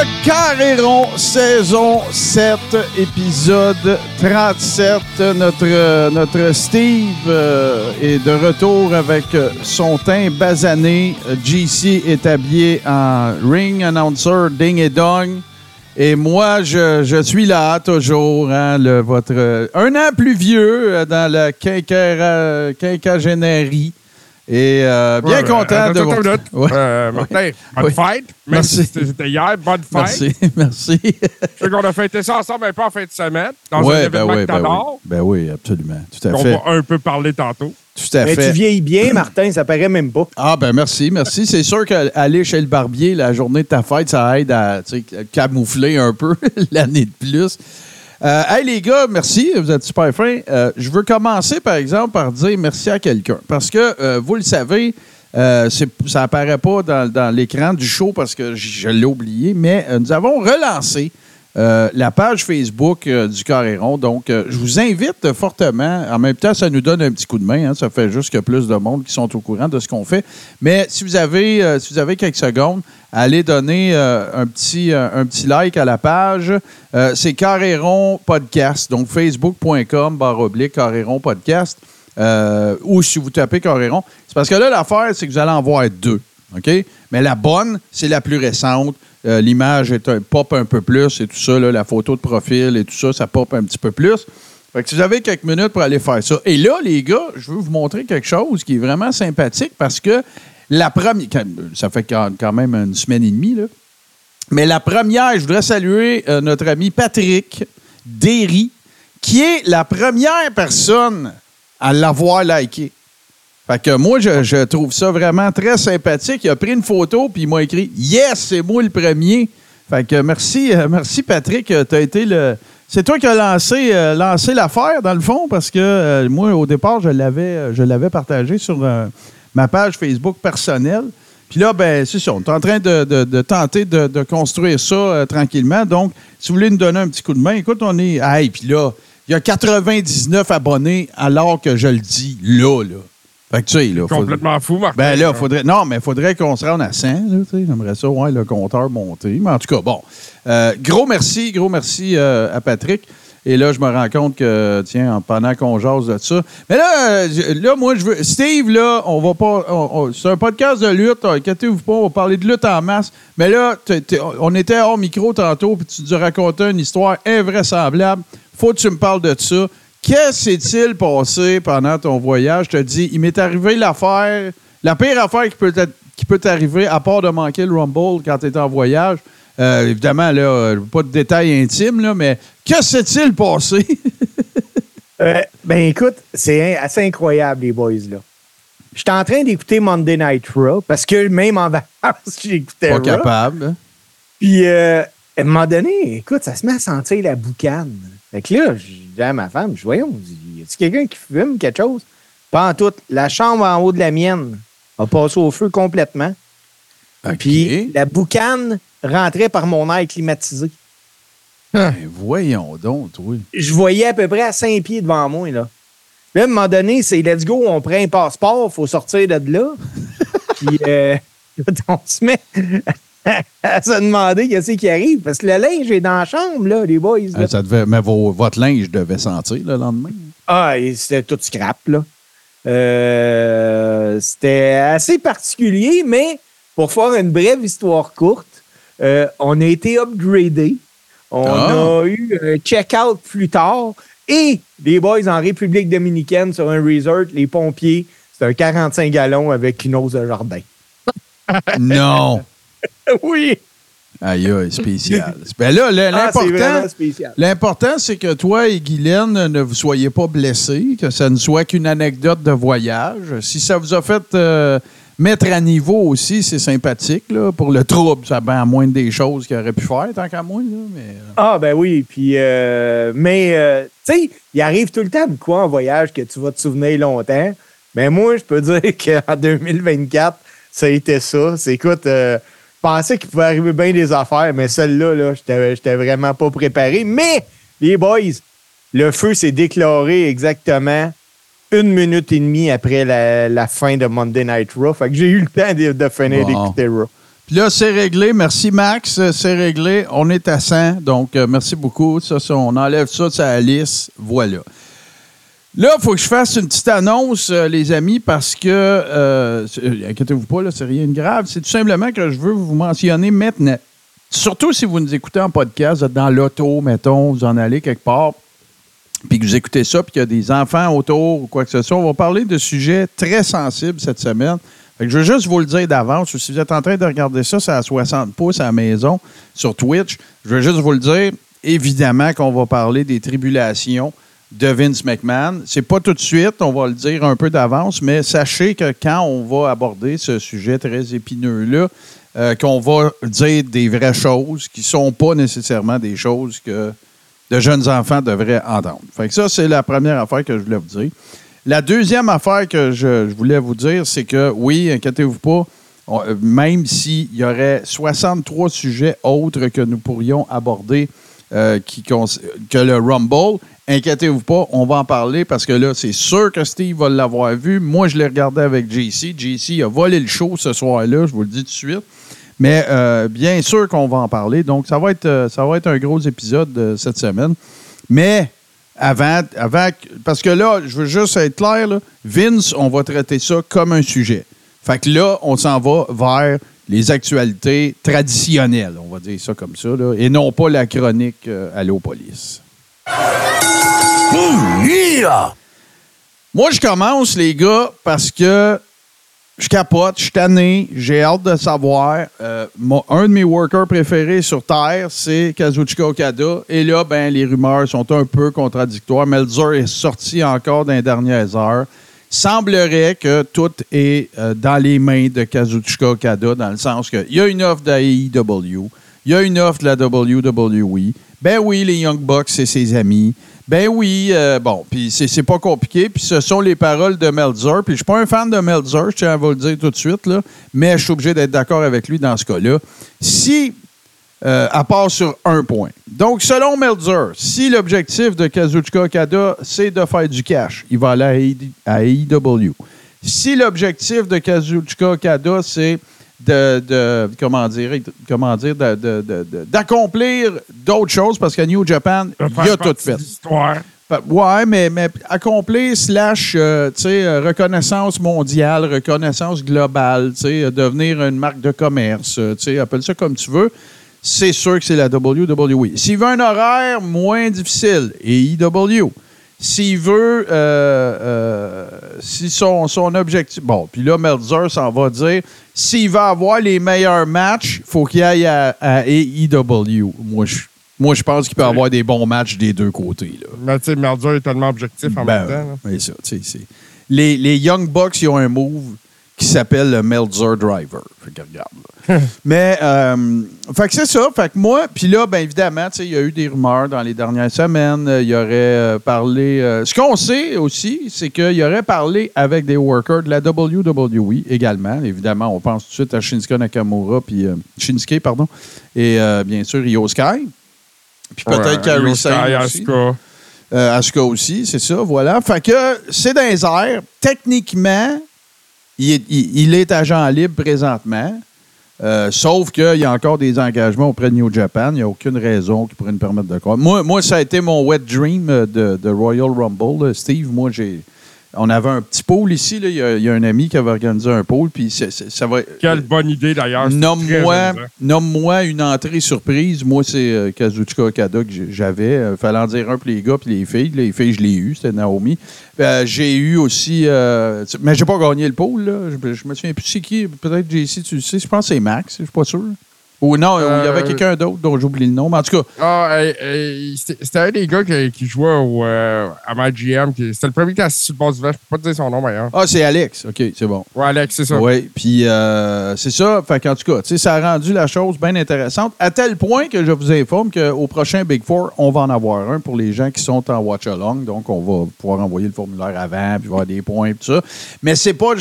Le Carréron, saison 7, épisode 37. Notre, notre Steve euh, est de retour avec son teint basané. GC est habillé en ring announcer ding et dong. Et moi, je, suis là toujours, hein, votre, un an plus vieux euh, dans la quinquagénaire. quinquagénarie. Et euh, bien Ouais, content de vous... Ouais. Euh, Martin, bonne Oui. fête. Même Merci. si C'était hier, bonne fête. Merci, merci. Je sais qu'on a fêté ça ensemble, mais pas en fin de semaine, dans un Ouais, événement ben que oui, ben oui. Ben oui, absolument. Tout à On fait. va un peu parler tantôt. Tout à Mais fait. tu vieillis bien, Martin, ça paraît même pas. Ah, ben merci, merci. C'est sûr qu'aller chez le barbier la journée de ta fête, ça aide à camoufler un peu l'année de plus. Euh, hey les gars, merci, vous êtes super fins. Euh, je veux commencer par exemple par dire merci à quelqu'un. Parce que euh, vous le savez, ça apparaît pas dans, l'écran du show parce que je, l'ai oublié, mais nous avons relancé euh, la page Facebook euh, du Carréron. Donc, euh, je vous invite fortement. En même temps, ça nous donne un petit coup de main. hein. ça fait juste a plus de monde qui sont au courant de ce qu'on fait. Mais si vous avez, quelques secondes, allez donner un, petit, like à la page. C'est Carréron Podcast. Donc, facebook.com barre oblique Podcast. Ou si vous tapez Carréron. C'est parce que là, l'affaire, c'est que vous allez en voir deux. OK? Mais la bonne, c'est la plus récente. Euh, L'image est un, pop un peu plus et tout ça, la photo de profil et tout ça, ça pop un petit peu plus. Fait que si vous avez quelques minutes pour aller faire ça. Et là, les gars, je veux vous montrer quelque chose qui est vraiment sympathique parce que la première. Ça fait quand même une semaine et demie. Mais la première, je voudrais saluer euh, notre ami Patrick Derry, qui est la première personne à l'avoir liké. Fait que moi, je, trouve ça vraiment très sympathique. Il a pris une photo puis il m'a écrit Yes, c'est moi le premier. Fait que merci, euh, merci Patrick. Tu as été le. C'est toi qui as lancé, euh, lancé l'affaire, dans le fond, parce que euh, moi, au départ, je l'avais, euh, je l'avais partagé sur euh, ma page Facebook personnelle. Puis là, ben, c'est ça. On est en train de, tenter de, de construire ça euh, tranquillement. Donc, si vous voulez nous donner un petit coup de main, écoute, on est. Hey, puis là, il y a 99 abonnés alors que je le dis là, là. Fait que tu sais, là. Complètement fou, Martin. ben là, faudrait. Non, mais faudrait qu'on se rende à 100. là, tu sais. J'aimerais ça, ouais, le compteur monter. Mais en tout cas, bon. Euh, gros merci, gros merci euh, à Patrick. Et là, je me rends compte que, tiens, en- pendant qu'on jase de ça. Mais là, euh, là, moi, je veux. Steve, là, on va pas. c'est un podcast de lutte. Inquiétez-vous pas, on va parler de lutte en masse. Mais là, on était hors micro tantôt, puis tu nous raconté une histoire invraisemblable. Faut que tu me parles de ça. Qu'est-ce s'est-il passé pendant ton voyage? Je te dis, il m'est arrivé l'affaire, la pire affaire qui peut, être- qui peut t'arriver, à part de manquer le Rumble quand tu es en voyage. Euh, évidemment, là, pas de détails intimes, là, mais que s'est-il passé? Euh, ben écoute, c'est assez incroyable, les boys, là. J'étais en train d'écouter Monday Night Raw parce que même en vacances, j'écoutais pas Raw. capable. hein? Puis, euh, à un moment donné, écoute, ça se met à sentir la boucane. Fait que là, je dis à ma femme, je dis, voyons, y a-t-il quelqu'un qui fume quelque chose? Pas en tout. La chambre en haut de la mienne a passé au feu complètement. Puis, la boucane rentrait par mon air climatisé. Ben, voyons donc, oui. je voyais à peu près à 5 pieds devant moi. Là. Là, à un moment donné, c'est let's go, on prend un passeport, il faut sortir de là. Puis, euh, on se met à se demander qu'est-ce qui arrive. Parce que le linge est dans la chambre, là, les boys. là. Euh, Ça devait, mais vos- votre linge devait sentir le lendemain. Ah, c'était tout scrap, là. Euh, c'était assez particulier, mais pour faire une brève histoire courte, euh, on a été upgradé. On Ah. a eu un check-out plus tard. Et les boys en République dominicaine sur un resort, les pompiers, c'est un 45 gallons avec une hausse de jardin. Non. oui! Aïe, aïe, spécial. Ben là, Ah, l'important, l'important, c'est que toi et Guylaine ne vous soyez pas blessés, que ça ne soit qu'une anecdote de voyage. Si ça vous a fait euh, mettre à niveau aussi, c'est sympathique. Là, pour le trouble, ça ben à moins des choses qu'il aurait pu faire, tant qu'à moi. Là, mais, euh, Ah, ben oui. Puis, euh, mais, euh, tu sais, il arrive tout le temps de quoi en voyage que tu vas te souvenir longtemps. Mais moi, je peux dire qu'en 2024, ça a été ça. C'est écoute, euh, pensais qu'il pouvait arriver bien des affaires, mais celle-là, là, j'étais j'étais vraiment pas préparé. Mais, les boys, le feu s'est déclaré exactement une minute et demie après la, la fin de Monday Night Raw. Fait que j'ai eu le temps de, de finir Bon. d'écouter Raw. Puis là, c'est réglé. Merci, Max. C'est réglé. On est à 100. Donc, euh, merci beaucoup. Ça, ça, on enlève ça de sa liste. Voilà. Là, il faut que je fasse une petite annonce, euh, les amis, parce que, euh, inquiétez-vous pas, là, c'est rien de grave. C'est tout simplement que je veux vous mentionner maintenant. Surtout si vous nous écoutez en podcast, vous êtes dans l'auto, mettons, vous en allez quelque part, puis que vous écoutez ça, puis qu'il y a des enfants autour ou quoi que ce soit. On va parler de sujets très sensibles cette semaine. Fait que je veux juste vous le dire d'avance. Si vous êtes en train de regarder ça, c'est à 60 pouces à la maison sur Twitch. Je veux juste vous le dire. Évidemment qu'on va parler des tribulations de Vince McMahon. C'est pas tout de suite, on va le dire un peu d'avance, mais sachez que quand on va aborder ce sujet très épineux-là, euh, qu'on va dire des vraies choses qui sont pas nécessairement des choses que de jeunes enfants devraient entendre. Fait ça, c'est la première affaire que je voulais vous dire. La deuxième affaire que je, voulais vous dire, c'est que oui, inquiétez-vous pas, euh, même s'il y aurait 63 sujets autres que nous pourrions aborder euh, que le Rumble, inquiétez-vous pas, on va en parler parce que là, c'est sûr que Steve va l'avoir vu. Moi, je l'ai regardé avec JC. JC a volé le show ce soir-là, je vous le dis tout de suite. Mais euh, bien sûr qu'on va en parler. Donc, ça va être, euh, ça va être un gros épisode cette semaine. Mais avant, avant, parce que là, je veux juste être clair, Vince, on va traiter ça comme un sujet. Fait que là, on s'en va vers les actualités traditionnelles, on va dire ça comme ça, là, et non pas la chronique euh, Allô Police. Moi, je commence, les gars, parce que je capote, je suis tanné, j'ai hâte de savoir. Euh, un de mes workers préférés sur Terre, c'est Kazuchika Okada. Et là, ben, les rumeurs sont un peu contradictoires. Melzer est sorti encore dans les dernières heures. Semblerait que tout est euh, dans les mains de Kazuchika Okada, dans le sens qu'il y a une offre d'AEW, il y a une offre de la WWE. Ben oui, les Young Bucks, c'est ses amis. Ben oui, euh, bon, puis c'est pas compliqué. Puis ce sont les paroles de Meltzer. Puis je suis pas un fan de Meltzer, je tiens à vous le dire tout de suite, là, mais je suis obligé d'être d'accord avec lui dans ce cas-là. Si, euh, à part sur un point. Donc, selon Meltzer, si l'objectif de Kazuchika Okada, c'est de faire du cash, il va aller à AEW. Si l'objectif de Kazuchika Okada, c'est de, de- comment dire, comment dire, de- de- d'accomplir d'autres choses, parce qu'à New Japan, il y a tout fait. Ouais, mais, mais accomplir slash, euh, tu sais, euh, reconnaissance mondiale, reconnaissance globale, tu sais, euh, devenir une marque de commerce, tu sais, appelle ça comme tu veux. C'est sûr que c'est la WWE. S'il veut un horaire moins difficile, AEW. S'il veut, euh, euh, si son, son objectif. Bon, puis là, Meltzer s'en va dire s'il va avoir les meilleurs matchs, faut qu'il aille à, à AEW. Moi, je, moi, je pense qu'il peut avoir des bons matchs des deux côtés. Là. Mais tu sais, Merger est tellement objectif en Ben, même temps. là. mais ça, tu sais, c'est- Les, les Young Bucks, ils ont un move qui s'appelle le Meltzer Driver. Fait que regarde. Mais, euh, fait que c'est ça. Fait que moi, puis là, bien évidemment, il y a eu des rumeurs dans les dernières semaines. Euh, Il y aurait euh, parlé. euh, ce qu'on sait aussi, c'est qu'il aurait parlé avec des workers de la WWE également. Évidemment, on pense tout de suite à Shinsuke Nakamura, puis euh, Shinsuke, pardon, et bien sûr, Io Sky. Puis peut-être aussi. Asuka. Asuka aussi, c'est ça, voilà. Fait que c'est dans les airs. Techniquement, il est, agent libre présentement. Euh, sauf qu'il y a encore des engagements auprès de New Japan. Il n'y a aucune raison qui pourrait nous permettre de croire. Moi, moi, ça a été mon wet dream euh, de, Royal Rumble. là. Steve, moi, j'ai. On avait un petit pôle ici. là. Il y, a- il y a un ami qui avait organisé un pôle. Puis ça va. Quelle bonne idée d'ailleurs. Nomme-moi une entrée surprise. Moi, c'est euh, Kazuchika Okada que j'avais. Il fallait en dire un pour les gars puis les filles. Les filles, je l'ai eu. C'était Naomi. Euh, j'ai eu aussi... euh, mais j'ai pas gagné le pôle. Là. Je, je me souviens plus c'est qui. Peut-être JC, tu le sais. Je pense que c'est Max. Je suis pas sûr. Ou non, il y Euh, avait quelqu'un d'autre dont j'oublie le nom. Mais en tout cas, Ah, euh, euh, c'était un des gars qui, qui jouait au, euh, à ma GM. C'était le premier qui était assis sur le bord du vent. Je peux pas te dire son nom, d'ailleurs. ah, c'est Alex. OK, c'est bon. Ouais, Alex, c'est ça. Oui, puis euh, c'est ça. Fait qu'en tout cas, tu sais, ça a rendu la chose bien intéressante, à tel point que je vous informe qu'au prochain Big Four, on va en avoir un pour les gens qui sont en watch-along. Donc, on va pouvoir envoyer le formulaire avant, puis voir des points, tout ça. Mais c'est pas...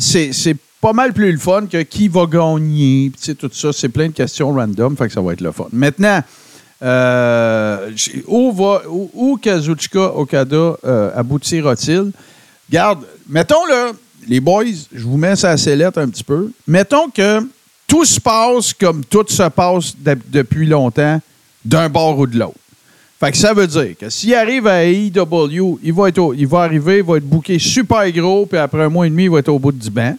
C'est, c'est pas mal plus le fun que qui va gagner, puis tout ça. C'est plein de questions random, fait que ça va être le fun. Maintenant... Euh, où, va, où, Kazuchika Okada euh, aboutira-t-il? Garde, mettons là, les boys, je vous mets ça à sellette un petit peu. Mettons que tout se passe comme tout se passe de- depuis longtemps, d'un bord ou de l'autre. Fait que ça veut dire que s'il arrive à AEW, il va, être il va arriver, il va être booké super gros, puis après un mois et demi, il va être au bout du banc.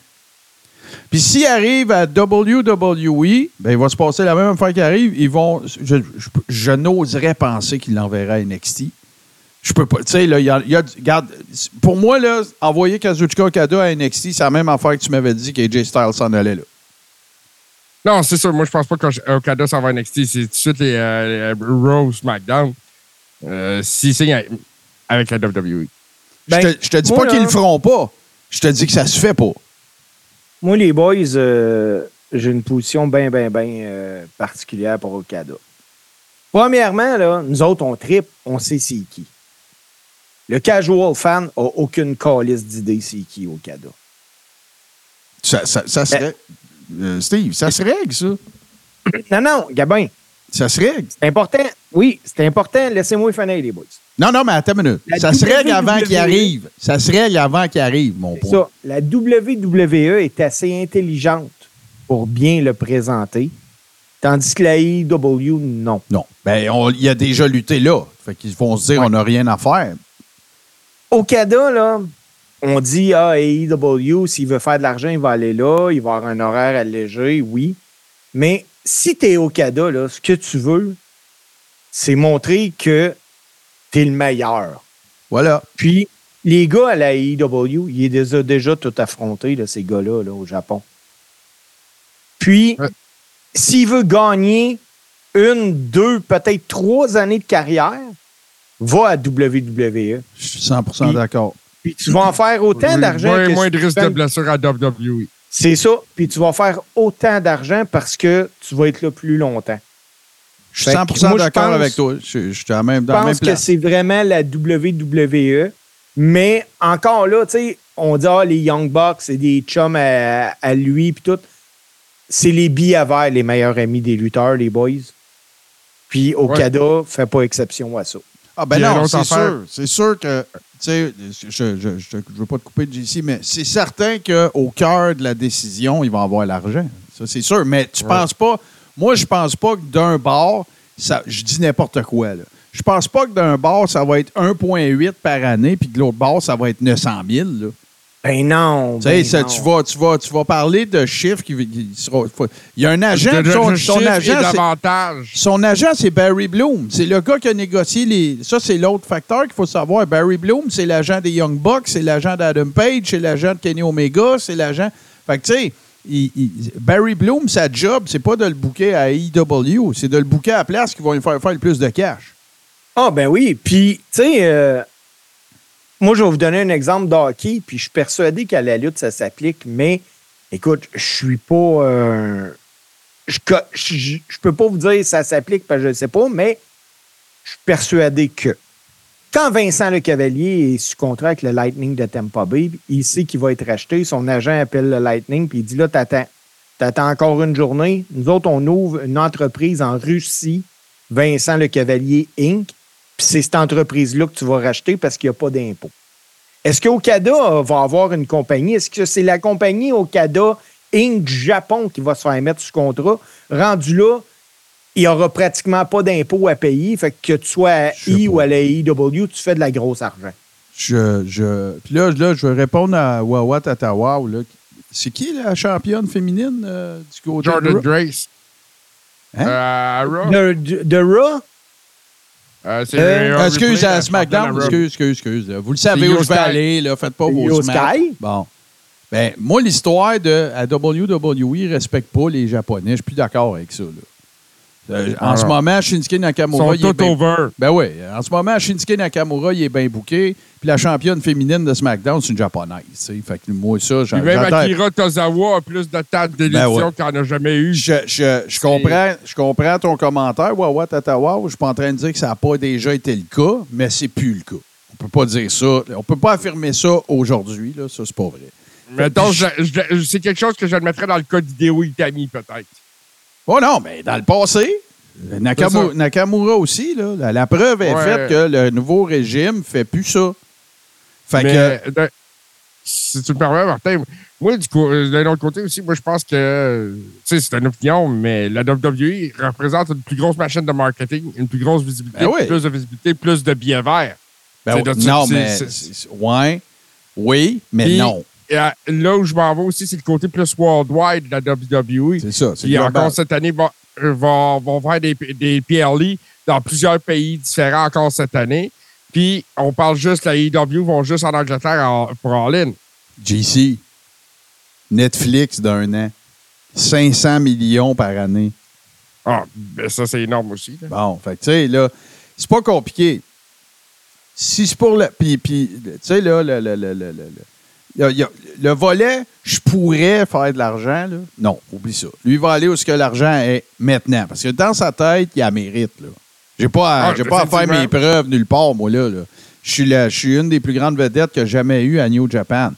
Puis s'il arrive à WWE, ben, il va se passer la même affaire qui arrive. Ils vont, je, je- je n'oserais penser qu'il l'enverra à NXT. Je peux pas. Tu sais, là, il y a, il y a- regarde, pour moi, là, envoyer Kazuchika Okada à NXT, c'est la même affaire que tu m'avais dit qu'AJ Styles s'en allait là. Non, c'est sûr. Moi, je pense pas qu'Okada s'en va à NXT. C'est tout de suite les, euh, les Raw SmackDown. Euh, avec la WWE. Ben, je, te, je te dis moi, pas qu'ils le feront pas. Je te dis que ça se fait pas. Moi, les boys, euh, j'ai une position bien, bien, bien particulière pour Okada. Premièrement, là, nous autres, on tripe, on sait c'est qui. Le casual fan n'a aucune calice d'idée c'est qui Okada. Ça, ça, ça serait. Euh, Steve, ça se règle, ça. Non, non, Gabin, Ça se règle. c'est important. Oui, c'est important. Laissez-moi finir, les boys. Non, non, mais attends une minute. La ça se règle WWE. avant qu'il arrive. Ça se règle avant qu'il arrive, mon point. ça. La WWE est assez intelligente pour bien le présenter, tandis que la IW, non. Non. Ben, on- il a déjà lutté là. Fait qu'ils vont se dire, Ouais. on n'a rien à faire. Okada, là, on dit, ah, AEW, s'il veut faire de l'argent, il va aller là, il va avoir un horaire allégé, oui. Mais si tu es Okada, là, ce que tu veux, c'est montrer que tu es le meilleur. Voilà. Puis, les gars à la AEW, ils les ont déjà tout affrontés, là, ces gars-là, là, au Japon. Puis, Ouais. s'il veut gagner une, deux, peut-être trois années de carrière, va à WWE. Je suis 100 Puis- d'accord. Puis tu vas en faire autant d'argent Moins, que moins de risque de blessure à WWE. C'est ça. Puis tu vas faire autant d'argent parce que tu vas être là plus longtemps. Je suis Fait 100 que moi, je d'accord pense- avec toi. Je, je suis à même, Je dans la même pense que c'est vraiment la WWE. Mais encore là, tu sais, on dit ah, les Young Bucks, c'est des chums à, à lui puis tout. C'est les billets verts, les meilleurs amis des lutteurs, les boys. Puis Okada fait pas exception à ça. Ah ben Il non, c'est affaire. sûr. C'est sûr que, tu sais, je je, je, je veux pas te couper de JC, mais c'est certain qu'au cœur de la décision, ils vont avoir l'argent. Ça, c'est sûr. Mais tu penses pas... Moi, je pense pas que d'un bar, ça, je dis n'importe quoi, là. Je pense pas que d'un bar, ça va être 1,8 par année, puis que l'autre bar, ça va être 900 000, là. Ben non. Tu sais, ben ça, non. tu, vas, tu, vas, tu vas parler de chiffres qui, qui seront- Il y a un agent, De- de- son, son agent, son agent, c'est Barry Bloom. C'est le gars qui a négocié les. Ça, c'est l'autre facteur qu'il faut savoir. Barry Bloom, c'est l'agent des Young Bucks, c'est l'agent d'Adam Page, c'est l'agent de Kenny Omega, c'est l'agent. Fait que, tu sais, Barry Bloom, sa job, c'est pas de le booker à AEW, c'est de le booker à la place qui va lui faire faire le plus de cash. Ah, ben oui. Puis, tu sais, euh, moi, je vais vous donner un exemple d'hockey, puis je suis persuadé qu'à la lutte, ça s'applique, mais écoute, je suis pas. je peux pas vous dire ça s'applique parce que je ne sais pas, mais je suis persuadé que quand Vincent Le Cavalier est sous contrat avec le Lightning de Tampa Bay, il sait qu'il va être racheté, son agent appelle le Lightning, puis il dit là, t'attends. T'attends encore une journée. Nous autres, on ouvre une entreprise en Russie, Vincent Le Cavalier Inc. Puis c'est cette entreprise-là que tu vas racheter parce qu'il n'y a pas d'impôt. Est-ce qu'Okada va avoir une compagnie? Est-ce que c'est la compagnie Okada Inc. du Japon qui va se faire mettre sous contrat? Rendu là, il n'y aura pratiquement pas d'impôt à payer. Fait que, que tu sois à Je I ou à la IW, tu fais de la grosse argent. Je, je, puis là, là, je vais répondre à Wawa Tatawa. là. C'est qui la championne féminine euh, du côté Jordan? Grace. Hein? Euh. De, de- de Raw, Euh, c'est Euh, Excuse à SmackDown. Excuse, excuse, excuse. là. Vous le savez où je vais aller. Là. Faites pas vos. Sky? Bon. Ben, moi, l'histoire de à WWE ne respecte pas les Japonais. Je suis plus d'accord avec ça. là. Euh, en ce moment, Shinsuke Nakamura, sont il est tout bien- over. Ben oui. En ce moment, Shinsuke Nakamura, il est bien booké. Puis la championne féminine de SmackDown, c'est une japonaise. tu sais. Fait que moi, ça, j'en- même Akira Tozawa a plus de temps d'élection Ben ouais. qu'il n'en a jamais eu. Je, je- je comprends, je comprends ton commentaire, Wawa Tatawa. Je suis pas en train de dire que ça n'a pas déjà été le cas, mais c'est plus le cas. On peut pas dire ça. On peut pas affirmer ça aujourd'hui. là. Ça, c'est pas vrai. Mettons, c'est quelque chose que je le mettrais dans le cas d'Hideo Itami, peut-être. Oh non, mais dans le passé, Nakamura, aussi, là, la, la preuve est Ouais. faite que le nouveau régime fait plus ça. Fait Mais, que, de- si tu me permets, Martin, moi, du coup, euh, d'un autre côté aussi, moi, je pense que, euh, tu sais, c'est une opinion, mais la WWE représente une plus grosse machine de marketing, une plus grosse visibilité, Ben oui. plus de visibilité, plus de billets verts. ben, non, mais, ouais, oui, mais Puis, non. Et, euh, là où je m'en vais aussi, c'est le côté plus worldwide de la WWE. C'est ça. Global. encore cette année, vont, euh, vont, vont faire des, des PLE dans plusieurs pays différents encore cette année. Puis on parle juste, la AEW vont juste en Angleterre en- pour All-In. JC, Netflix d'un an, 500 millions par année. Ah, ben ça, c'est énorme aussi. là. Bon, fait que, tu sais, là, c'est pas compliqué. Si c'est pour le. Puis, puis, tu sais, là, le, le, le, le, volet, je pourrais faire de l'argent, là. Non, oublie ça. Lui, il va aller où ce que l'argent est maintenant. Parce que dans sa tête, il a mérite, là. J'ai pas à, Ah, pas à faire mes preuves nulle part, moi, là. là. Je suis la- je suis une des plus grandes vedettes que j'ai jamais eues à New Japan.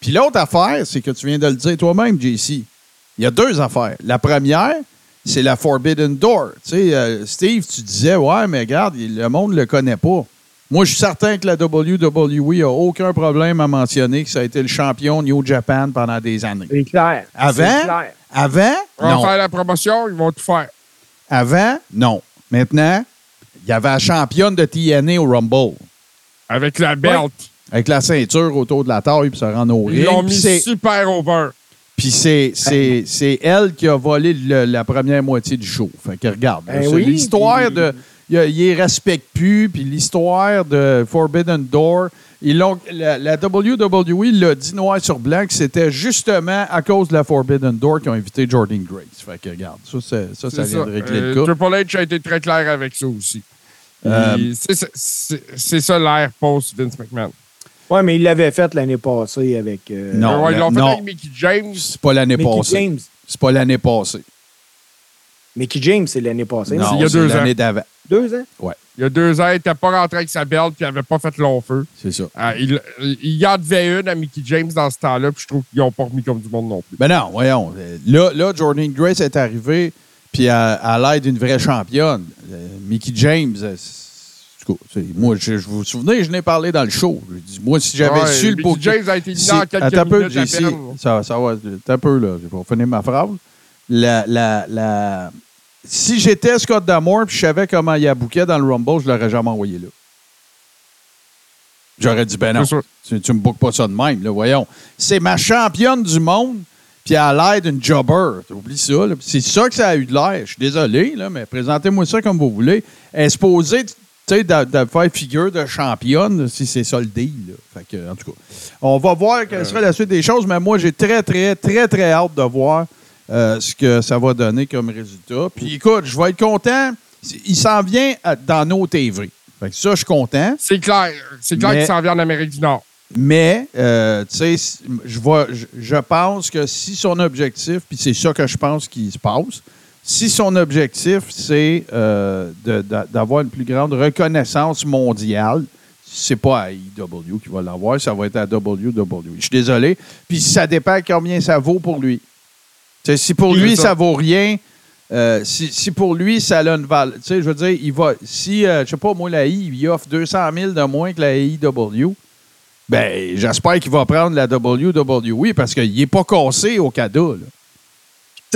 Puis l'autre affaire, c'est que tu viens de le dire toi-même, JC. Il y a deux affaires. La première, c'est la Forbidden Door. Tu sais, euh, Steve, tu disais, ouais, mais regarde, le monde ne le connaît pas. Moi, je suis certain que la WWE n'a aucun problème à mentionner que ça a été le champion New Japan pendant des années. C'est clair. Avant? Clair. Avant, Ils vont non. faire la promotion, ils vont tout faire. Avant, non. Maintenant, il y avait la championne de TNA au Rumble. Avec la belt. Avec la ceinture autour de la taille, puis se rendre au Ils l'ont mis super over. Puis c'est, c'est, c'est elle qui a volé le- la première moitié du show. Fait que regarde, Ben oui, l'histoire puis- de. Il, il les respecte plus, puis l'histoire de Forbidden Door. Ils l'ont, la, la WWE l'a dit noir sur blanc que c'était justement à cause de la Forbidden Door qu'ils ont invité Jordan Grace. Fait que regarde, ça, c'est- ça, ça vient de régler Euh, le cas. Triple H a été très clair avec ça aussi. Euh, c'est- c'est- C'est c'est ça l'ère post-Vince McMahon. Ouais, mais il l'avait fait l'année passée avec. euh, Non, Ouais, ils l'ont fait non. avec Mickey James. C'est pas l'année Mickey passée. James. C'est pas l'année passée. Mickey James, c'est l'année passée. Non, il y a deux ans. l'année d'avant. Deux ans? Il y a deux ans, il n'était pas rentré avec sa belt puis il n'avait pas fait long feu. C'est ça. Euh, il, il y en devait une à Mickey James dans ce temps-là, puis je trouve qu'ils n'ont pas remis comme du monde non plus. Ben non, voyons. Là, là Jordan Grace est arrivé, puis à, à l'aide d'une vraie championne. Euh, Mickey James, euh, moi, je, je vous vous souvenez, je n'ai parlé dans le show. Je dis, moi, si j'avais Ouais, su le Mickey poker- James a été en quelques attends un peu, minutes à peine. ça, ça va, un peu, là, je vais finir ma phrase. La, la, la- si j'étais Scott D'Amour puis je savais comment il a bouquet dans le Rumble, je l'aurais jamais envoyé là. J'aurais dit, ben non, tu, tu me bookes pas ça de même, là, voyons. C'est ma championne du monde, puis elle a l'air d'une jobber. T'oublies ça. C'est ça que ça a eu de l'air. Je suis désolé, là, mais présentez-moi ça comme vous voulez. Elle est supposée, tu sais, de, de faire figure de championne, si c'est ça le deal, là. Fait que, en tout cas, on va voir quelle sera la suite des choses, mais moi, j'ai très, très, très, très hâte de voir euh, ce que ça va donner comme résultat. Puis écoute, je vais être content. Il s'en vient à- dans nos TV. Fait que ça, je suis content. C'est clair. C'est clair qu'il s'en vient en Amérique du Nord. Mais, euh, tu sais, je, je, je pense que si son objectif, puis c'est ça que je pense qui se passe, si son objectif, c'est euh, d'avoir une plus grande reconnaissance mondiale, c'est pas à IW qui va l'avoir, ça va être à WWE. Je suis désolé. Puis ça dépend combien ça vaut pour lui. Si pour lui, ça. ça vaut rien, euh, si, si pour lui, ça a une valeur. Tu sais, je veux dire, il va. Si, euh, je sais pas, moi, la I, il offre 200 000 de moins que la IW, ben, j'espère qu'il va prendre la WWE parce qu'il n'est pas cassé au cadeau. là.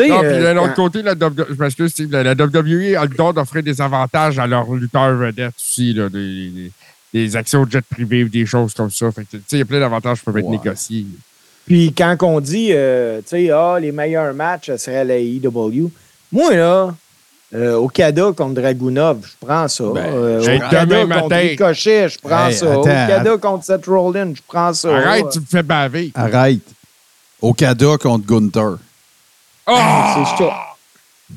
Non, puis euh, d'un autre quand- côté, la, W- je m'excuse, Steve, la, WWE a le don d'offrir des avantages à leurs lutteurs vedettes aussi, là, des, des- des accès aux jets privés ou des choses comme ça. Fait que, tu sais, il y a plein d'avantages qui peuvent être Ouais. négociés. Puis quand on dit, euh, tu sais, ah, les meilleurs matchs euh, seraient la IW, moi, là, euh, Okada contre Dragunov, je prends ça. Ben, Euh, j'ai Okada demain contre. Ricochet, je prends Hey, ça. attends, Okada contre Seth Rollins, je prends ça. Arrête, tu me fais baver. Arrête. Okada contre Gunther. Ah! C'est ça.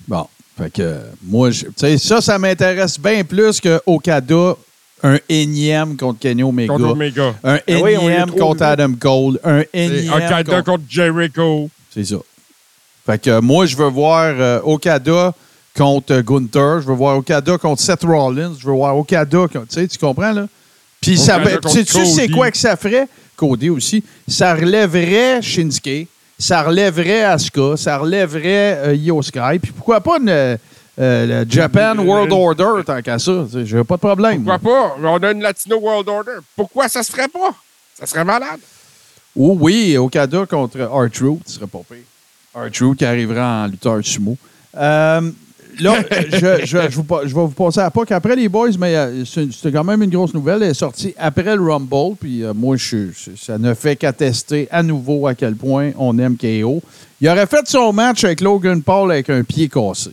Bon. Fait que euh, moi, je- tu sais, ça, ça m'intéresse bien plus que Okada, un énième contre Kenny Omega. Contre Omega. Un oui, l'a énième trop contre. Adam Cole. Un énième Okada contre... contre Jericho. C'est ça. Fait que euh, moi, je veux voir euh, Okada contre euh, Gunther. Je veux voir Okada contre Seth Rollins. Je veux voir Okada contre... Tu sais, tu comprends, là? Puis ça... Sais-tu c'est quoi que ça ferait? Cody aussi. Ça relèverait Shinsuke. Ça relèverait Asuka. Ça relèverait euh, Io Sky. Puis pourquoi pas une, euh, euh, le Japan Une- World une- Order, tant qu'à ça. J'ai pas de problème. Pourquoi pas? On a une Latino World Order. Pourquoi ça se ferait pas? Ça serait malade. Oh oui, Okada contre R-Truth, ce serait pas pire. Qui arrivera en lutteur sumo. Euh, là, je, je- je vous je vais vous passer à pas qu'après les boys, mais euh, c'est- c'était quand même une grosse nouvelle. Elle est sortie après le Rumble, puis euh, moi, je, je- ça ne fait qu'attester à nouveau à quel point on aime KO. Il aurait fait son match avec Logan Paul avec un pied cassé.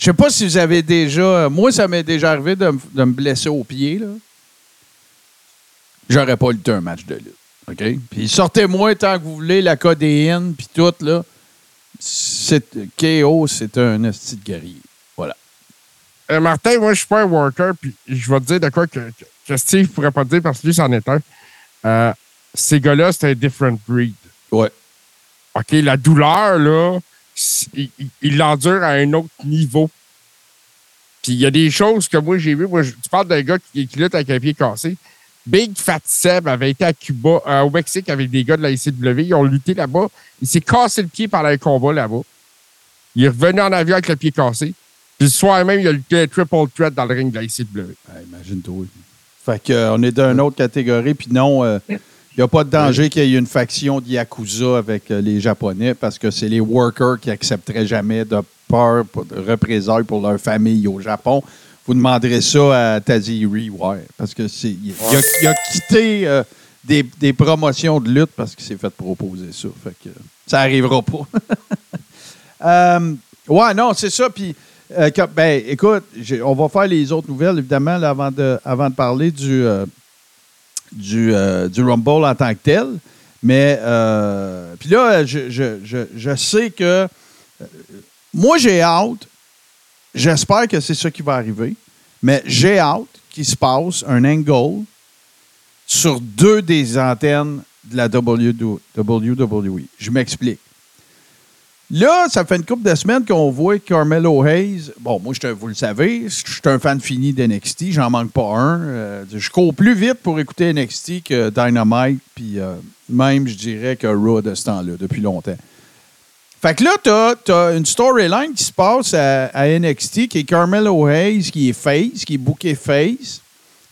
Je sais pas si vous avez déjà. Moi, ça m'est déjà arrivé de, me- de me blesser au pied. Là. J'aurais pas lutté un match de lutte. OK? Puis sortez-moi tant que vous voulez la codéine, puis tout, là. C'est, KO, c'est un esti de guerrier. Voilà. Euh, Martin, moi, je suis pas un worker, puis je vais te dire de quoi que, que- Steve pourrait pas te dire parce que lui, c'en est un. Euh, ces gars-là, c'est un different breed. Ouais. OK, la douleur, là, il- il l'endure à un autre niveau. Puis il y a des choses que moi, j'ai vues. Moi, je- tu parles d'un gars qui, qui lutte avec un pied cassé. Big Fat Seb avait été à Cuba, euh, au Mexique, avec des gars de la ICW. Ils ont lutté là-bas. Il s'est cassé le pied pendant un combat là-bas. Il est revenu en avion avec le pied cassé. Puis le soir même, il a lutté un triple threat dans le ring de la ICW. Ah, Imagine-toi. Fait que, euh, on est d'une autre catégorie, puis non, il n'y a pas de danger qu'il y ait une faction de Yakuza avec euh, les Japonais parce que c'est les workers qui accepteraient jamais de peur, pour- de représailles pour leur famille au Japon. Vous demanderez ça à Taziri, ouais, parce que c'est il, il a, il a quitté euh, des, des promotions de lutte parce qu'il s'est fait proposer ça. Fait que ça arrivera pas. Euh, ouais, non, c'est ça. Puis, euh, ben, écoute, on va faire les autres nouvelles, évidemment, là, avant, de, avant de parler du, euh, du, euh, du Rumble en tant que tel. Mais, euh, puis là, je, je- je- je sais que euh, moi, j'ai hâte. J'espère que c'est ça qui va arriver. Mais j'ai hâte qu'il se passe un angle sur deux des antennes de la WWE. Je m'explique. Là, ça fait une couple de semaines qu'on voit Carmelo Hayes. Bon, moi, vous le savez, je suis un fan fini d'NXT. J'en manque pas un. Euh, je cours plus vite pour écouter NXT que Dynamite, puis euh, même, je dirais, que Raw de ce temps-là, depuis longtemps. Fait que là, tu as, une storyline qui se passe à, NXT qui est Carmelo Hayes, qui est face, qui est booké face,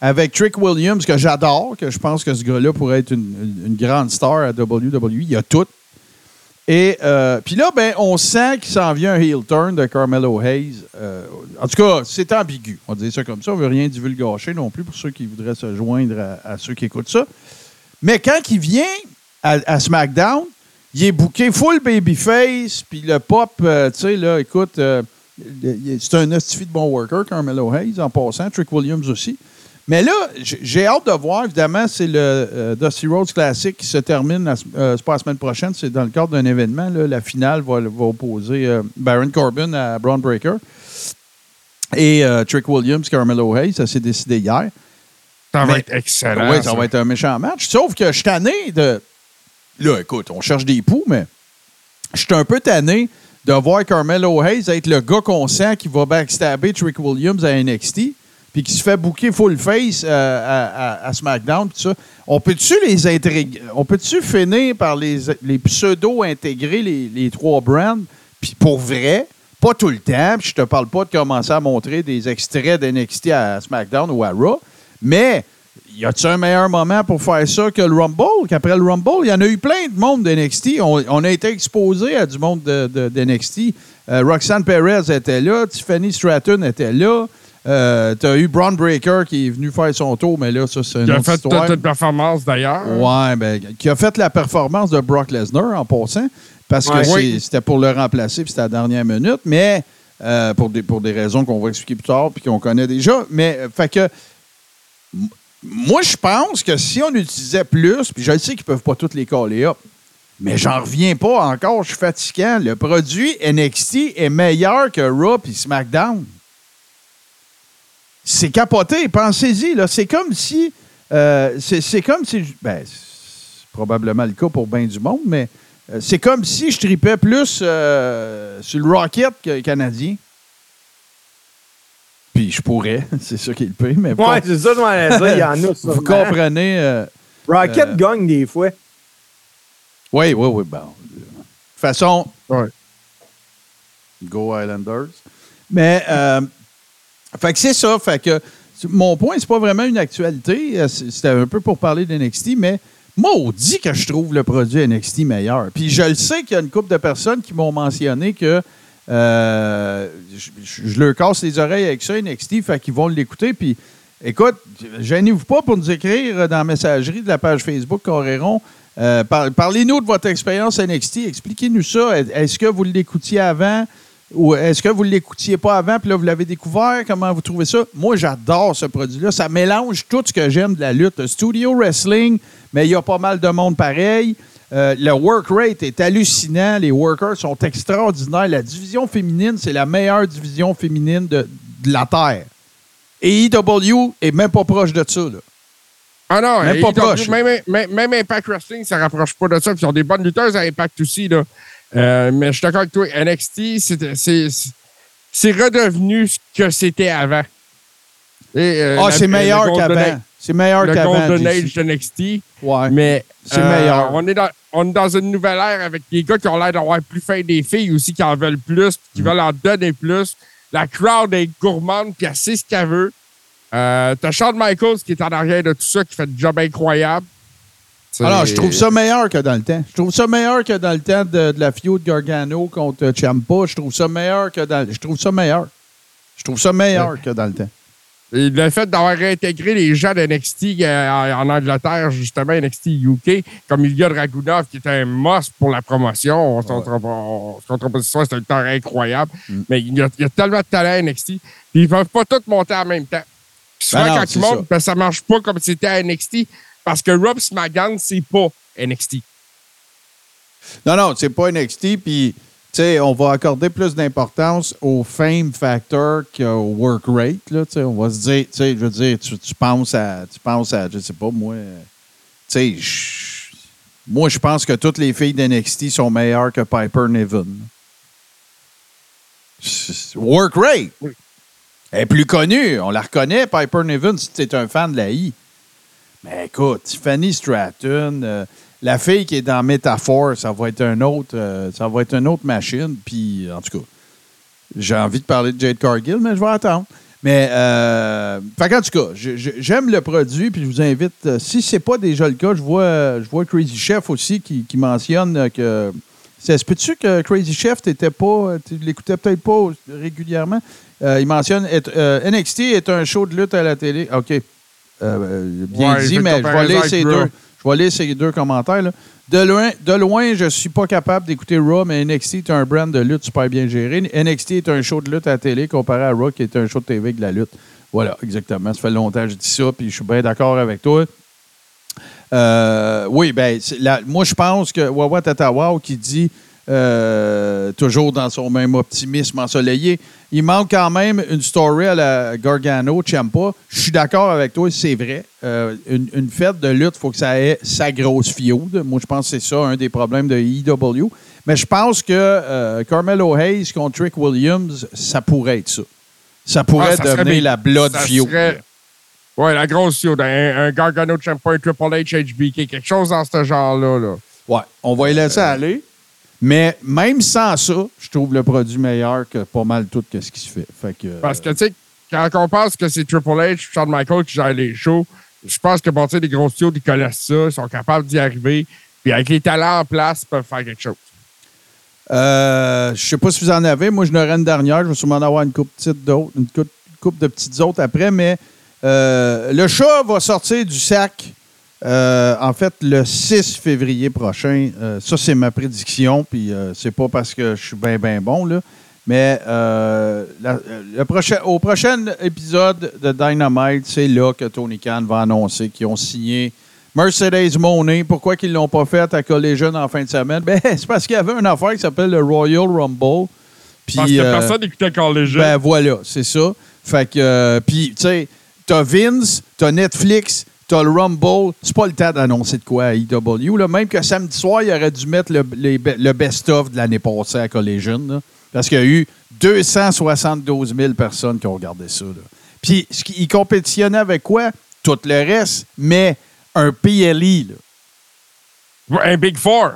avec Trick Williams, que j'adore, que je pense que ce gars-là pourrait être une, une- une grande star à WWE. Il a tout. Et euh, puis là, ben, on sent qu'il s'en vient un heel turn de Carmelo Hayes. Euh, en tout cas, c'est ambigu. On dire ça comme ça. On ne veut rien divulgacher non plus pour ceux qui voudraient se joindre à, ceux qui écoutent ça. Mais quand il vient à, SmackDown, il est booké full babyface, puis le pop, euh, tu sais, là, écoute, c'est un hostifi de bon worker, Carmelo Hayes, en passant, Trick Williams aussi. Mais là, j'ai hâte de voir, évidemment, c'est le euh, Dusty Rhodes Classic qui se termine, la, euh, c'est pas la semaine prochaine, c'est dans le cadre d'un événement, là, la finale va, va opposer euh, Baron Corbin à Braun Breaker. Et Trick Williams, Carmelo Hayes, ça s'est décidé hier. Ça va Mais- être excellent. Oui, ça va être un méchant match. Sauf que je suis tanné de. Là, écoute, on cherche des poux, mais je suis un peu tanné de voir Carmelo Hayes être le gars qu'on sent qui va backstabber Trick Williams à NXT, puis qui se fait booker full face euh, à, SmackDown, ça. On peut-tu les intégrer? On peut-tu finir par les, pseudo-intégrer les, trois brands, puis pour vrai? Pas tout le temps, je te parle pas de commencer à montrer des extraits d'NXT à SmackDown ou à Raw, mais y a-tu un meilleur moment pour faire ça que le Rumble? Qu'après le Rumble, il y en a eu plein de monde de NXT. On, on a été exposé à du monde de, de- de NXT. Euh, Roxanne Perez était là, Tiffany Stratton était là. Euh, tu as eu Braun Breaker qui est venu faire son tour, mais là, ça, c'est une Qui a autre fait histoire. toute une performance d'ailleurs. Ouais, ben, qui a fait la performance de Brock Lesnar en passant, parce que Ouais. c'est- Oui. c'était pour le remplacer, puis c'était à la dernière minute, mais euh, pour, des, pour des raisons qu'on va expliquer plus tard, puis qu'on connaît déjà. Mais, euh, fait que, moi, je pense que si on utilisait plus, puis je le sais qu'ils peuvent pas toutes les caller up, Mais j'en reviens pas encore, je suis fatiguant. Le produit NXT est meilleur que Raw et SmackDown. C'est capoté, pensez-y. là. C'est comme si. euh, c'est c'est comme si. Ben, c'est probablement le cas pour bien du monde, mais euh, c'est comme si je tripais plus euh, sur le Rocket que le Canadien. Puis je pourrais, c'est ça qui est le pire, mais Ouais, c'est ça, je m'en dire. Il y en a, ça. vous comprenez. euh, Rocket Euh, gagne des fois. Oui, oui, oui. Bon. De toute façon, Ouais. Go Islanders. Mais, euh, fait que c'est ça. Fait que mon point, c'est pas vraiment une actualité. euh, C'était un peu pour parler d'NXT, mais maudit que je trouve le produit NXT meilleur. Puis je le sais qu'il y a une couple de personnes qui m'ont mentionné que euh, je, leur casse les oreilles avec ça, NXT, fait qu'ils vont l'écouter. Puis écoute, gênez-vous pas pour nous écrire dans la messagerie de la page Facebook Coréron. Euh, par- Parlez-nous de votre expérience NXT. Expliquez-nous ça. Est-ce que vous l'écoutiez avant? Ou est-ce que vous ne l'écoutiez pas avant puis là, vous l'avez découvert? Comment vous trouvez ça? Moi, j'adore ce produit-là. Ça mélange tout ce que j'aime de la lutte. Le studio wrestling, mais il y a pas mal de monde pareil. Euh, le work rate est hallucinant. Les workers sont extraordinaires. La division féminine, c'est la meilleure division féminine de, de la Terre. Et EW est même pas proche de ça. là. Ah non, Même pas ont- proche. Même, même- même Impact Wrestling, ça rapproche pas de ça. Ils ont des bonnes lutteuses à Impact aussi. Là. Euh, mais je suis d'accord avec toi, NXT, c'est- redevenu ce que c'était avant. Euh, Ah, c'est le meilleur Golden qu'avant. C'est meilleur Le qu'avant. Golden JC. Age de NXT. Ouais. Mais C'est euh, meilleur. On est, dans, on est dans une nouvelle ère avec des gars qui ont l'air d'avoir plus faim des filles aussi, qui en veulent plus, puis Mm. qui veulent en donner plus. La crowd est gourmande, puis elle sait ce qu'elle veut. Euh, T'as Shawn Michaels qui est en arrière de tout ça, qui fait du job incroyable. Alors, je trouve ça meilleur que dans le temps. Je trouve ça meilleur que dans le temps de, de la feud Gargano contre Ciampa. Je trouve ça meilleur que dans. Je trouve ça meilleur. Je trouve ça meilleur que dans le temps. Et le fait d'avoir réintégré les gens de NXT euh, en Angleterre, justement, NXT UK, comme Ilya Dragunov, qui était un must pour la promotion. On se comptera pas- on se comptera pas ce soir, c'est un temps incroyable. Mm. Mais il y, a, il y a tellement de talent à NXT. Puis ils peuvent pas tous monter en même temps. Puis souvent, Ben non, quand ils montent, ça. ben, ça marche pas comme c'était à NXT. Parce que Rob SmackDown, c'est pas NXT. Non, non, c'est pas NXT. Puis, tu sais, on va accorder plus d'importance au fame factor qu'au work rate. Là, tu sais. on va se dire, tu sais, je veux dire, tu, tu penses à, tu penses à, je sais pas, moi, tu sais, moi, je pense que toutes les filles d'NXT sont meilleures que Piper Niven. Work rate. Oui. Elle est plus connue. On la reconnaît, Piper Niven, si tu es un fan de la I. Mais écoute, Tiffany Stratton, euh, la fille qui est dans Métaphore, ça va être un autre, euh, ça va être une autre machine. Puis, en tout cas, j'ai envie de parler de Jade Cargill, mais je vais attendre. Mais, euh, fait qu'en tout cas, j'aime le produit, puis je vous invite, euh, si c'est pas déjà le cas, je vois, je vois Crazy Chef aussi qui, mentionne que. Ça se peut-tu que Crazy Chef, t'étais pas, tu l'écoutais peut-être pas régulièrement? Il mentionne NXT est un show de lutte à la télé. OK. Euh, euh, bien Ouais, dit, mais je vais lire ces deux. Je vais lire ces deux commentaires. là. De loin, de loin, je suis pas capable d'écouter Raw, mais NXT est un brand de lutte super bien géré. NXT est un show de lutte à la télé comparé à Raw qui est un show de TV avec de la lutte. Voilà, exactement. Ça fait longtemps que je dis ça, puis je suis bien d'accord avec toi. Euh, oui, ben, la- moi, je pense que Wawa Tatawa qui dit, euh, toujours dans son même optimisme ensoleillé, il manque quand même une story à la Gargano, Ciampa. Je suis d'accord avec toi, c'est vrai. Euh, une, une fête de lutte, il faut que ça ait sa grosse feud. Moi, je pense que c'est ça, un des problèmes de EW. Mais je pense que euh, Carmelo Hayes contre Trick Williams, ça pourrait être ça. Ça pourrait Ah, ça devenir la blood serait- Ouais, la grosse feud. Un, un Gargano Champion, un Triple H, HBK, quelque chose dans ce genre-là. Là. Ouais, on va y laisser aller. Mais même sans ça, je trouve le produit meilleur que pas mal tout ce qui se fait. Fait que, Parce que, tu sais, quand on pense que c'est Triple H, Shawn Michaels qui gère les shows, je pense que, bon, tu sais, les grosses studios, ils connaissent ça, ils sont capables d'y arriver. Puis avec les talents en place, ils peuvent faire quelque chose. euh, je sais pas si vous en avez. Moi, je n'aurai une dernière. Je vais sûrement en avoir une coupe, petite d'autres, une coupe, coupe de petites autres après. Mais euh, le chat va sortir du sac, euh, en fait, le 6 février prochain. Euh, ça, c'est ma prédiction. Puis euh, c'est pas parce que je suis bien, bien bon, là. Mais la- le prochain, au prochain épisode de Dynamite, c'est là que Tony Khan va annoncer qu'ils ont signé Mercedes Monet, pourquoi qu'ils l'ont pas fait à Collision en fin de semaine? Ben, c'est parce qu'il y avait une affaire qui s'appelle le Royal Rumble. Puis, Parce que personne n'écoutait Collision. ben voilà, c'est ça. Fait que, puis, tu sais, t'as Vince, t'as Netflix, t'as le Rumble. C'est pas le temps d'annoncer de quoi à EW. Là. Même que samedi soir, il aurait dû mettre le, le best-of de l'année passée à Collision. là. parce qu'il y a eu 272 000 personnes qui ont regardé ça. là. Puis, il compétitionnait avec quoi? Tout le reste, mais un PLE. Là. Un Big Four.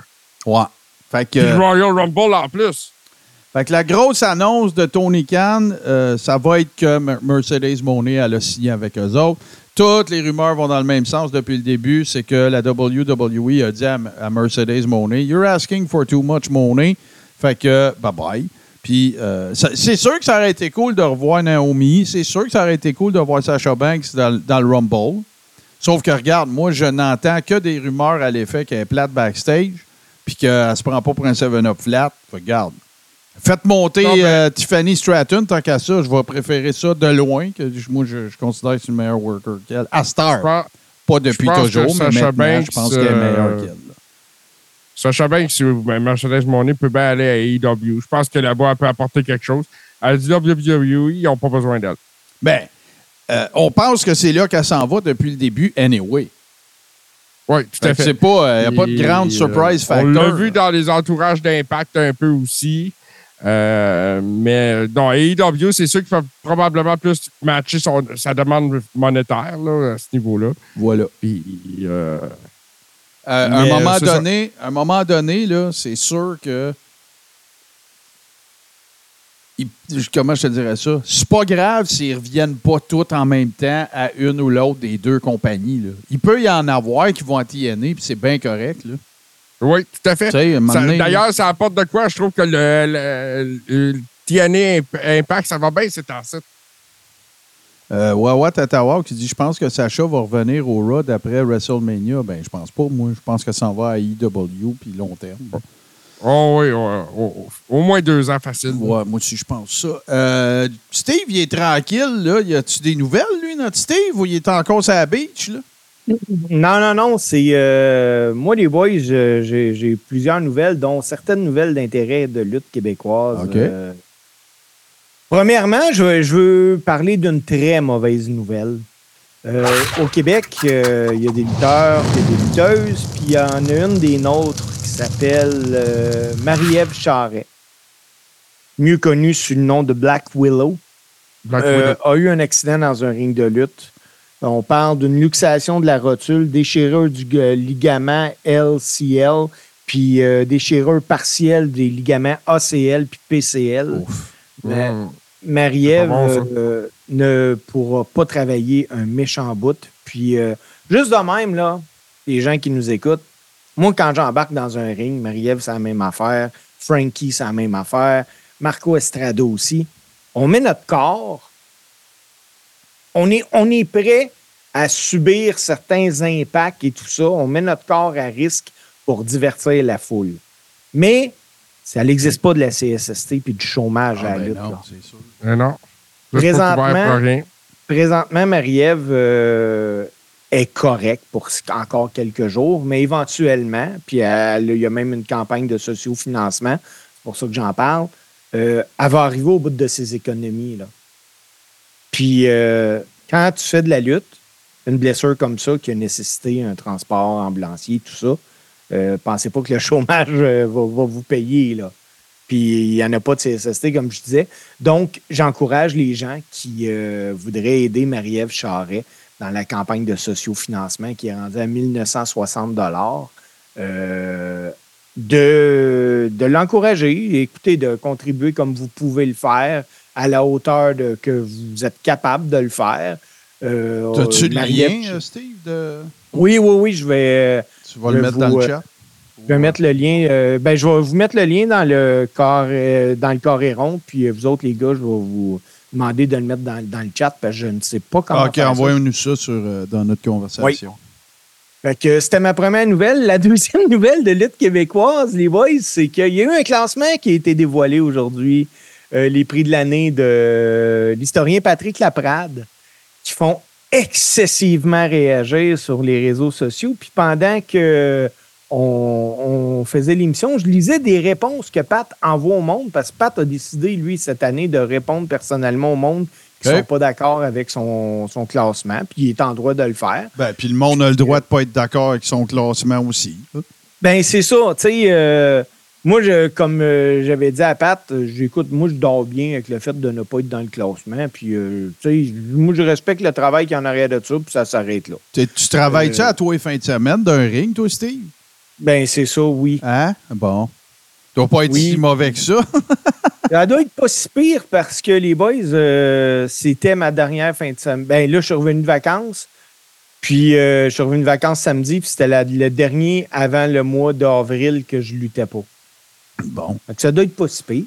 Ouais. Fait que, Puis Royal Rumble en plus. Fait que la grosse annonce de Tony Khan, euh, ça va être que Mer- Mercedes Monet elle a signé avec eux autres. Toutes les rumeurs vont dans le même sens depuis le début. C'est que la WWE a dit à, Mercedes Monet You're asking for too much money. Fait que, bye bye. Puis, euh, c'est sûr que ça aurait été cool de revoir Naomi. C'est sûr que ça aurait été cool de voir Sasha Banks dans, le Rumble. Sauf que, regarde, moi, je n'entends que des rumeurs à l'effet qu'elle est plate backstage, puis qu'elle se prend pas pour un 7-up flat. Regarde. Faites monter Non, mais- euh, Tiffany Stratton, tant qu'à ça, je vais préférer ça de loin, que je- moi, je, je considère que c'est une meilleure worker qu'elle. À Star. Je pense- Pas depuis toujours, mais maintenant, je Banks, pense qu'elle est meilleure euh, qu'elle. là. Sasha Banks, si ben, Mercedes Monet peut bien aller à AEW. Je pense que là-bas, elle peut apporter quelque chose. À WWE, ils n'ont pas besoin d'elle. Ben, euh, on pense que c'est là qu'elle s'en va depuis le début, anyway. Oui, tout à fait. pas, il n'y a pas de grande surprise factor. On l'a vu dans les entourages d'impact un peu aussi. Euh, mais dans AEW, c'est sûr qu'il faut probablement plus matcher son- sa demande monétaire là, à ce niveau-là. Voilà. Puis, euh, Euh, à un moment euh, ça. donné, un moment donné, là, c'est sûr que. il- comment je te dirais ça? C'est pas grave s'ils reviennent pas tous en même temps à une ou l'autre des deux compagnies. là. Il peut y en avoir qui vont à TNA, puis c'est bien correct. Là. Oui, tout à fait. D'ailleurs, ça apporte de quoi? Je trouve que le, le, le TNA Imp- Impact, ça va bien, c'est en site. euh, Wawa Tatawa qui dit Je pense que Sacha va revenir au Raw après WrestleMania. Ben, je pense pas, moi. Je pense que ça en va à EW puis long terme. Oh oui, oh, oh, oh, au moins deux ans facile. Ouais, moi aussi, je pense ça. Euh, Steve, il est tranquille, là. Y a-tu des nouvelles, lui, notre Steve, ou il est encore sur la beach, là? Non, non, non. C'est euh, moi, les boys, j'ai plusieurs nouvelles, dont certaines nouvelles d'intérêt de lutte québécoise. Euh, premièrement, je, veux- je veux parler d'une très mauvaise nouvelle. Euh, au Québec, il y a des lutteurs, il y a des lutteuses, puis il y en a une des nôtres qui s'appelle Marie-Ève Charret, mieux connue sous le nom de Black Willow Black Widow. a eu un accident dans un ring de lutte. On parle d'une luxation de la rotule, déchirure du euh, ligament LCL, puis euh, déchirure partielle des ligaments ACL puis PCL. Ouf. Mais Mm. Marie-Ève bon, euh, ne pourra pas travailler un méchant bout. Puis euh, juste de même, là, les gens qui nous écoutent, moi, quand j'embarque dans un ring, Marie-Ève, c'est la même affaire. Frankie, c'est la même affaire. Marco Estrada aussi. On met notre corps. On est, on est prêt à subir certains impacts et tout ça. On met notre corps à risque pour divertir la foule. Mais ça n'existe pas de la CSST puis du chômage Ah, à la ben lutte. non, c'est sûr. Eh non. Présentement- rien. Marie-Ève euh, est correcte pour encore quelques jours, mais éventuellement, puis elle- il y a même une campagne de sociofinancement, c'est pour ça que j'en parle, euh, elle va arriver au bout de ses économies. Là. Puis euh, quand tu fais de la lutte, une blessure comme ça qui a nécessité un transport ambulancier, tout ça, euh, pensez pas que le chômage euh, va, vous payer. Là. Puis il n'y en a pas de CSST, comme je disais. Donc, j'encourage les gens qui euh, voudraient aider Marie-Ève Charret dans la campagne de sociofinancement qui est rendue à 1960 euh, de, de l'encourager, écoutez, de contribuer comme vous pouvez le faire à la hauteur de, que vous êtes capable de le faire. Euh, T'as-tu le lien, euh, Steve? de- Oui, oui, oui, je vais. Tu vas le mettre dans le euh, chat? Je vais mettre le lien. euh, ben, je vais vous mettre le lien dans le corps, euh, dans le carré rond. Puis euh, vous autres, les gars, je vais vous demander de le mettre dans, dans le chat parce que je ne sais pas comment. OK, envoyez-nous ça sur, euh, dans notre conversation. Fait que c'était ma première nouvelle. La deuxième nouvelle de lutte québécoise, les boys, c'est qu'il y a eu un classement qui a été dévoilé aujourd'hui. Euh, les prix de l'année de l'historien Patrick Laprade, qui font excessivement réagir sur les réseaux sociaux. Puis pendant que on, on faisait l'émission, je lisais des réponses que Pat envoie au monde parce que Pat a décidé, lui, cette année, de répondre personnellement au monde qui ne sont pas d'accord avec son, son classement. Puis il est en droit de le faire. Ben, puis le monde a le droit de pas être d'accord avec son classement aussi. Ben, c'est ça. Tu sais, euh, moi, je, comme euh, j'avais dit à Pat, euh, j'écoute, moi, je dors bien avec le fait de ne pas être dans le classement. Puis, euh, tu sais, moi, je respecte le travail qu'il y en arrière de ça, puis ça s'arrête là. Tu, tu travailles-tu à toi les fins de semaine d'un ring, toi, Steve? Ben, c'est ça, oui. Hein? Bon. Tu dois pas être Oui. si mauvais que ça. Ça doit être pas si pire parce que les boys, euh, c'était ma dernière fin de semaine. Ben là, je suis revenu de vacances. Puis euh, je suis revenu de vacances samedi, puis c'était le dernier avant le mois d'avril que je luttais pas. Bon. Ça doit être pas si pire.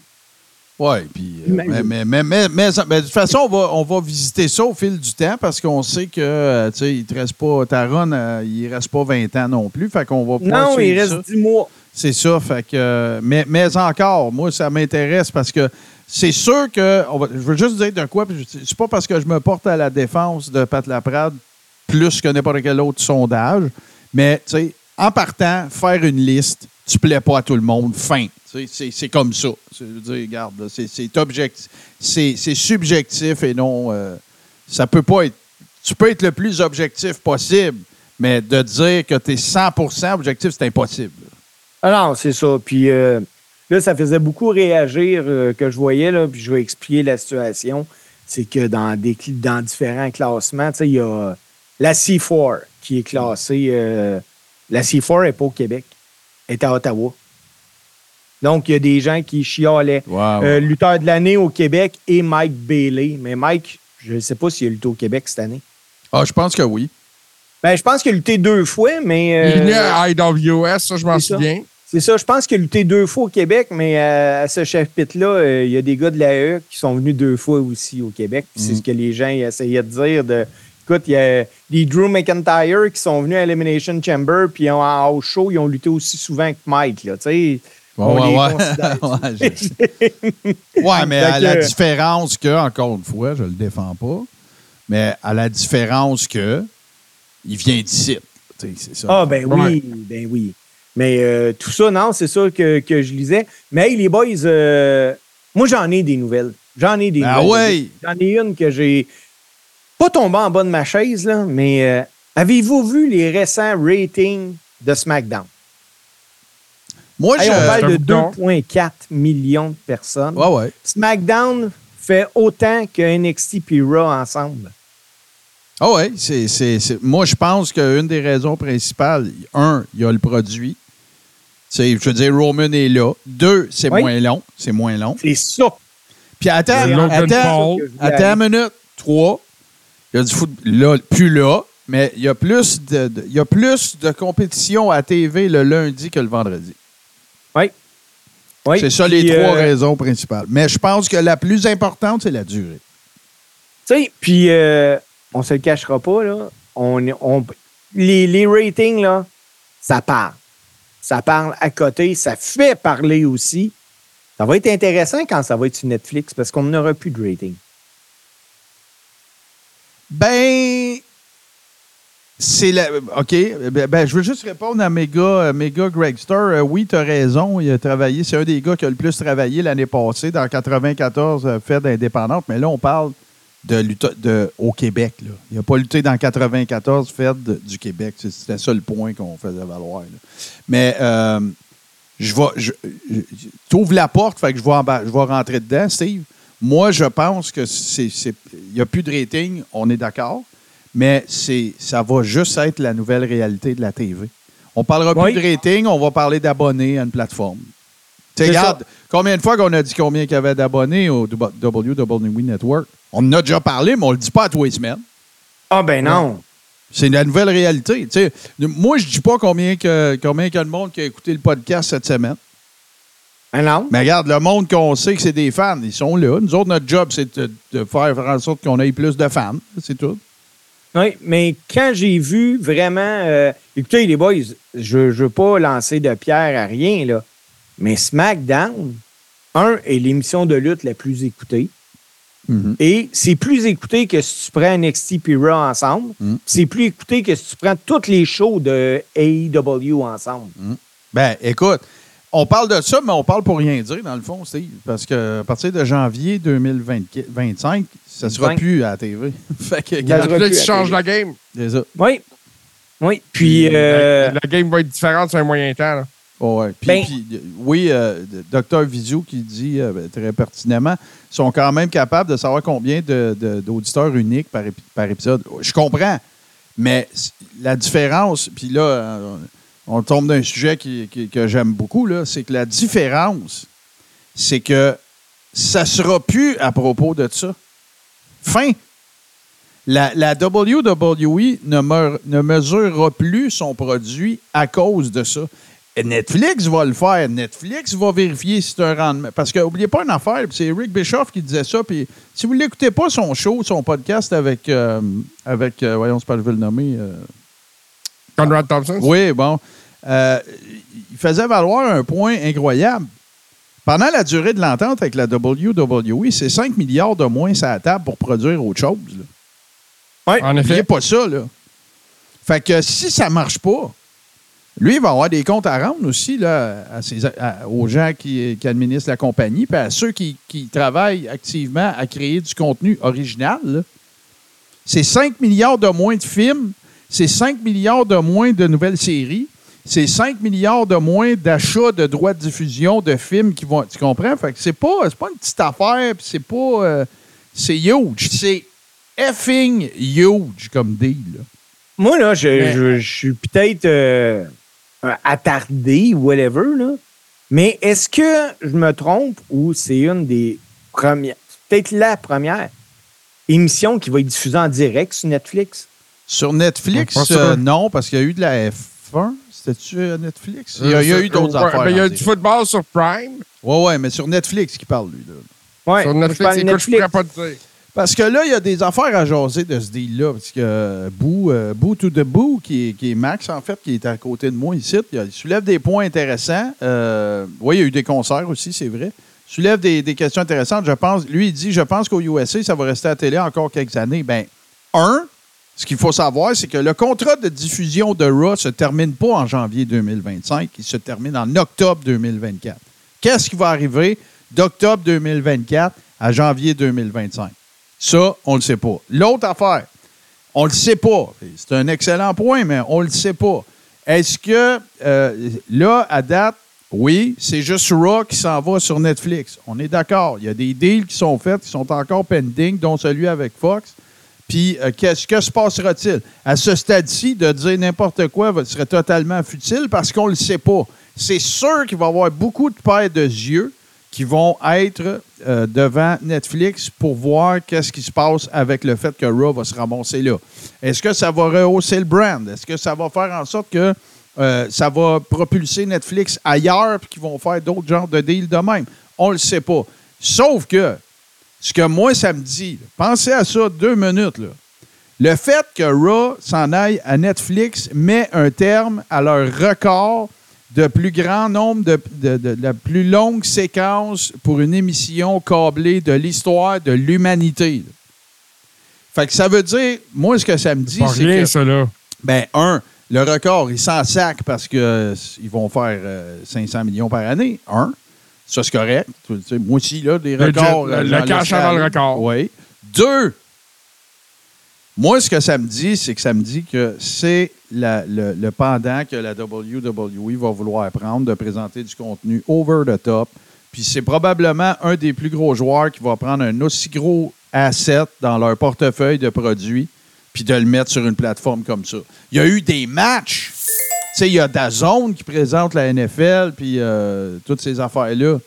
Oui, puis. euh, mais, mais, mais, mais, de toute façon, on va, on va visiter ça au fil du temps parce qu'on sait que, euh, tu sais, il te reste pas. Ta run, euh, il reste pas 20 ans non plus. Fait qu'on va Non, il reste ça. 10 mois. C'est ça. Fait que, mais, mais encore, moi, ça m'intéresse parce que c'est sûr que. on va- je veux juste dire de quoi. C'est pas parce que je me porte à la défense de Pat Laprade plus que n'importe quel autre sondage. Mais, tu sais, en partant, faire une liste, tu plais pas à tout le monde. Fin. C'est comme ça. Je veux dire, regarde, c'est- subjectif et non. euh, ça peut pas être. Tu peux être le plus objectif possible, mais de dire que tu es 100% objectif, c'est impossible. Ah non, c'est ça. Puis euh, là, ça faisait beaucoup réagir euh, que je voyais, là, puis je vais expliquer la situation. C'est que dans, des, dans différents classements, il y a la C4 qui est classée. Euh, la C4 n'est pas au Québec, elle est à Ottawa. Donc, il y a des gens qui chialaient. Wow. Euh, lutteur de l'année au Québec et Mike Bailey. Mais Mike, je ne sais pas s'il a lutté au Québec cette année. Ah, je pense que oui. Ben, je pense qu'il a lutté deux fois, mais. Il est euh, à IWS, ça, je m'en souviens. C'est ça, je pense qu'il a lutté deux fois au Québec, mais euh, à ce chapitre-là, euh, il y a des gars de l'AE qui sont venus deux fois aussi au Québec. C'est Mhm. ce que les gens essayaient de dire. De, écoute, il y a des Drew McIntyre qui sont venus à Elimination Chamber, puis en house show, ils ont lutté aussi souvent que Mike. Là, tu sais. On Ouais, les ouais. considère. Ouais, je- Ouais, mais à la différence que, encore une fois, je le défends pas, mais à la différence que, il vient d'ici. Tu sais, C'est ça. Ah, ben oui, Ouais. ben oui. Mais euh, tout ça, non, c'est ça que, que je lisais. Mais hey, les boys, euh, moi, j'en ai des nouvelles. J'en ai des Ah nouvelles. ouais? J'en ai une que j'ai pas tombé en bas de ma chaise, là, mais euh, avez-vous vu les récents ratings de SmackDown? Moi, Hey, je. on parle de T'as vu 2,4 millions de personnes. Ouais, ouais. SmackDown fait autant que NXT et Raw ensemble. Ah ouais, c'est, c'est- c'est- moi, je pense qu'une des raisons principales, un, il y a le produit. Je veux dire, Roman est là. Deux, c'est Oui. moins long. C'est moins long. C'est ça. Puis attends, attends, attends une minute. Trois, il y a du foot. Là, plus là, mais il y a plus de, de- il y a plus de compétition à TV le lundi que le vendredi. Oui. Oui. c'est ça les trois euh, raisons principales. Mais je pense que la plus importante, c'est la durée. Tu sais, puis euh, on se le cachera pas, là. On, on, les, les ratings, là, ça parle. Ça parle à côté, ça fait parler aussi. Ça va être intéressant quand ça va être sur Netflix parce qu'on n'aura plus de rating. Ben, c'est la. OK. Ben, ben, je veux juste répondre à Mega, euh, Mega Gregster. Euh, oui, tu as raison. Il a travaillé. C'est un des gars qui a le plus travaillé l'année passée dans 94 euh, fait d'indépendante. Mais là, on parle de, lutte- de au Québec. Là. Il n'a pas lutté dans 94 fait de- du Québec. C'était le seul point qu'on faisait valoir. là. Mais je vais. Je, tu ouvres la porte, fait que je vais, je vais rentrer dedans, Steve. Moi, je pense que c'est. Il n'y a plus de rating, on est d'accord, mais c'est, ça va juste être la nouvelle réalité de la TV. On parlera Oui. plus de rating, on va parler d'abonnés à une plateforme. Tu sais, C'est regarde, combien de fois qu'on a dit combien il y avait d'abonnés au WWE Network? On en a déjà parlé, mais on ne le dit pas à tous les semaines. Ah, ben non. C'est la nouvelle réalité. Moi, je ne dis pas combien, que, combien il y a de monde qui a écouté le podcast cette semaine. Ben non. Mais regarde, le monde qu'on sait que c'est des fans, ils sont là. Nous autres, notre job, c'est de, de faire en sorte qu'on ait plus de fans. C'est tout. Oui, mais quand j'ai vu vraiment. euh, écoutez, les boys, je ne veux pas lancer de pierre à rien, là. Mais SmackDown, un, est l'émission de lutte la plus écoutée. Mhm. Et c'est plus écouté que si tu prends NXT puis Raw ensemble. Mhm. C'est plus écouté que si tu prends toutes les shows de AEW ensemble. Ben, écoute, on parle de ça, mais on parle pour rien dire, dans le fond, Steve. Parce que à partir de janvier 2025, ça sera Vingt. plus à la TV. fait que, Ça regarde, sera Là, plus tu à changes la game. Oui. Oui. Puis, euh, La, la game va être différente sur un moyen temps. là. Oh, ouais. Puis, Ben- puis, oui, euh, Dr Vizio qui dit euh, très pertinemment, sont quand même capables de savoir combien de- de- d'auditeurs uniques par, épi- par épisode. Je comprends, mais la différence, puis là, euh, on tombe d'un sujet que j'aime beaucoup, c'est que la différence, c'est que ça sera plus à propos de ça. Fin. La, WWE ne, me- ne mesurera plus son produit à cause de ça. Et Netflix va le faire. Netflix va vérifier si c'est un rendement. Parce que, n'oubliez pas une affaire, c'est Rick Bischoff qui disait ça. Puis si vous n'écoutez pas son show, son podcast avec, euh, avec euh, voyons, c'est pas, je vais le nommer. euh, Conrad Thompson? oui, bon. Euh, il faisait valoir un point incroyable. Pendant la durée de l'entente avec la WWE, c'est 5 milliards de moins sur la table pour produire autre chose. là. ouais. En effet. pas ça, là. Fait que si ça marche pas, lui, il va avoir des comptes à rendre aussi là, à ses- à- aux gens qui, qui administrent la compagnie, puis à ceux qui, qui travaillent activement à créer du contenu original. C'est 5 milliards de moins de films, c'est 5 milliards de moins de nouvelles séries, c'est 5 milliards de moins d'achats de droits de diffusion de films qui vont. Tu comprends? Fait que c'est pas, c'est pas une petite affaire, puis c'est pas. euh, c'est huge. C'est effing huge comme deal. là. Moi, là, je, Mais- je- je suis peut-être euh, attardé ou whatever, là. Mais est-ce que je me trompe ou c'est une des premières, peut-être la première émission qui va être diffusée en direct sur Netflix? Sur Netflix, sûr. euh, non, parce qu'il y a eu de la F1. C'était-tu euh, Netflix? Il y a, il y a eu d'autres Ouais, affaires. ben, Il y a du football sur Prime. Ouais, ouais, mais sur Netflix qui parle, lui. Là. Ouais, sur Netflix, parle de écoute, je pourrais pas te dire? Parce que là, il y a des affaires à jaser de ce deal-là. Parce que euh, Boo, euh, Boo to the Boo, qui est, qui est Max, en fait, qui est à côté de moi ici, il soulève des points intéressants. Euh, oui, il y a eu des concerts aussi, c'est vrai. Il soulève des, des questions intéressantes. Je pense, lui, il dit Je pense qu'au USA, ça va rester à la télé encore quelques années. Ben, un, ce qu'il faut savoir, c'est que le contrat de diffusion de Raw se termine pas en janvier 2025, il se termine en octobre 2024. Qu'est-ce qui va arriver d'octobre 2024 à janvier 2025? Ça, on ne le sait pas. L'autre affaire, on ne le sait pas. C'est un excellent point, mais on ne le sait pas. Est-ce que euh, là, à date, oui, c'est juste Raw qui s'en va sur Netflix. On est d'accord. Il y a des deals qui sont faits, qui sont encore pending, dont celui avec Fox. Puis, euh, qu'est-ce que se passera-t-il? À ce stade-ci, de dire n'importe quoi serait totalement futile parce qu'on ne le sait pas. C'est sûr qu'il va y avoir beaucoup de paires de yeux qui vont être euh, devant Netflix pour voir qu'est-ce qui se passe avec le fait que Raw va se ramasser là. Est-ce que ça va rehausser le brand? Est-ce que ça va faire en sorte que euh, ça va propulser Netflix ailleurs puis qu'ils vont faire d'autres genres de deals de même? On ne le sait pas. Sauf que ce que moi, ça me dit, là, pensez à ça deux minutes. Là. Le fait que Raw s'en aille à Netflix met un terme à leur record de plus grand nombre de, de- de- de la plus longue séquence pour une émission câblée de l'histoire de l'humanité. là. Fait que ça veut dire, moi, ce que ça me dit, Pas c'est rien, que, ça, là. ben, un, le record, il s'en sac parce que euh, ils vont faire euh, 500 millions par année. Un, ça, c'est correct. Tu sais, moi aussi, là, des records. euh, le j'en cash avant le record. Oui. Deux, moi, ce que ça me dit, c'est que ça me dit que c'est le, le pendant que la WWE va vouloir prendre de présenter du contenu over the top. Puis c'est probablement un des plus gros joueurs qui va prendre un aussi gros asset dans leur portefeuille de produits puis de le mettre sur une plateforme comme ça. Il y a eu des matchs. Sais, il y a DAZN qui présente la NFL puis euh, toutes ces affaires-là.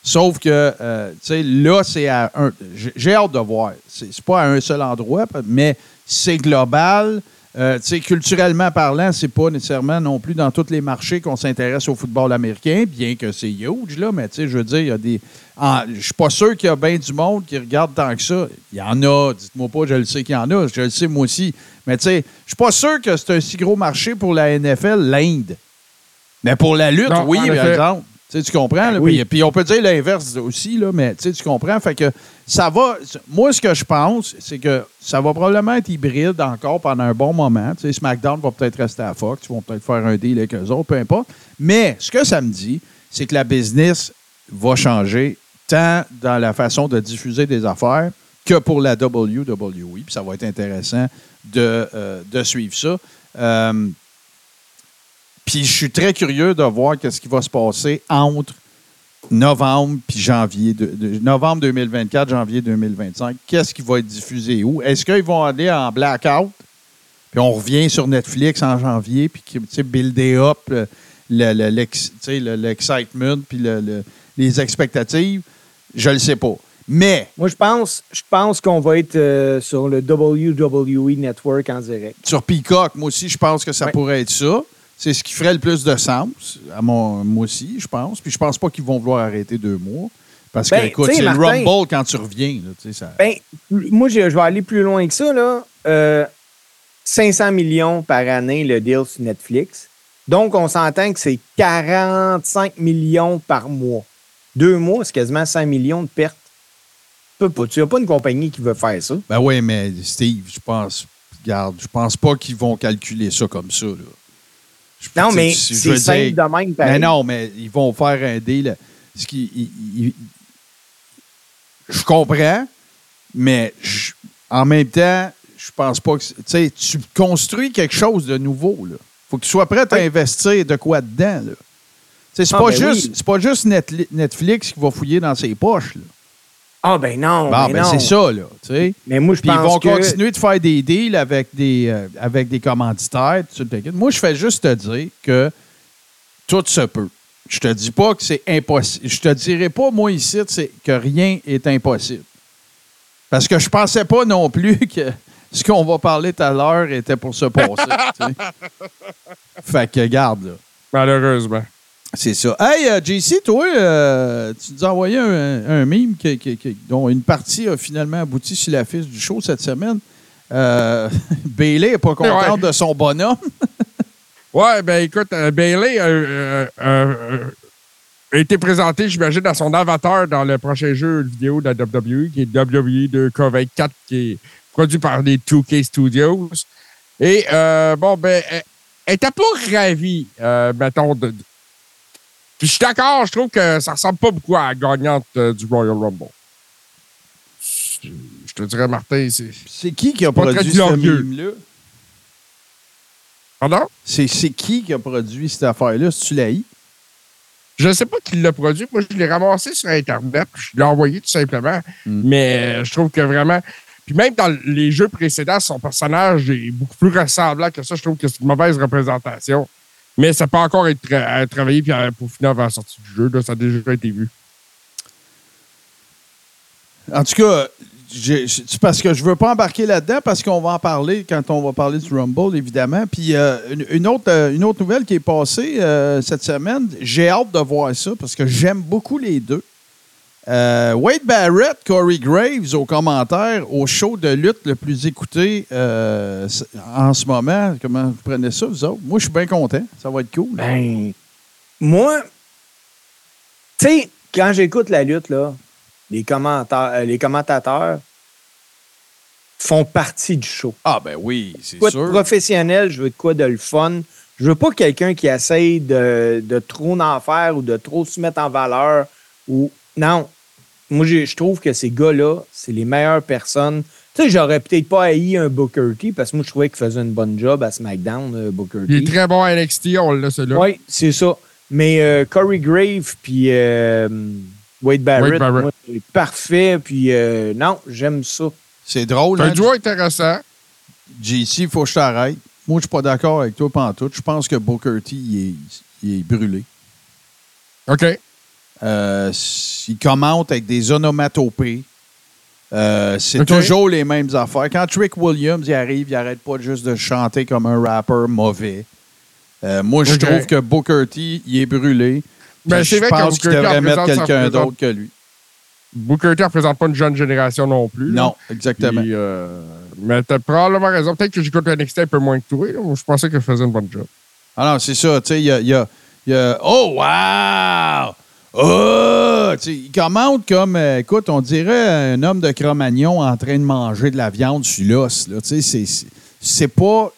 Sauf que, euh, tu sais, là, c'est à un. j'ai- hâte de voir. C'est pas à un seul endroit, mais c'est global. Euh, culturellement parlant, c'est pas nécessairement non plus dans tous les marchés qu'on s'intéresse au football américain, bien que c'est huge, là, mais tu sais, je veux dire, il y a des. Je suis pas sûr qu'il y a bien du monde qui regarde tant que ça. Il y en a, dites-moi pas, je le sais qu'il y en a, je le sais moi aussi. Mais tu sais, je suis pas sûr que c'est un si gros marché pour la NFL, l'Inde. Mais pour la lutte, Non, oui, par exemple. Tu comprends? là? Oui. Puis, puis on peut dire l'inverse aussi, là, mais tu comprends? Fait que ça va. Moi, ce que je pense, c'est que ça va probablement être hybride encore pendant un bon moment. Tu sais, SmackDown va peut-être rester à Fox, ils vont peut-être faire un deal avec eux autres, peu importe. Mais ce que ça me dit, c'est que la business va changer tant dans la façon de diffuser des affaires que pour la WWE. Puis ça va être intéressant de, euh, de suivre ça. Euh, puis je suis très curieux de voir qu'est-ce qui va se passer entre novembre puis janvier, de, de- novembre 2024, janvier 2025. Qu'est-ce qui va être diffusé où? Est-ce qu'ils vont aller en blackout? Puis on revient sur Netflix en janvier, puis tu sais, builder up l'excitement, puis le- le- les expectatives. Je le sais pas. Mais Moi, je pense, je pense qu'on va être euh, sur le WWE Network en direct. sur Peacock, moi aussi, je pense que ça Ouais. pourrait être ça. C'est ce qui ferait le plus de sens, à mon, moi aussi, je pense. Puis je pense pas qu'ils vont vouloir arrêter deux mois. Parce que, Ben, écoute, c'est le Rumble quand tu reviens. là, ça... Ben, moi, je, je vais aller plus loin que ça. Là. Euh, 500 millions par année, le deal sur Netflix. Donc, on s'entend que c'est 45 millions par mois. Deux mois, c'est quasiment 100 millions de pertes. Tu peux pas. Tu n'as pas une compagnie qui veut faire ça. Ben oui, mais Steve, je pense, regarde, je pense pas qu'ils vont calculer ça comme ça. Là. Non, mais c'est simple de même. Mais non, mais ils vont faire un deal. Ce qui, ils- ils- je comprends, mais je- en même temps, je pense pas que. Tu sais, tu construis quelque chose de nouveau. Il faut que tu sois prêt à Oui. investir de quoi dedans. là. Tu sais, C'est Ah, pas, ben juste, oui. pas juste Netflix qui va fouiller dans ses poches. Là. Ah, ben non. Bon, mais ben non. c'est ça, là. tu sais. Mais moi, je Puis ils pense vont que... continuer de faire des deals avec des, euh, avec des commanditaires. Moi, je fais juste te dire que tout se peut. Je te dis pas que c'est impossible. Je te dirai pas, moi, ici, que rien est impossible. Parce que je pensais pas non plus que ce qu'on va parler tout à l'heure était pour se passer. tu sais. Fait que, garde, là. Malheureusement. C'est ça. Hey, euh, JC, toi, euh, tu nous as envoyé un, un meme qui- qui- qui- dont une partie a finalement abouti sur l'affiche du show cette semaine. Euh, Bailey n'est pas contente de son bonhomme. Ouais, ben écoute, euh, Bailey a été présenté, j'imagine, à son avatar dans le prochain jeu vidéo de la WWE, qui est WWE 2K24, qui est produit par les 2K Studios. Et bon, ben, elle elle était pas ravie, mettons, de. Puis je suis d'accord, je trouve que ça ressemble pas beaucoup à la gagnante euh, du Royal Rumble. Je te dirais, Martin, c'est. C'est qui qui a Pas produit ce meme-là? Pardon? C'est qui qui a produit cette affaire-là? Si tu l'as? Je ne sais pas qui l'a produit. Moi, je l'ai ramassé sur Internet. puis Je l'ai envoyé tout simplement. Mm. Mais euh, je trouve que vraiment. Puis même dans les jeux précédents, son personnage est beaucoup plus ressemblant que ça. Je trouve que c'est une mauvaise représentation. Mais ça peut encore être tra- à travailler puis pour finir avant la sortie du jeu. ça a déjà été vu. En tout cas, parce que je veux pas embarquer là-dedans parce qu'on va en parler quand on va parler du Rumble, évidemment. Puis euh, une, une autre, euh, une autre nouvelle qui est passée euh, cette semaine, j'ai hâte de voir ça parce que j'aime beaucoup les deux. Euh, Wade Barrett, Corey Graves aux commentaires au show de lutte le plus écouté euh, en ce moment. Comment vous prenez ça, vous autres? Moi, je suis bien content. Ça va être cool. Ben, moi, tu sais, quand j'écoute la lutte, là, les, commentaires, euh, les commentateurs font partie du show. Ah, ben oui, c'est de sûr. professionnel, je veux de quoi de le fun. Je veux pas quelqu'un qui essaye de, de trop en faire ou de trop se mettre en valeur. ou Non. Moi, je trouve que ces gars-là, c'est les meilleures personnes. Tu sais, j'aurais peut-être pas haï un Booker T parce que moi, je trouvais qu'il faisait une bonne job à SmackDown, euh, Booker Il est T. très bon à NXT, on l'a celui-là. Oui, c'est ça. Mais euh, Corey Grave puis euh, Wade Barrett, Wade Barrett. moi, c'est parfait. Puis euh, non, j'aime ça. C'est drôle, C'est un duo intéressant. JC, il faut que je t'arrête. Moi, je suis pas d'accord avec toi pantoute. Je pense que Booker T, il est, il est brûlé. OK. Euh, il commente avec des onomatopées. Euh, c'est toujours les mêmes affaires. Quand Trick Williams il arrive, il arrête pas juste de chanter comme un rappeur mauvais. Euh, moi, je trouve que Booker T, il est brûlé. Ben, je pense qu'il T devrait mettre quelqu'un d'autre que lui. Booker T ne représente pas une jeune génération non plus. là. Non, exactement. Puis, euh, mais t'as probablement raison. Peut-être que j'écoute NXT un peu moins que toi. là. Je pensais que je faisais une bonne job. Ah non, c'est ça. Tu sais, il y a, y y a Oh, wow! Oh! Il commente comme, euh, écoute, on dirait un homme de Cro-Magnon en train de manger de la viande sur l'os. là. C'est- pas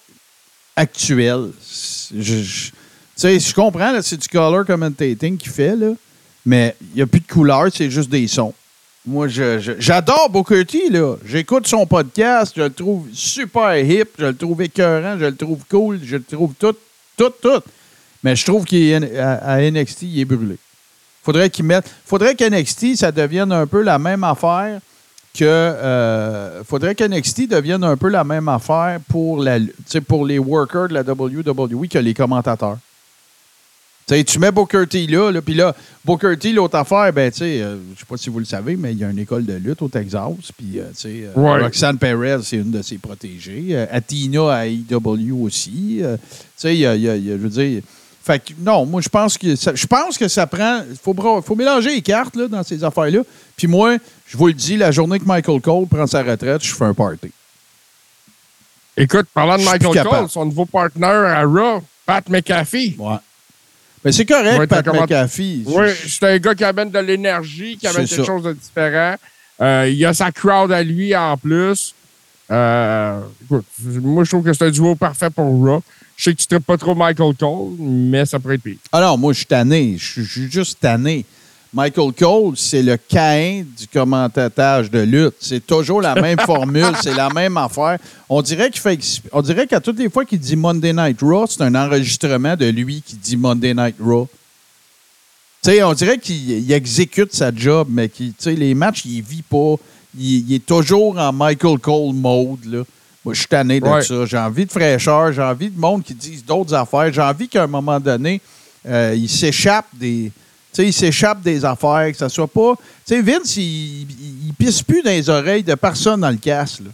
actuel. Je, comprends, c'est du color commentating qu'il fait, là, mais il n'y a plus de couleur, c'est juste des sons. Moi, je- j'adore Booker T, là. J'écoute son podcast, je le trouve super hip, je le trouve écœurant, je le trouve cool, je le trouve tout, tout, tout. Mais je trouve qu'à NXT, il est brûlé. Faudrait qu'il mette. Faudrait qu'NXT, ça devienne un peu la même affaire que. euh, faudrait qu'NXT devienne un peu la même affaire pour, la, pour les workers de la WWE que les commentateurs. Tu mets Booker T là, là puis là, Booker T, l'autre affaire, ben, tu sais, euh, je sais pas si vous le savez, mais il y a une école de lutte au Texas, puis, euh, tu sais, euh. Roxanne Perez, c'est une de ses protégées. Athena à AEW aussi. Euh, tu sais, il y a, il y a- il y a- je veux dire, fait que, non, moi, je pense que ça, je pense que ça prend. Il faut, faut mélanger les cartes là, dans ces affaires-là. Puis moi, je vous le dis, la journée que Michael Cole prend sa retraite, je fais un party. Écoute, parlant de Michael Cole, son nouveau partenaire à Raw, Pat McAfee. Ouais. Mais c'est correct, Ouais, Pat comment- McAfee. Oui, c'est un gars qui amène de l'énergie, qui amène quelque ça. chose de différent. Euh, il a sa crowd à lui en plus. Euh, écoute, moi, je trouve que c'est un duo parfait pour Raw. Je sais que tu ne traites pas trop Michael Cole, mais ça pourrait être pire. Ah non, moi, je suis tanné. Je suis- juste tanné. Michael Cole, c'est le Cain du commentatage de lutte. C'est toujours la même formule, c'est la même affaire. On dirait qu'il fait, on dirait qu'à toutes les fois qu'il dit Monday Night Raw, c'est un enregistrement de lui qui dit Monday Night Raw. Tu sais, on dirait qu'il il exécute sa job, mais les matchs, il vit pas. Il, il est toujours en Michael Cole mode. Là. Moi, je suis tanné de Ouais. ça. J'ai envie de fraîcheur, j'ai envie de monde qui disent d'autres affaires. J'ai envie qu'à un moment donné, euh, il s'échappe des. Tu sais, il s'échappe des affaires, que ça soit pas. Tu sais, Vince, il, il, il pisse plus dans les oreilles de personne dans le casque. là.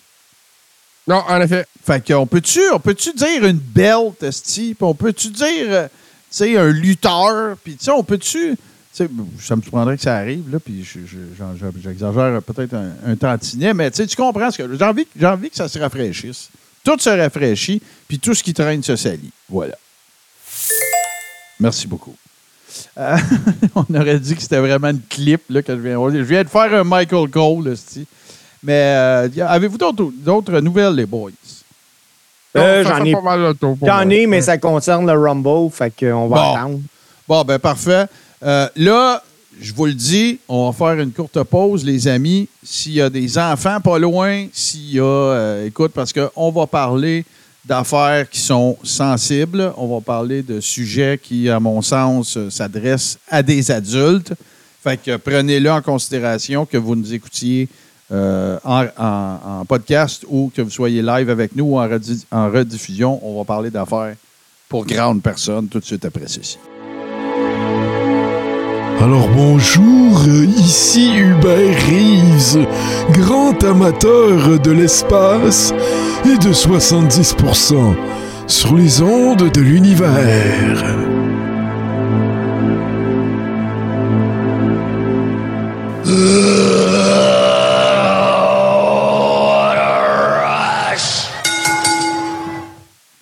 Non, en effet. Fait qu'on peut-tu, on peut-tu dire une belt, esti, on peut-tu dire, euh, tu sais, un lutteur, puis tu sais, on peut-tu, tu sais, ça me surprendrait que ça arrive, là, puis j'exagère peut-être un, un tantinet, mais tu comprends ce que j'ai envie, j'ai envie que ça se rafraîchisse. Tout se rafraîchit, puis tout ce qui traîne se salit. Voilà. Merci beaucoup. Euh, on aurait dit que c'était vraiment une clip là, que je viens. Je viens de faire un Michael Cole. Mais euh, avez-vous d'autres nouvelles, les boys? Euh, j'en ai- J'en mais ça concerne le Rumble, fait qu'on va Bon. attendre. Bon, ben parfait. Euh, là, je vous le dis, on va faire une courte pause, les amis. S'il y a des enfants pas loin, s'il y a... euh, écoute, parce qu'on va parler d'affaires qui sont sensibles. On va parler de sujets qui, à mon sens, euh, s'adressent à des adultes. Fait que prenez-le en considération que vous nous écoutiez en, podcast ou que vous soyez live avec nous ou en rediffusion. On va parler d'affaires pour grandes personnes tout de suite après ceci. Alors bonjour, ici Hubert Reeves, grand amateur de l'espace et de 70% sur les ondes de l'univers.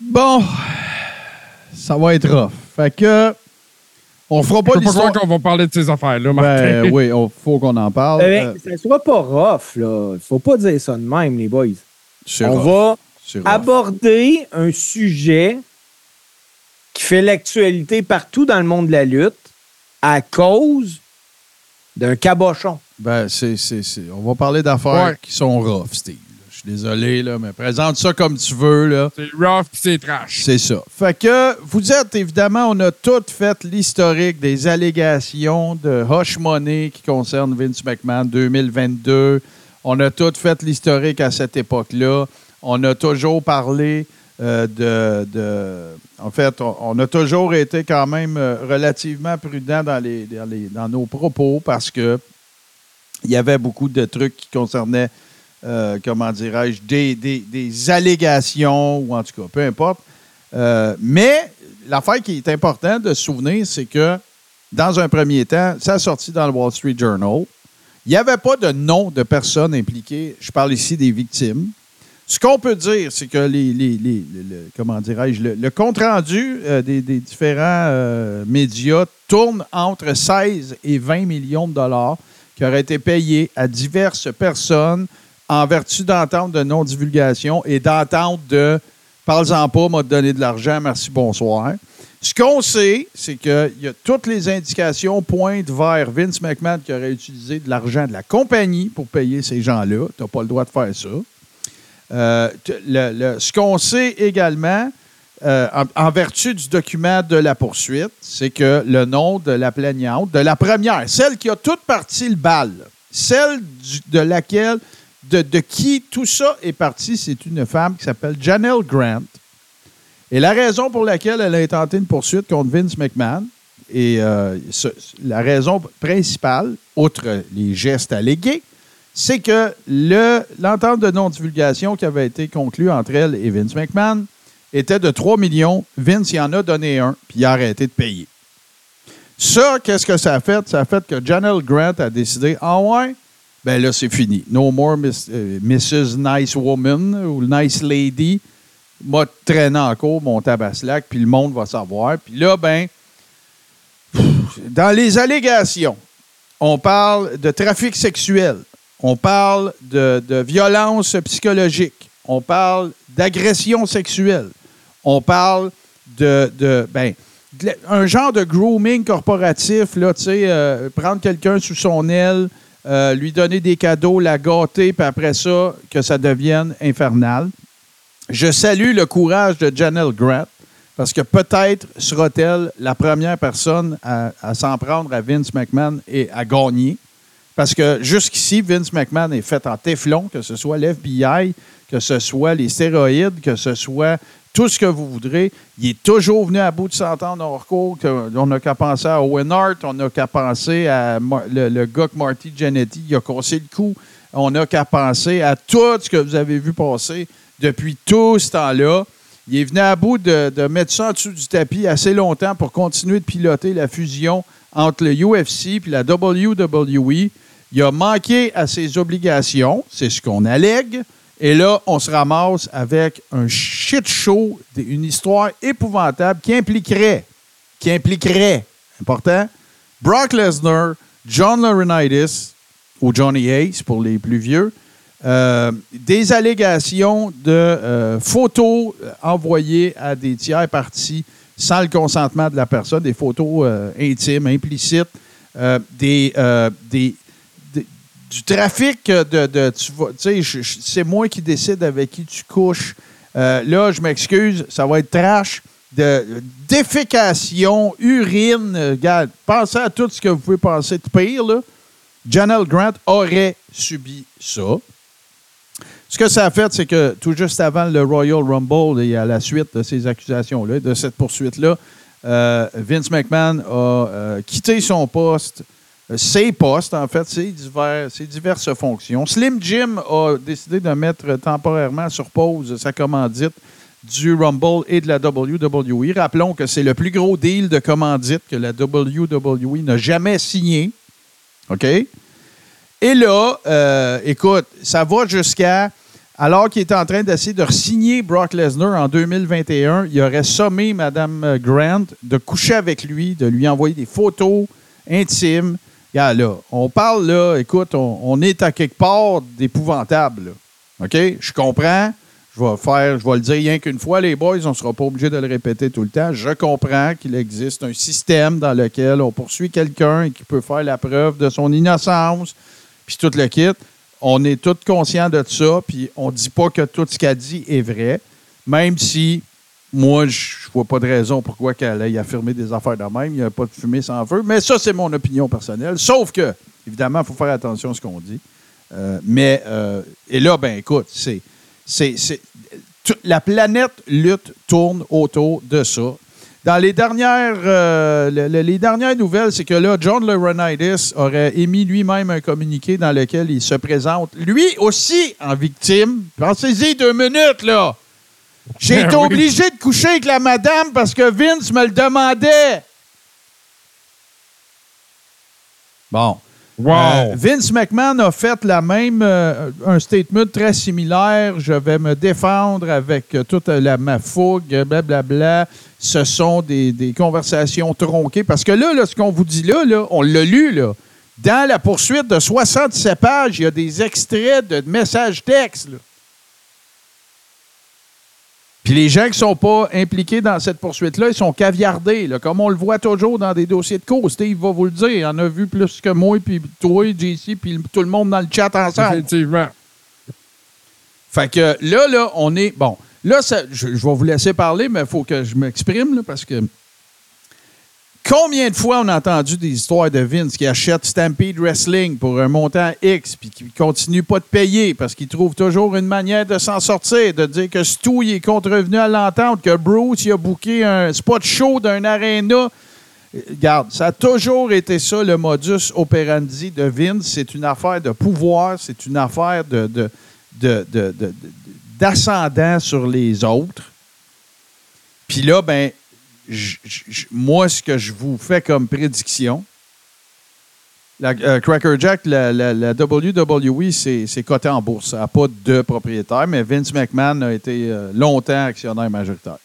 Bon, ça va être rough. Fait que, on fera Je pas l'histoire. qu'on va parler de ces affaires-là, Martin. Ben oui, il faut qu'on en parle. Euh, Euh, ça soit pas rough, là. Faut pas dire ça de même, les boys. c'est On rough. va rough. aborder un sujet qui fait l'actualité partout dans le monde de la lutte à cause d'un cabochon. Ben, c'est, c'est, c'est- On va parler d'affaires Ouais. qui sont rough, Steve. Suis désolé, là, mais présente ça comme tu veux, là. C'est rough pis c'est trash. C'est ça. Fait que vous êtes, évidemment, on a tout fait l'historique des allégations de Hush Money qui concernent Vince McMahon 2022. On a tout fait l'historique à cette époque-là. On a toujours parlé euh, de, de- En fait, on, on a toujours été quand même euh, relativement prudent dans, les, dans, les- dans nos propos parce que il y avait beaucoup de trucs qui concernaient, euh, comment dirais-je, des, des- allégations, ou en tout cas, peu importe. Euh, mais l'affaire qui est importante de se souvenir, c'est que dans un premier temps, ça a sorti dans le Wall Street Journal. Il n'y avait pas de nom de personnes impliquées. Je parle ici des victimes. Ce qu'on peut dire, c'est que les, les- les- le- le- comment dirais-je, le, compte-rendu euh, des, des différents médias tourne entre 16 et 20 millions de dollars qui auraient été payés à diverses personnes en vertu d'entente de non-divulgation et d'entente de Parle-en pas, m'a donné de l'argent, merci, bonsoir. Ce qu'on sait, c'est que y a toutes les indications pointent vers Vince McMahon qui aurait utilisé de l'argent de la compagnie pour payer ces gens-là. Tu n'as pas le droit de faire ça. Euh, le- ce qu'on sait également, euh, en, vertu du document de la poursuite, c'est que le nom de la plaignante, de la première, celle qui a toute partie le bal, celle de laquelle, de, qui tout ça est parti, c'est une femme qui s'appelle Janelle Grant. Et la raison pour laquelle elle a intenté une poursuite contre Vince McMahon, et euh, la raison principale, outre les gestes allégués, c'est que le- l'entente de non-divulgation qui avait été conclue entre elle et Vince McMahon était de 3 millions. Vince y en a donné un, puis il a arrêté de payer. Ça, qu'est-ce que ça a fait? Ça a fait que Janelle Grant a décidé, ah ouais, ben là, c'est fini. No more Miss- euh, Mrs. Nice Woman ou Nice Lady. M'a traîné en cours mon tabaslac, puis le monde va savoir. Puis là, ben, dans les allégations, on parle de trafic sexuel, on parle de, violence psychologique, on parle d'agression sexuelle, on parle de, de, ben, un genre de grooming corporatif, là, tu sais, euh, prendre quelqu'un sous son aile, euh, lui donner des cadeaux, la gâter, puis après ça, que ça devienne infernal. Je salue le courage de Janelle Grant parce que peut-être sera-t-elle la première personne à, s'en prendre à Vince McMahon et à gagner. Parce que jusqu'ici, Vince McMahon est fait en téflon, que ce soit l'FBI, que ce soit les stéroïdes, que ce soit tout ce que vous voudrez. Il est toujours venu à bout de s'entendre hors cours. que- On n'a qu'à penser à Owen Hart, on n'a qu'à penser à le, gars que Marty Jannetty il a cassé le cou. On n'a qu'à penser à tout ce que vous avez vu passer depuis tout ce temps-là. Il est venu à bout de, de mettre ça en dessous du tapis assez longtemps pour continuer de piloter la fusion entre le UFC et la WWE. Il a manqué à ses obligations, c'est ce qu'on allègue. Et là, on se ramasse avec un shit show, une histoire épouvantable qui impliquerait, qui impliquerait, important, Brock Lesnar, John Laurinaitis, ou Johnny Ace pour les plus vieux, euh, des allégations de euh, photos euh, envoyées à des tiers partis sans le consentement de la personne, des photos intimes, implicites, des, des- du trafic de, c'est moi qui décide avec qui tu couches. Euh, là, je m'excuse, ça va être trash. De défécation, urine, euh, regarde, pensez à tout ce que vous pouvez penser de pire, là. Janelle Grant aurait subi ça. Ce que ça a fait, c'est que tout juste avant le Royal Rumble et à la suite de ces accusations-là, de cette poursuite-là, euh, Vince McMahon a quitté son poste, ses postes, en fait, ses, divers- ses diverses fonctions. Slim Jim a décidé de mettre temporairement sur pause sa commandite du Rumble et de la WWE. Rappelons que c'est le plus gros deal de commandite que la WWE n'a jamais signé. OK? Et là, euh, écoute, ça va jusqu'à. Alors qu'il était en train d'essayer de signer Brock Lesnar en 2021, il aurait sommé Mme Grant de coucher avec lui, de lui envoyer des photos intimes. Là, on parle, là, écoute, on, est à quelque part d'épouvantable. OK? Je comprends. Je vais faire, je vais le dire rien qu'une fois, les boys, on ne sera pas obligé de le répéter tout le temps. Je comprends qu'il existe un système dans lequel on poursuit quelqu'un et qui peut faire la preuve de son innocence, puis tout le kit. On est tous conscients de ça, puis on ne dit pas que tout ce qu'elle dit est vrai, même si moi, je vois pas de raison pourquoi qu'elle ait affirmé des affaires de même. Il n'y a pas de fumée sans feu. Mais ça, c'est mon opinion personnelle. Sauf que, évidemment, il faut faire attention à ce qu'on dit. Euh, mais, euh, et là, ben écoute, c'est, c'est, la planète lutte tourne autour de ça. Dans les dernières, euh, le- le- les dernières nouvelles, c'est que là, John Laurinaitis aurait émis lui-même un communiqué dans lequel il se présente, lui aussi, en victime. Pensez-y deux minutes, là. J'ai été Oui. obligé de coucher avec la madame parce que Vince me le demandait. Bon. Wow! Euh, Vince McMahon a fait la même, euh, un statement très similaire. Je vais me défendre avec euh, toute la, ma fougue, blablabla. Ce sont des, des conversations tronquées. Parce que là, là, ce qu'on vous dit là, là on l'a lu, là. Dans la poursuite de 67 pages, il y a des extraits de messages textes. là. Puis les gens qui ne sont pas impliqués dans cette poursuite-là, ils sont caviardés, là, comme on le voit toujours dans des dossiers de cause. Steve va vous le dire. Il en a vu plus que moi, puis toi, JC, puis tout le monde dans le chat ensemble. Effectivement. Fait que là, là, on est. Bon, là, ça- je, je vais vous laisser parler, mais il faut que je m'exprime, là, parce que. Combien de fois on a entendu des histoires de Vince qui achète Stampede Wrestling pour un montant X puis qui continue pas de payer parce qu'il trouve toujours une manière de s'en sortir, de dire que Stu il est contrevenu à l'entente, que Bruce il a booké un spot show d'un aréna. Regarde, ça a toujours été ça le modus operandi de Vince. C'est une affaire de pouvoir, c'est une affaire de- de- de- de- d'ascendant sur les autres. Puis là, ben, moi, ce que je vous fais comme prédiction, la, euh, Cracker Jack, la, WWE, c'est, coté en bourse. Ça n'a pas de propriétaire, mais Vince McMahon a été euh, longtemps actionnaire majoritaire.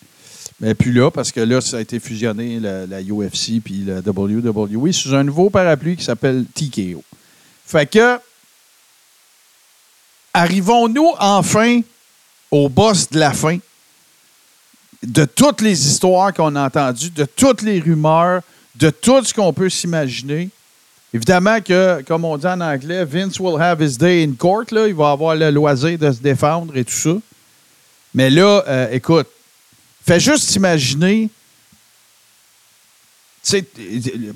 Mais plus là, parce que là, ça a été fusionné, la, la UFC puis la WWE, sous un nouveau parapluie qui s'appelle TKO. Fait que, arrivons-nous enfin au boss de la fin? De toutes les histoires qu'on a entendues, de toutes les rumeurs, de tout ce qu'on peut s'imaginer. Évidemment que, comme on dit en anglais, Vince will have his day in court. Là. Il va avoir le loisir de se défendre et tout ça. Mais là, euh, écoute, fais juste imaginer.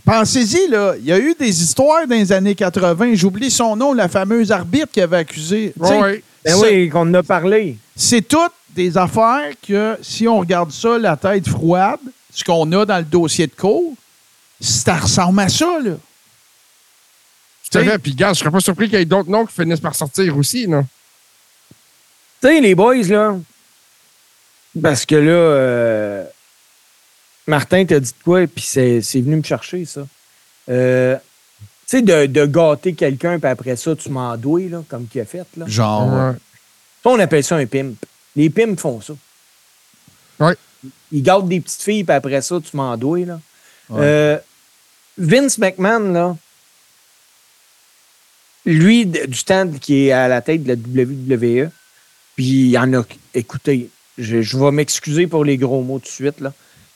Pensez-y, là. Il y a eu des histoires dans les années 80. J'oublie son nom, la fameuse arbitre qui avait accusé. Ouais. Ben oui, qu'on en a parlé. c'est toutes des affaires que, si on regarde ça, la tête froide, ce qu'on a dans le dossier de cours, ça ressemble à ça, là. Tout à fait. Puis, gars, je serais pas surpris qu'il y ait d'autres noms qui finissent par sortir aussi, non? Tu sais, les boys, là, parce que là, euh, Martin t'a dit de quoi, puis c'est c'est venu me chercher, ça. Euh, tu sais, de, de gâter quelqu'un, puis après ça, tu m'en douilles, là, comme qu'il a fait, là. Genre. Ça, on appelle ça un pimp. Les pimps font ça. Ouais. Ils gardent des petites filles, puis après ça, tu m'en douilles, là. Ouais. Euh, Vince McMahon, là, lui, du temps qui est à la tête de la WWE, puis il en a. Écoutez, je, je vais m'excuser pour les gros mots tout de suite, là.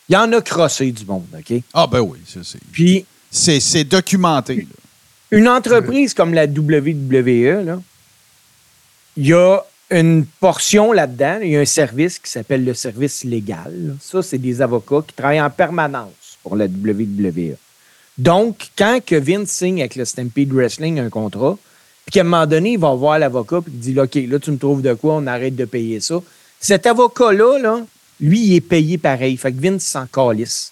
Il en a crossé du monde, OK? Ah, ben oui, ça, c'est- Puis, c'est c'est documenté. là. une entreprise comme la WWE, là, il y a une portion là-dedans, il y a un service qui s'appelle le service légal. Ça, c'est des avocats qui travaillent en permanence pour la WWE. Donc, quand que Vince signe avec le Stampede Wrestling un contrat, puis qu'à un moment donné, il va voir l'avocat puis il dit OK, là, tu me trouves de quoi, on arrête de payer ça. Cet avocat-là, là, lui, il est payé pareil. Fait que Vince s'en calisse.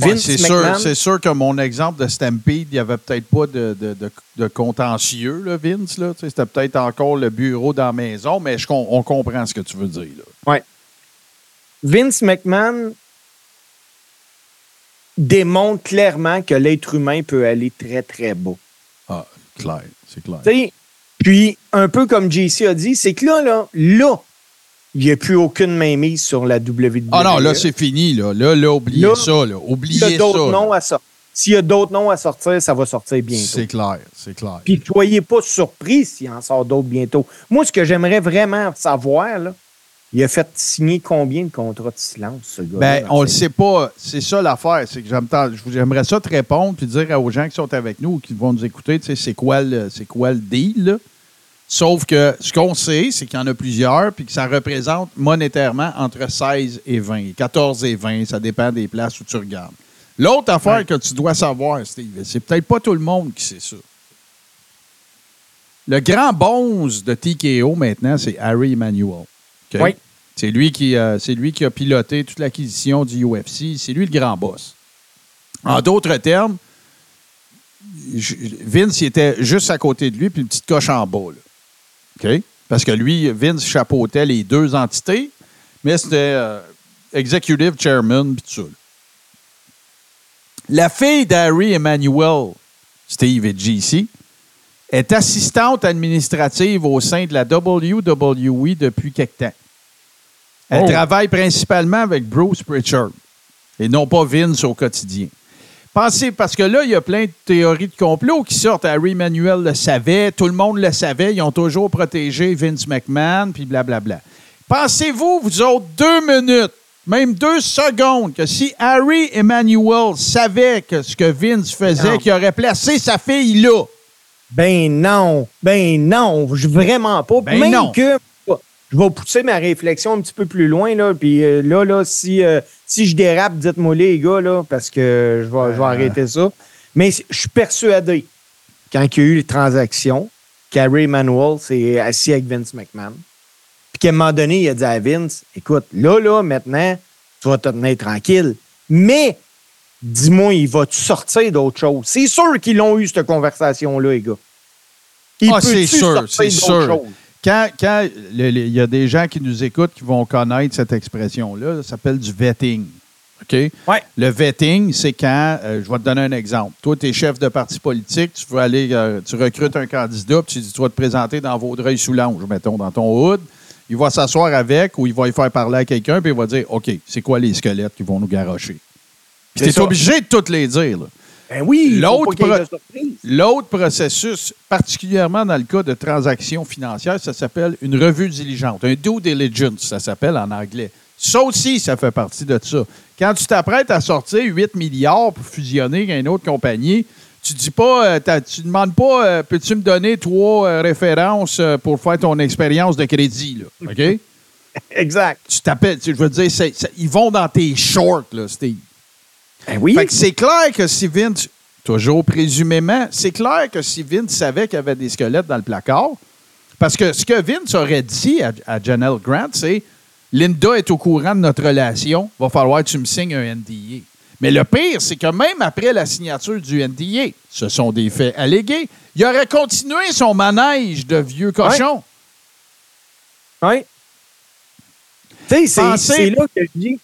Ouais, Vince c'est sûr, McMahon- c'est sûr que mon exemple de Stampede, il n'y avait peut-être pas de, de, de- de contentieux, là, Vince. Là. C'était peut-être encore le bureau dans la maison, mais je, on comprend ce que tu veux dire. Là. Vince McMahon démontre clairement que l'être humain peut aller très, très bas. Ah, clair, c'est clair. Puis, un peu comme JC a dit, c'est que là, là, là, il n'y a plus aucune mainmise sur la WWE. Ah non, là, c'est fini. Là, là, là oubliez Là, ça. Là. S'il y Oubliez a ça. d'autres noms à sortir. S'il y a d'autres noms à sortir, ça va sortir bientôt. C'est clair, c'est clair. Puis soyez pas surpris s'il en sort d'autres bientôt. Moi, ce que j'aimerais vraiment savoir, là, il a fait signer combien de contrats de silence, ce gars Ben, on le sait pas. C'est ça l'affaire. C'est que j'aimerais ça te répondre puis dire aux gens qui sont avec nous ou qui vont nous écouter, tu sais, c'est quoi le, c'est quoi le deal, là? Sauf que ce qu'on sait, c'est qu'il y en a plusieurs puis que ça représente monétairement entre 16 et 20. 14 et 20, ça dépend des places où tu regardes. L'autre affaire que tu dois savoir, Steve, c'est peut-être pas tout le monde qui sait ça. Le grand bonze de TKO maintenant, c'est Harry Emanuel. Oui. C'est lui, qui, euh, c'est lui qui a piloté toute l'acquisition du UFC. C'est lui le grand boss. En d'autres termes, Vince il était juste à côté de lui, puis une petite coche en bas. là. OK? Parce que lui, Vince chapeautait les deux entités, mais c'était euh, executive chairman, puis tout ça. La fille d'Harry Emmanuel, Steve et JC, est assistante administrative au sein de la WWE depuis quelque temps. Elle Oh. travaille principalement avec Bruce Pritchard et non pas Vince au quotidien. Pensez, parce que là, il y a plein de théories de complot qui sortent. Harry Manuel le savait, tout le monde le savait, ils ont toujours protégé Vince McMahon, puis blablabla. Pensez-vous, vous autres, deux minutes, même deux secondes, que si Harry Emmanuel savait que ce que Vince faisait, qu'il aurait placé sa fille là, Ben non, ben non, je- vraiment pas. Ben Même non. que je vais pousser ma réflexion un petit peu plus loin là, puis euh, là là si euh, si je dérape, dites-moi les gars là parce que je vais, je vais arrêter ça. Mais je suis persuadé quand il y a eu les transactions, qu'Harry Manuel s'est assis avec Vince McMahon. Puis qu'à un moment donné, il a dit à Vince, écoute, là là maintenant, tu vas te tenir tranquille. Mais dis-moi, il va-tu sortir d'autre chose? C'est sûr qu'ils l'ont eu, cette conversation-là, les gars. Il Ah, c'est sûr, c'est sûr. chose? Quand quand il y a des gens qui nous écoutent qui vont connaître cette expression-là, ça s'appelle du vetting. OK? Ouais. Le vetting, c'est quand, euh, je vais te donner un exemple. Toi, tu es chef de parti politique, tu veux aller, euh, tu recrutes un candidat, puis tu dis, tu vas te présenter dans Vaudreuil-Soulanges, mettons, dans ton hood. Il va s'asseoir avec ou il va y faire parler à quelqu'un, puis il va dire, OK, c'est quoi les squelettes qui vont nous garrocher? Puis tu es ça. obligé de toutes les dire. là. Ben oui, L'autre pro- processus, particulièrement dans le cas de transactions financières, ça s'appelle une revue diligente, un due diligence, ça s'appelle en anglais. Ça aussi, ça fait partie de ça. Quand tu t'apprêtes à sortir 8 milliards pour fusionner avec une autre compagnie, tu dis pas, euh, tu demandes pas, euh, peux-tu me donner trois euh, références euh, pour faire ton expérience de crédit, là, OK? Exact. tu t'appelles, je veux dire, ils vont dans tes shorts, là, Steve. Oui. Fait que c'est clair que si Vince, toujours présumément, c'est clair que si Vince savait qu'il y avait des squelettes dans le placard, parce que ce que Vince aurait dit à, à Janelle Grant, c'est Linda est au courant de notre relation, va falloir que tu me signes un NDA. Mais le pire, c'est que même après la signature du NDA, ce sont des faits allégués, il aurait continué son manège de vieux cochon. Oui. Tu sais, c'est là que je dis.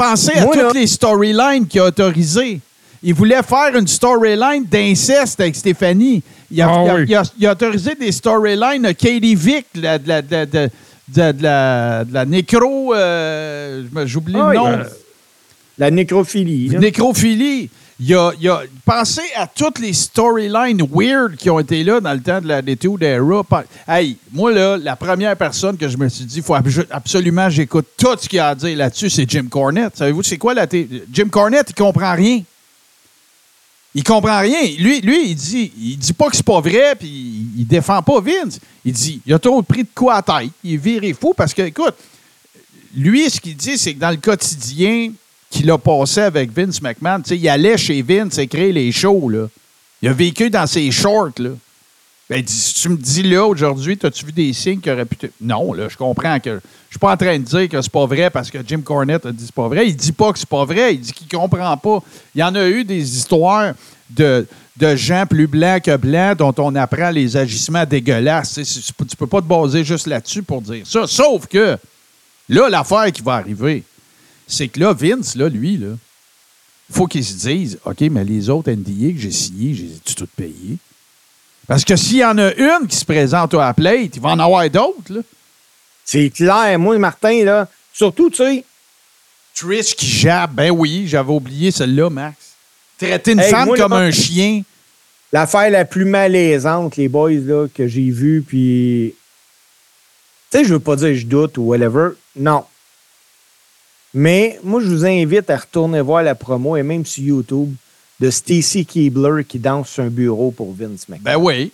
Pensez à Moi, toutes là- les storylines qu'il a autorisées. Il voulait faire une storyline d'inceste avec Stéphanie. Il a, Ah il a- oui. il a- il a autorisé des storylines de Katie Vick, de la, de la, de, de- de- de la, de la nécro. euh, J'oublie Ah, le nom. il- La nécrophilie. là. Nécrophilie. Il a, il a pensé à toutes les storylines weird qui ont été là dans le temps de la Détour Era. Hey, moi, là, la première personne que je me suis dit, faut ab- absolument j'écoute tout ce qu'il a à dire là-dessus, c'est Jim Cornette. Savez-vous, c'est quoi la Jim Cornette, il comprend rien. Il comprend rien. Lui, lui il dit il dit pas que c'est pas vrai, puis il, il défend pas Vince. Il dit il a trop pris de quoi à tête. Il est viré fou parce que, écoute, lui, ce qu'il dit, c'est que dans le quotidien qu'il a passé avec Vince McMahon, il allait chez Vince écrire les shows, là. Il a vécu dans ses shorts, là. Ben, tu me dis là, aujourd'hui, as-tu vu des signes qui auraient pu... Non, là, je comprends que... Je suis pas en train de dire que c'est pas vrai parce que Jim Cornette a dit c'est pas vrai. Il dit pas que c'est pas vrai. Il dit qu'il comprend pas. Il y en a eu des histoires de, de gens plus blancs que blancs dont on apprend les agissements dégueulasses. Tu tu peux pas te baser juste là-dessus pour dire ça. Sauf que Là, l'affaire qui va arriver, c'est que là, Vince, là, lui, là, il faut qu'il se dise OK, mais les autres NDA que j'ai signés, j'ai toutes payées. Parce que s'il y en a une qui se présente à la plate, il va en avoir d'autres. là. C'est clair. Moi, Martin, là, surtout, tu sais, Trish qui jappe, ben oui, j'avais oublié celle-là, Max. Traiter une Hey, femme moi, comme un chien. l'affaire la plus malaisante, les boys, là, que j'ai vue, puis. Tu sais, je veux pas dire je doute ou whatever. Non. Mais moi, je vous invite à retourner voir la promo, et même sur YouTube, de Stacy Keebler qui danse sur un bureau pour Vince McMahon. Ben oui.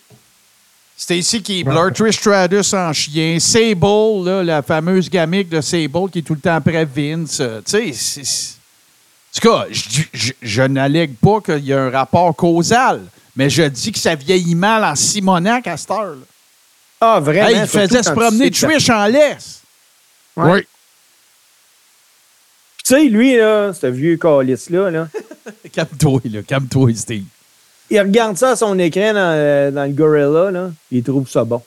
Stacy Keebler, Trish Stratus en chien, Sable, là, la fameuse gamique de Sable qui est tout le temps après Vince. euh, tu sais, en tout cas, je, je- je n'allègue pas qu'il y a un rapport causal, mais je dis que ça vieillit mal en Simonac à cette heure. là. Ah, vraiment? Hey, il faisait se promener Trish en laisse. Ouais. Oui. Tu sais, lui, là, ce vieux calice-là, là, Calme-toi, là, calme-toi, Steve. il regarde ça à son écran dans, euh, dans le Gorilla, là, il trouve ça bon.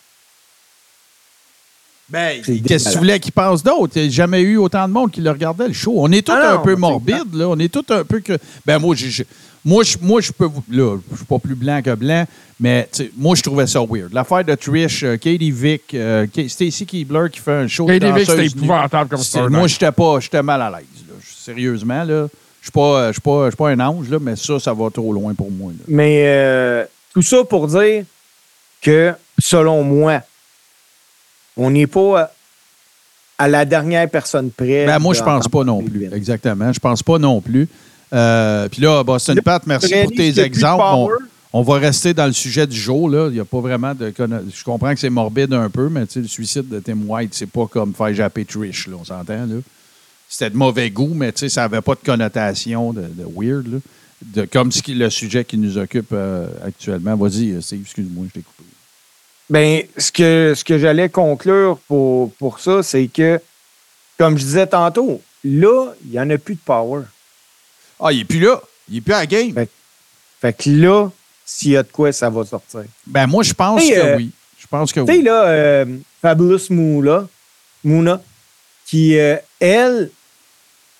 Ben, qu'est-ce que tu voulais qu'il passe d'autre? Il n'y a jamais eu autant de monde qui le regardait, le show. On est tous Ah un peu je morbides, là. On est tous un peu que. Ben, moi, j'ai- Moi, je, moi, je peux vous. Là, je suis pas plus blanc que blanc, mais moi, je trouvais ça weird. L'affaire de Trish, euh, Katie Vick, euh, Stacy Keebler qui fait un show de Katie Vick, c'était épouvantable comme storyline. Moi, j'étais pas, j'étais mal à l'aise. là. Sérieusement, là. Je suis pas, je suis pas, je suis pas un ange, là, mais ça, ça va trop loin pour moi. là. Mais euh, tout ça pour dire que, selon moi, on n'est pas à, la dernière personne près. Ben, moi, je de pense pas non plus. Exactement. Je pense pas non plus. Euh, Puis là, Boston Là, Pat, merci pour tes exemples. On, power. on va rester dans le sujet du jour. Là. Il n'y a pas vraiment de. Je comprends que c'est morbide un peu, mais tu sais, le suicide de Tim White, c'est pas comme faire japper Trish, là, on s'entend. Là. C'était de mauvais goût, mais tu sais, ça n'avait pas de connotation de, de weird. Là. De, comme ce qui, le sujet qui nous occupe euh, actuellement. Vas-y, euh, Steve, excuse-moi, je t'ai coupé. Ben, ce que, ce que j'allais conclure pour, pour ça, c'est que, comme je disais tantôt, là, il n'y en a plus de power. Ah, il est plus là. Il est plus à la game. Fait que là, s'il y a de quoi, ça va sortir. Ben, moi, je pense que euh, oui. Je pense que Tu sais, oui. là, euh, Fabulous Moula, Mouna, qui, euh, elle,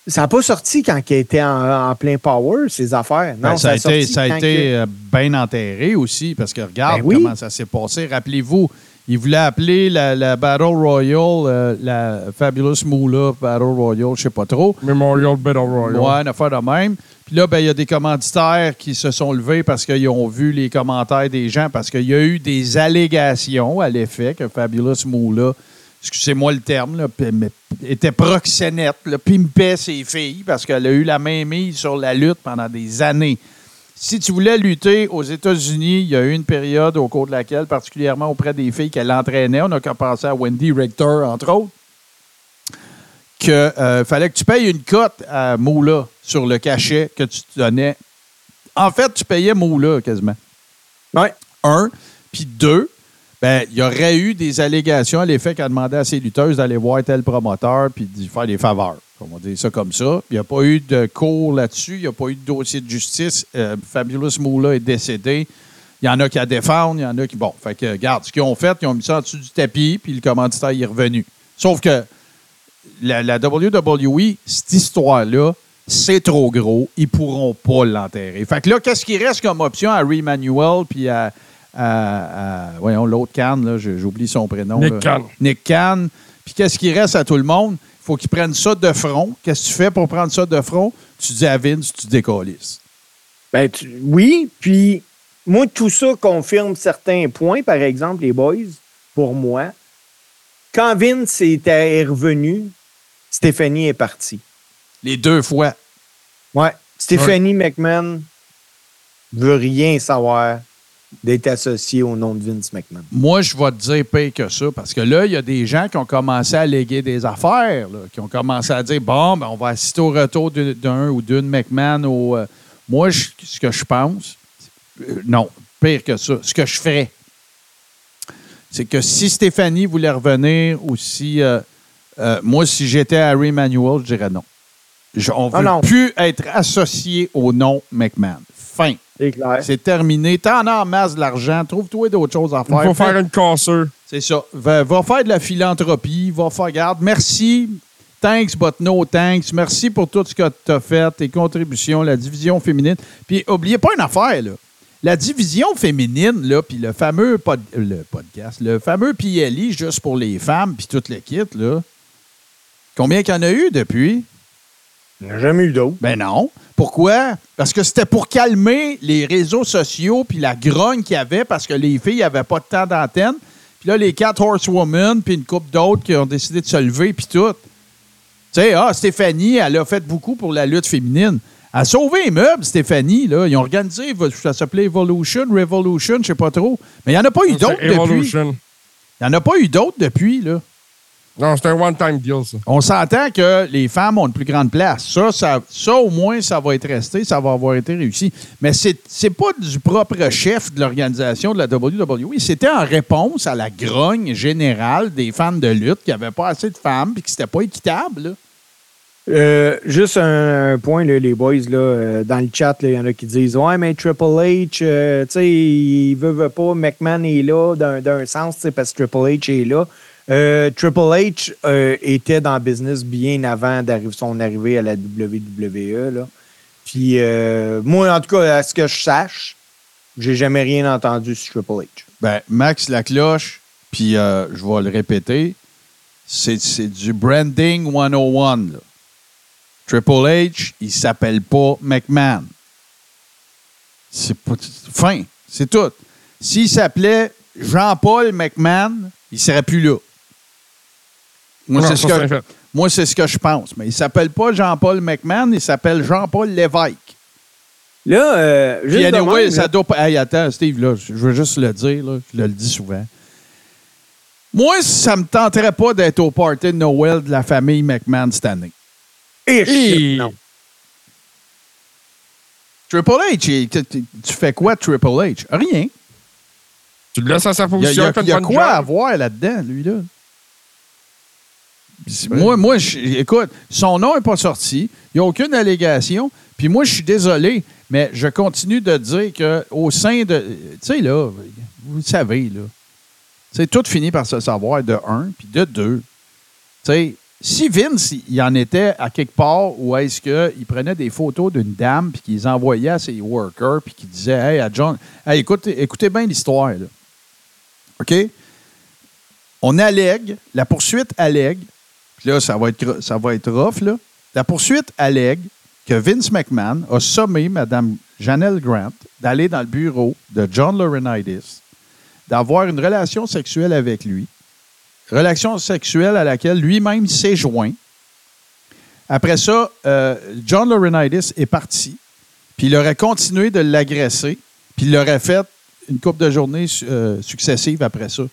ça n'a pas sorti quand elle était en, en plein power, ses affaires. Non, Ben, ça a été, ça a été que- euh, bien enterré aussi, parce que regarde Ben oui. comment ça s'est passé. Rappelez-vous, il voulait appeler la, la Battle Royale, euh, la Fabulous Moolah Battle Royale, je sais pas trop. Memorial Battle Royale. Ouais, une affaire de même. Puis là, ben, il y a des commanditaires qui se sont levés parce qu'ils ont vu les commentaires des gens, parce qu'il y a eu des allégations à l'effet que Fabulous Moolah, excusez-moi le terme, là, mais était proxénète, là, pimpait ses filles parce qu'elle a eu la main mise sur la lutte pendant des années. Si tu voulais lutter aux États-Unis, il y a eu une période au cours de laquelle, particulièrement auprès des filles qu'elle entraînait, on a qu'à penser à Wendy Richter, entre autres, qu'il fallait que tu payes une cote à Moula sur le cachet que tu te donnais. En fait, tu payais Moula quasiment. Ouais. Un. Puis deux, ben, il y aurait eu des allégations à l'effet qu'elle demandait à ses lutteuses d'aller voir tel promoteur puis d'y faire des faveurs. On va dire ça comme ça. Il n'y a pas eu de cours là-dessus. Il n'y a pas eu de dossier de justice. Euh, Fabulous Moula est décédé. Il y en a qui à défendre, il y en a qui. Bon, fait que, regarde, ce qu'ils ont fait, ils ont mis ça en dessous du tapis, puis le commanditaire est revenu. Sauf que la, WWE, cette histoire-là, c'est trop gros. Ils pourront pas l'enterrer. Fait que là, qu'est-ce qui reste comme option à Harry puis à, à- à- voyons, l'autre Cannes, j'oublie son prénom. Nick là. Khan. Nick Cannes. Puis qu'est-ce qui reste à tout le monde? Il faut qu'ils prennent ça de front. Qu'est-ce que tu fais pour prendre ça de front? Tu dis à Vince, tu décollisses. Ben, tu- oui, puis moi, tout ça confirme certains points, par exemple, les boys, pour moi. Quand Vince était revenu, Stéphanie est partie. Les deux fois. Ouais. Stéphanie McMahon veut rien savoir d'être associée au nom de Vince McMahon. Moi, je vais te dire pire que ça, parce que là, il y a des gens qui ont commencé à léguer des affaires, là, qui ont commencé à dire bon, ben, on va assister au retour d'un ou d'une McMahon. Au, euh, moi, je- ce que je pense, euh, non, pire que ça, ce que je ferais, c'est que si Stéphanie voulait revenir ou si. euh, moi, si j'étais Harry Manuel, je dirais non. Je- on ne Ah veut plus être associé au nom McMahon. Fin. C'est clair. C'est terminé. T'en as en masse de l'argent. Trouve-toi d'autres choses à Il faire. faut Fais- faire une casseur. c'est ça. Va, va faire de la philanthropie, va faire garde. Merci. Thanks, but no thanks. Merci pour tout ce que tu as fait, tes contributions, la division féminine. Puis, oubliez pas une affaire, là. La division féminine, là, puis le fameux pod- le podcast, le fameux PLI juste pour les femmes, puis tout le kit, là. Combien qu'il y en a eu depuis? Il n'y a jamais eu d'autre. Ben non. Pourquoi? Parce que c'était pour calmer les réseaux sociaux puis la grogne qu'il y avait parce que les filles n'avaient pas de temps d'antenne. Puis là, les quatre horsewomen puis une couple d'autres qui ont décidé de se lever puis tout. Tu sais, ah, Stéphanie, elle a fait beaucoup pour la lutte féminine. Elle a sauvé les meubles, Stéphanie. Là. Ils ont organisé, ça s'appelait Evolution, Revolution, je sais pas trop. Mais il n'y en a pas eu d'autres C'est depuis. Il n'y en a pas eu d'autres depuis, là. Non, c'est un one-time deal, ça. On s'entend que les femmes ont une plus grande place. Ça, ça, ça, au moins, ça va être resté, ça va avoir été réussi. Mais c'est c'est pas du propre chef de l'organisation de la WWE. C'était en réponse à la grogne générale des fans de lutte qui n'avaient pas assez de femmes et que c'était pas équitable. là. Euh, juste un, un point, là, les boys, là, euh, dans le chat, il y en a qui disent Ouais, mais Triple H, euh, tu sais, il veut, veut pas, McMahon est là d'un d'un sens, tu sais, parce que Triple H est là. Euh, Triple H euh, était dans le business bien avant son arrivée à la WWE. Là. Puis euh, moi, en tout cas, à ce que je sache, j'ai jamais rien entendu sur Triple H. Ben, Max Lacloche, puis euh, je vais le répéter, c'est du branding 101. Là. Triple H, il s'appelle pas McMahon. C'est pas. Fin, c'est tout. S'il s'appelait Jean-Paul McMahon, il serait plus là. Moi, c'est ce que, moi, c'est ce que je pense. Mais il s'appelle pas Jean-Paul McMahon, il s'appelle Jean-Paul Lévesque. Là, euh, juste de anyway, même, ça là, doit pas. Hey, attends, Steve, là, je veux juste le dire, là, je le dis souvent. Moi, ça me tenterait pas d'être au party de Noël de la famille McMahon cette année. Et- non. Triple H, tu tu fais quoi, Triple H? Rien. Tu le laisses à sa Il y a, position. il y a- y a quoi job. à voir là-dedans, lui, là? Moi, moi je- écoute, son nom n'est pas sorti. Il n'y a aucune allégation. Puis moi, je suis désolé, mais je continue de dire qu'au sein de. Tu sais, là, vous le savez, là. Tu tout finit par se savoir de un, puis de deux. Tu sais, si Vince, il en était à quelque part où est-ce qu'il prenait des photos d'une dame, puis qu'il envoyait à ses workers, puis qu'il disait, hey, à John, hey, écoutez, écoutez bien l'histoire, là. OK? On allègue, la poursuite allègue, puis là, ça va être, rough, là. La poursuite allègue que Vince McMahon a sommé Mme Janelle Grant d'aller dans le bureau de John Laurinaitis, d'avoir une relation sexuelle avec lui, relation sexuelle à laquelle lui-même s'est joint. Après ça, euh, John Laurinaitis est parti, puis il aurait continué de l'agresser, puis il l'aurait fait une couple de journées euh, successives après ça.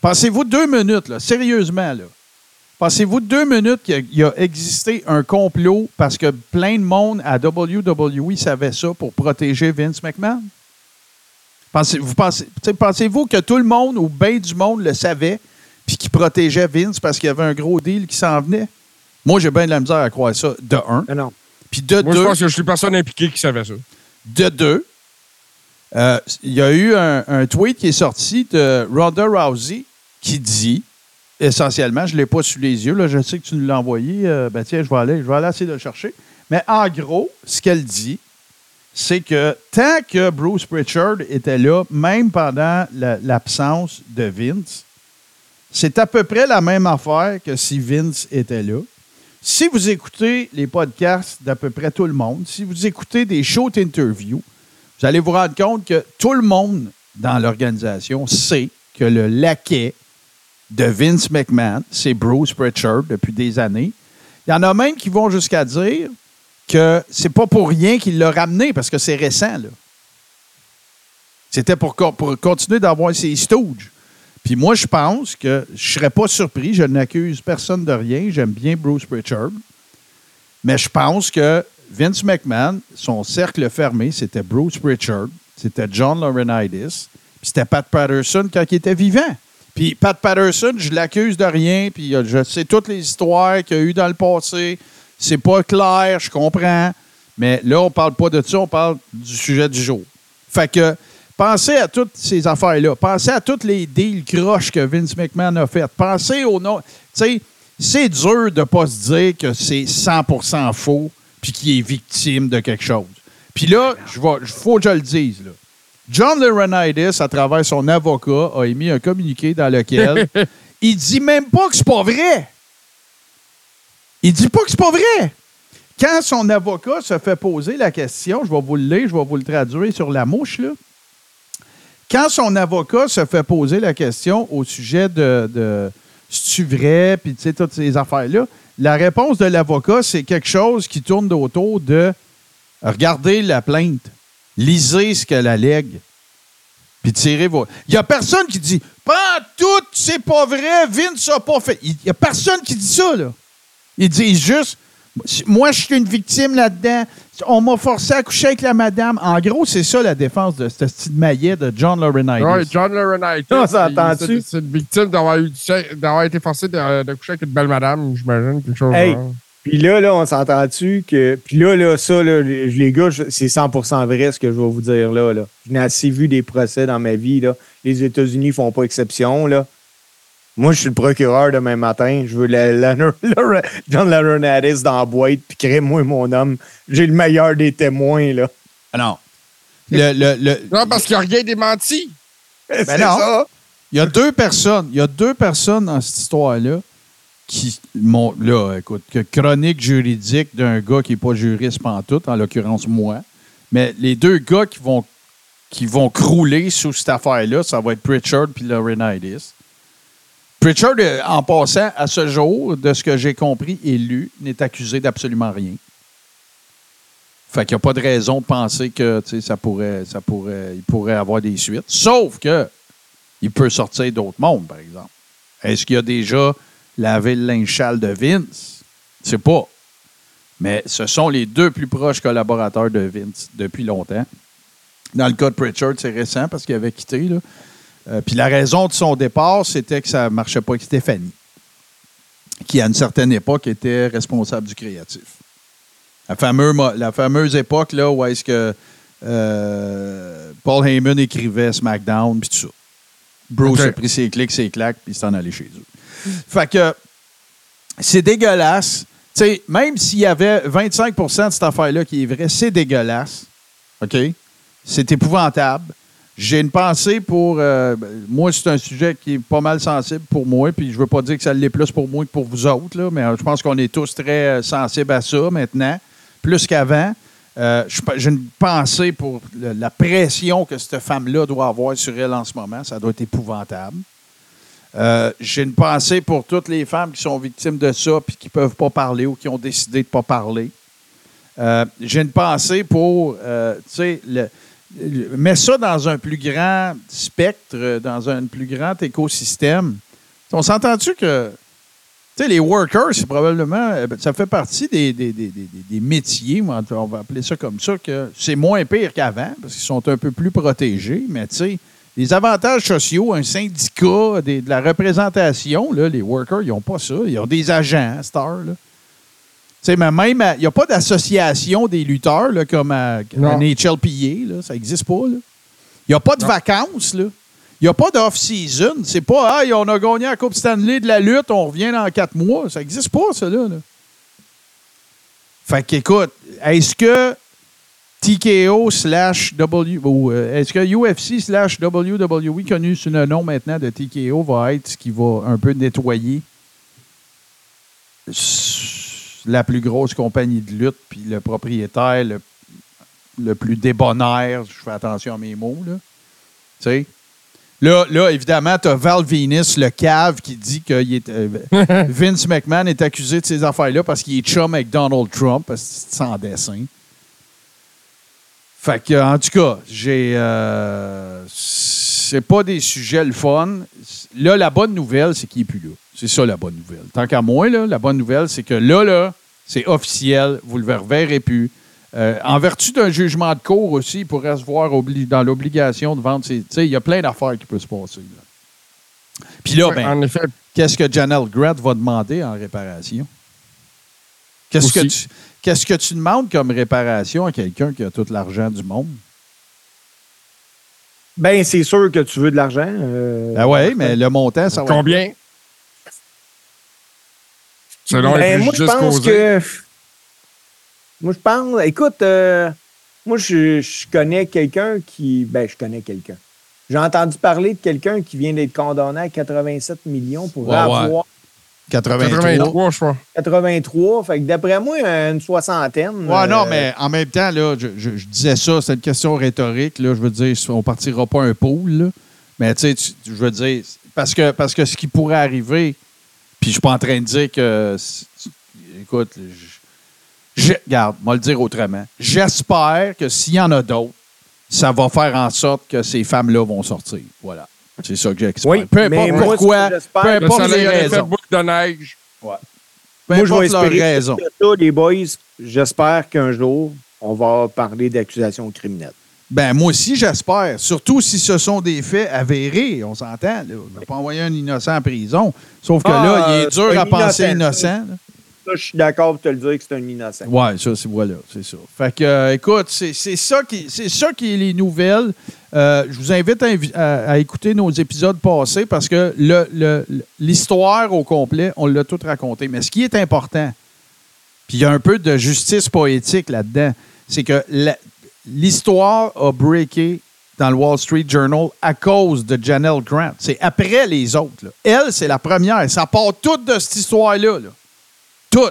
Pensez-vous deux minutes, là, sérieusement, là. Pensez-vous deux minutes qu'il y a- il y a existé un complot parce que plein de monde à WWE savait ça pour protéger Vince McMahon? Pensez, vous pensez, pensez-vous que tout le monde ou bien du monde le savait puis qui protégeait Vince parce qu'il y avait un gros deal qui s'en venait? Moi, j'ai bien de la misère à croire ça, de un. Non. Puis de Moi, je deux, pense que je suis personne impliquée qui savait ça. de deux, euh, il y a eu un, un tweet qui est sorti de Ronda Rousey qui dit, essentiellement, je ne l'ai pas sous les yeux, je sais que tu nous l'as envoyé, euh, ben tiens, je vais, aller, je vais aller essayer de le chercher. Mais en gros, ce qu'elle dit, c'est que tant que Bruce Pritchard était là, même pendant la- l'absence de Vince, c'est à peu près la même affaire que si Vince était là. Si vous écoutez les podcasts d'à peu près tout le monde, si vous écoutez des shows d'interview, vous allez vous rendre compte que tout le monde dans l'organisation sait que le laquais de Vince McMahon, c'est Bruce Pritchard depuis des années. Il y en a même qui vont jusqu'à dire que c'est pas pour rien qu'il l'a ramené parce que c'est récent. là. C'était pour, co- pour continuer d'avoir ses stooges. Puis moi, je pense que je serais pas surpris. Je n'accuse personne de rien. J'aime bien Bruce Pritchard. Mais je pense que Vince McMahon, son cercle fermé, c'était Bruce Pritchard, c'était John Laurinaitis, puis c'était Pat Patterson quand il était vivant. Puis Pat Patterson, je l'accuse de rien, puis euh, je sais toutes les histoires qu'il y a eu dans le passé. C'est pas clair, je comprends. Mais là, on parle pas de ça, on parle du sujet du jour. Fait que pensez à toutes ces affaires-là. Pensez à toutes les deals croches que Vince McMahon a faites. Pensez au nom. Tu sais, c'est dur de pas se dire que c'est 100% faux puis qu'il est victime de quelque chose. Puis là, il faut que je le dise. Là. John Laurinaitis, à travers son avocat, a émis un communiqué dans lequel il dit même pas que c'est pas vrai. Il dit pas que c'est pas vrai. Quand son avocat se fait poser la question, je vais vous le lire, je vais vous le traduire sur la mouche, là. Quand son avocat se fait poser la question au sujet de, de c'est-tu vrai, puis tu sais, toutes ces affaires-là, la réponse de l'avocat, c'est quelque chose qui tourne autour de regardez la plainte, lisez ce qu'elle allègue, puis tirez vos. Il n'y a personne qui dit Pas tout, c'est pas vrai, Vince n'a pas fait. Il n'y a personne qui dit ça, là. Ils disent juste Moi, je suis une victime là-dedans. On m'a forcé à coucher avec la madame. En gros, c'est ça la défense de ce style maillet de John Laurinaitis. John Laurinaitis. S'entend-tu? c'est- une victime d'avoir eu d'avoir été forcé de, de coucher avec une belle madame, j'imagine, quelque chose. Hey. genre. Puis là, là, on s'entend-tu que. Puis là, là, ça, là, les gars, je- c'est 100% vrai ce que je vais vous dire là. là. J'en ai assez vu des procès dans ma vie. Là. Les États-Unis font pas exception. Là. Moi, je suis le procureur demain matin. Je veux la, la, la- John Laurinaitis dans la boîte, puis crée-moi mon homme. J'ai le meilleur des témoins, là. Ah non. Le, le, le- Non, parce qu'il n'y a rien démenti. Ben non. ça. il y a deux personnes. Il y a deux personnes dans cette histoire-là qui m'ont. Là, écoute, que chronique juridique d'un gars qui n'est pas juriste pantoute, en l'occurrence moi. Mais les deux gars qui vont qui vont crouler sous cette affaire-là, ça va être Pritchard puis Laurinaitis. Pritchard, euh, en passant, à ce jour, de ce que j'ai compris et lu, n'est accusé d'absolument rien. Fait qu'il n'y a pas de raison de penser que ça pourrait, ça pourrait, il pourrait avoir des suites. Sauf que il peut sortir d'autres mondes, par exemple. Est-ce qu'il y a déjà lavé le linge sale de Vince? Sais pas. Mais ce sont les deux plus proches collaborateurs de Vince depuis longtemps. Dans le cas de Pritchard, c'est récent parce qu'il avait quitté. Là. Euh, puis la raison de son départ, c'était que ça ne marchait pas avec Stéphanie, qui à une certaine époque était responsable du créatif. La, fameux mo- la fameuse époque là, où est-ce que euh, Paul Heyman écrivait SmackDown puis tout ça. Bruce a pris ses clics, ses claques, puis il s'en allait chez eux. Fait que c'est dégueulasse. Même s'il y avait 25% de cette affaire-là qui est vraie, c'est dégueulasse. OK? C'est épouvantable. J'ai une pensée pour. euh, moi, c'est un sujet qui est pas mal sensible pour moi, puis je veux pas dire que ça l'est plus pour moi que pour vous autres, mais euh, je pense qu'on est tous très euh, sensibles à ça maintenant, plus qu'avant. J'ai une pensée pour la pression que cette femme-là doit avoir sur elle en ce moment. Ça doit être épouvantable. Euh, J'ai une pensée pour toutes les femmes qui sont victimes de ça puis qui ne peuvent pas parler ou qui ont décidé de ne pas parler. Euh, J'ai une pensée pour, euh, tu sais, le, mets ça dans un plus grand spectre, dans un plus grand écosystème. On s'entend-tu que, tu sais, les workers, c'est probablement, euh, ça fait partie des, des, des- des- métiers, on va appeler ça comme ça, que c'est moins pire qu'avant parce qu'ils sont un peu plus protégés, mais tu sais, les avantages sociaux, un syndicat, des- de la représentation, là, les workers, ils n'ont pas ça. Ils ont des agents, à cette heure, là. Tu sais, mais même, il n'y a pas d'association des lutteurs là, comme à, Non. un HLPA, là, ça n'existe pas. Il n'y a pas de vacances. là. Il n'y a pas d'off-season. C'est pas, ah, on a gagné la Coupe Stanley de la lutte, on revient dans quatre mois. Ça n'existe pas, ça, là. là. Fait qu'écoute, est-ce que TKO slash W ou euh, est-ce que UFC slash WWE, connu sous le nom maintenant de TKO, va être ce qui va un peu nettoyer la plus grosse compagnie de lutte, puis le propriétaire le, le plus débonnaire, je fais attention à mes mots, là. Tu sais? Là, là, évidemment, tu as Val Venus, le cave, qui dit que il est, euh, Vince McMahon est accusé de ces affaires-là parce qu'il est chum avec Donald Trump, parce que c'est sans dessin. Fait que, en tout cas, j'ai. euh, c'est pas des sujets le fun. Là, la bonne nouvelle, c'est qu'il n'est plus là. C'est ça la bonne nouvelle. Tant qu'à moi, là, la bonne nouvelle, c'est que là, là, c'est officiel. Vous ne le reverrez plus. Euh, en vertu d'un jugement de cour aussi, il pourrait se voir dans l'obligation de vendre ses. Tu sais, il y a plein d'affaires qui peuvent se passer. là. Puis là, ben, qu'est-ce que Janelle Gratt va demander en réparation? Qu'est-ce que, tu, qu'est-ce que tu demandes comme réparation à quelqu'un qui a tout l'argent du monde? Ben, c'est sûr que tu veux de l'argent. euh, Ben oui, mais le montant, ça va. être- combien? Selon Ben, les moi, je pense causés. que. Moi, je pense. Écoute, euh, moi, je, je connais quelqu'un qui. Ben, je connais quelqu'un. J'ai entendu parler de quelqu'un qui vient d'être condamné à 87 millions pour Ouais, ouais. Avoir 83. 83, je crois. 83. Fait que d'après moi, une soixantaine. Ouais, non, euh, mais en même temps, là, je, je- je disais ça, c'est une question rhétorique. Là, je veux dire, on partira pas un pool. là. Mais tu sais, tu- je veux dire, parce que, parce que ce qui pourrait arriver, puis je suis pas en train de dire que. Écoute, je, je- regarde, moi le dire autrement. J'espère que s'il y en a d'autres, ça va faire en sorte que ces femmes-là vont sortir. Voilà. C'est ça que j'espère. Oui, peu mais importe moi, pourquoi, peu importe les fait raisons. boule de neige. Peu Moi, je vais espérer raisons. que ça, les boys. J'espère qu'un jour, on va parler d'accusations criminelles. Ben, moi aussi, j'espère. Surtout si ce sont des faits avérés, on s'entend. On ne va pas envoyer un innocent en prison. Sauf que Ah, là, il euh, est dur à penser innocent. innocent. là. Ça, je suis d'accord pour te le dire que c'est un innocent. Ouais, ça, c'est voilà, c'est ça. Fait que, euh, écoute, c'est c'est ça qui, c'est ça qui est les nouvelles. Euh, je vous invite à, écouter nos épisodes passés parce que l'histoire au complet, on l'a tout raconté. Mais ce qui est important, puis il y a un peu de justice poétique là-dedans, c'est que l'histoire a breaké dans le Wall Street Journal à cause de Janelle Grant. C'est après les autres. Elle, c'est la première. Ça part tout de cette histoire-là. là. Tout.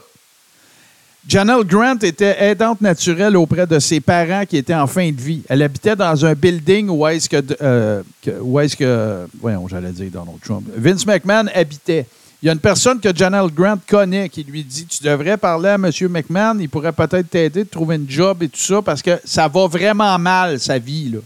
Janelle Grant était aidante naturelle auprès de ses parents qui étaient en fin de vie. Elle habitait dans un building où est-ce que, euh, où est-ce que, voyons, j'allais dire Donald Trump. Vince McMahon habitait. Il y a une personne que Janelle Grant connaît qui lui dit Tu devrais parler à M. McMahon, il pourrait peut-être t'aider de trouver une job et tout ça parce que ça va vraiment mal, sa vie. Là.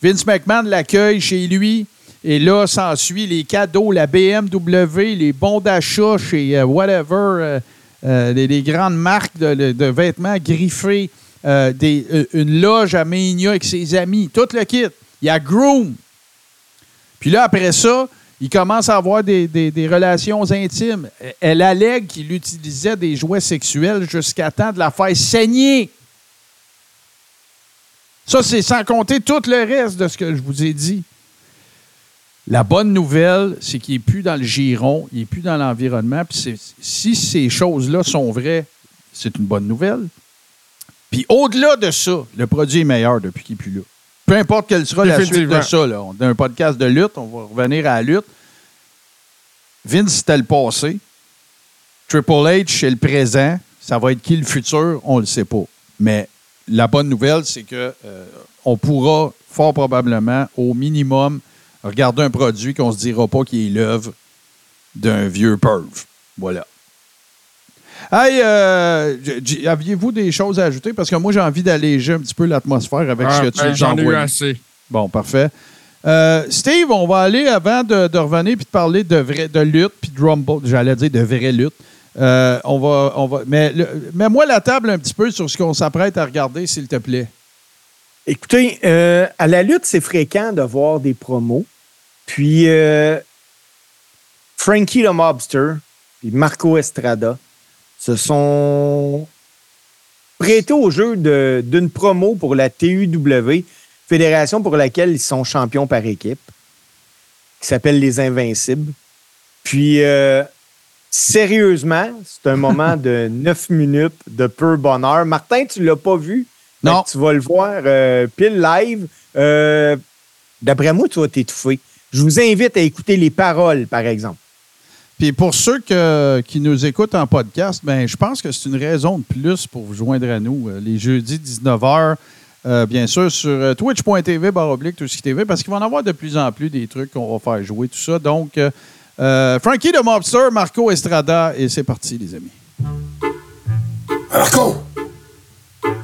Vince McMahon l'accueille chez lui. Et là, s'ensuit les cadeaux, la BMW, les bons d'achat chez euh, whatever, euh, euh, les, grandes marques de, vêtements griffés, euh, euh, une loge à Mania avec ses amis, tout le kit. Il y a Groom. Puis là, après ça, il commence à avoir des, des- des relations intimes. Elle allègue qu'il utilisait des jouets sexuels jusqu'à temps de la faire saigner. Ça, c'est sans compter tout le reste de ce que je vous ai dit. La bonne nouvelle, c'est qu'il n'est plus dans le giron, il n'est plus dans l'environnement. Puis si ces choses-là sont vraies, c'est une bonne nouvelle. Puis au-delà de ça, le produit est meilleur depuis qu'il n'est plus là. Peu importe quelle sera la suite de ça. Là. On a un podcast de lutte, on va revenir à la lutte. Vince, c'était le passé. Triple H, c'est le présent. Ça va être qui le futur? On ne le sait pas. Mais la bonne nouvelle, c'est que euh, on pourra fort probablement, au minimum, regarder un produit qu'on ne se dira pas qu'il est l'œuvre d'un vieux perv. Voilà. Hey, euh, aviez-vous des choses à ajouter? Parce que moi, j'ai envie d'alléger un petit peu l'atmosphère avec Ah, ce que tu ben, J'en ai eu assez. Bon, parfait. Euh, Steve, on va aller avant de, de revenir puis de parler de vrai, de lutte puis de rumble. J'allais dire de vraie lutte. Euh, on va, on va. Mais mets-moi la table un petit peu sur ce qu'on s'apprête à regarder, s'il te plaît. Écoutez, euh, à la lutte, c'est fréquent de voir des promos. Puis euh, Frankie the Mobster et Marco Estrada se sont prêtés au jeu d'une promo pour la TUW, fédération pour laquelle ils sont champions par équipe, qui s'appelle les Invincibles. Puis, euh, sérieusement, c'est un moment de neuf minutes de pur bonheur. Martin, tu l'as pas vu? Non. Tu vas le voir euh, pile live. Euh, D'après moi, tu vas t'étouffer. Je vous invite à écouter les paroles, par exemple. Puis pour ceux que- qui nous écoutent en podcast, ben, je pense que c'est une raison de plus pour vous joindre à nous. Euh, Les jeudis 19h, euh, bien sûr, sur euh, twitch.tv, barre oblique, tout ce qui TV, parce qu'il va en avoir de plus en plus des trucs qu'on va faire jouer, tout ça. Donc, euh, Frankie de Mobster, Marco Estrada, et c'est parti, les amis. Marco!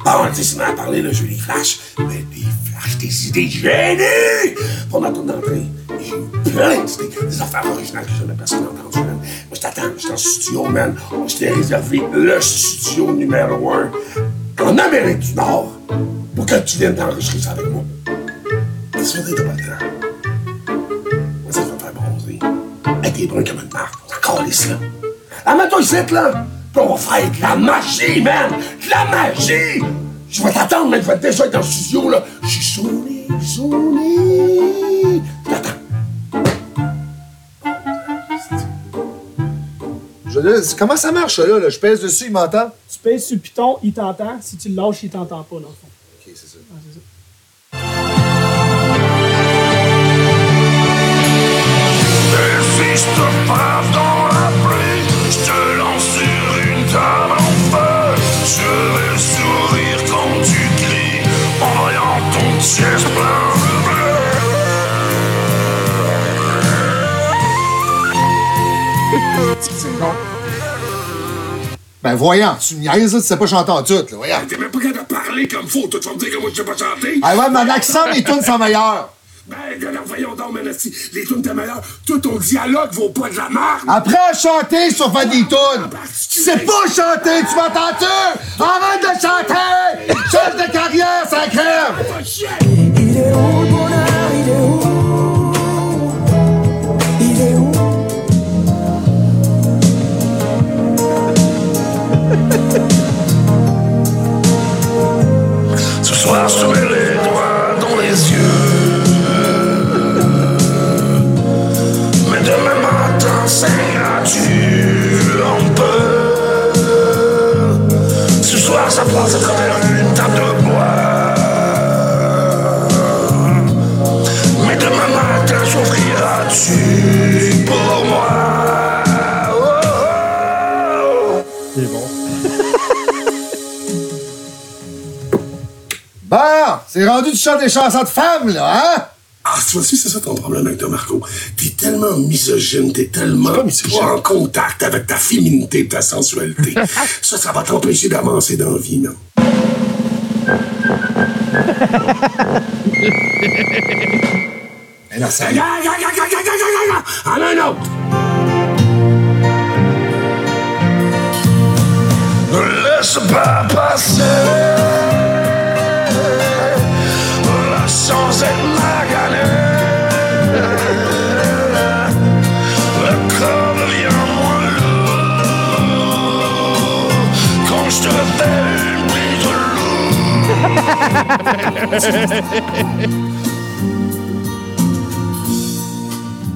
Bon, tu sais, c'est à parler, le jeu des flashs. Mais des flashs, des idées génies! Pendant ton entrée, eu plein d'idées, des affaires originales que jamais personne n'a entendues, man. Moi, je t'attends, je suis en studio, man. Je t'ai réservé le studio numéro un en Amérique du Nord pour que tu viennes t'enregistrer ça avec moi. Que tu t'as pas le temps? Moi, ça te fait faire bronzer. Avec tes bruns comme une marque, on s'en calisse, là. Amène-toi ici, là! Puis on va faire de la magie, man! De la magie! Je vais t'attendre, man. Je vais déjà être dans le studio, là. Je suis sonné, sonné. Je- là, c'est- comment ça marche, ça, là, là? Je pèse dessus, il m'entend? Tu pèses sur le piton, il t'entend. Si tu le lâches, il t'entend pas, dans le fond. Ok, c'est ça. Ouais, c'est ça. Et si je te frappe dans la pluie, je te lance sur une table en feu. Je vais sourire quand tu cries, en voyant ton chest plein de Ben voyons, tu niaises, tu sais pas chanter en tout, là, voyons. T'es même pas capable de parler comme faut. Toi, tu vas me dire que moi, je sais pas chanter. Ah ouais, mon accent, mes tunes sont meilleures. Ben, alors, voyons donc, esti, Les tunes étaient meilleures. Tout ton dialogue vaut pas de la marque. Apprends à chanter sur faire des tunes. Tu sais pas chanter, tu m'entends-tu? Arrête de chanter! Change de carrière, ça crève! Chier. Il est où le bonheur, soir, je les doigts dans les yeux. Mais demain matin, saigneras-tu en peu Ce soir, ça passe à travers C'est rendu du chant des chansons de femmes, là, hein? Ah, tu vois, c'est ça ton problème avec toi, Marco. T'es tellement misogyne, t'es tellement pas, en contact avec ta féminité, ta sensualité. ça, ça va t'empêcher d'avancer dans la vie, non? Mais non, ça un autre! Laisse pas passer chance est maganée. Le corps devient moins lourd quand je te fais une prise de loup.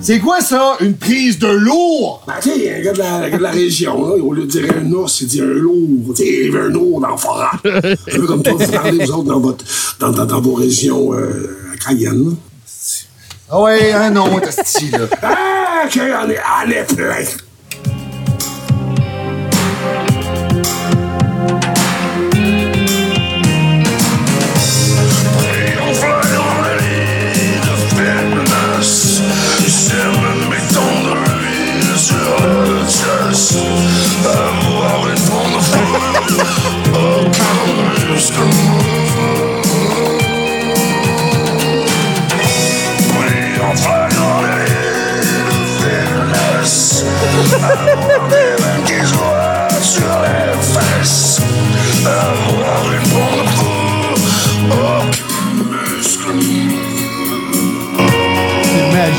C'est quoi ça, une prise de lourd? Ben, tu sais, un gars de la, un gars de la région, là, au lieu de dire un ours, il dit un lourd. Tu sais, il avait un lourd dans le forêt. un peu comme toi, vous parlez, vous autres, dans, votre, dans, dans, dans vos régions euh, à Cayenne. là. Ah ouais, un autre, esti, là. Ah, qu'il y en est, en est plein.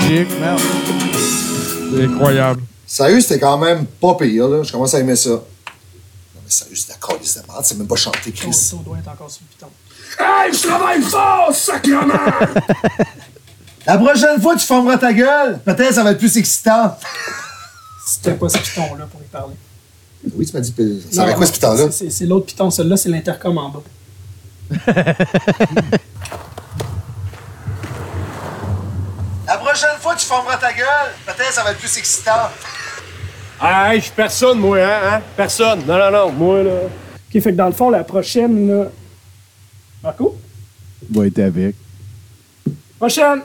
Magique, merde. C'est incroyable. Sérieux, c'était quand même pas pire, là. Je commence à aimer ça. Non, mais sérieux, c'est d'accord, les merde. C'est même pas chanté, Ton, Chris. ton doigt est encore sur le piton. Hey, je travaille fort, sacrement! La prochaine fois, tu formeras ta gueule. Peut-être ça va être plus excitant. C'était pas ce piton-là pour y parler? Oui, tu m'as dit. Ça Non, va quoi, ce piton-là? c'est l'autre piton. Celui-là, c'est l'intercom en bas. La prochaine fois, tu formeras ta gueule. Peut-être ça va être plus excitant. Hey, je suis personne, moi, hein, hein? Personne. Non, non, non, moi, là. OK, fait que dans le fond, la prochaine, là... Marco? Va être avec. Prochaine!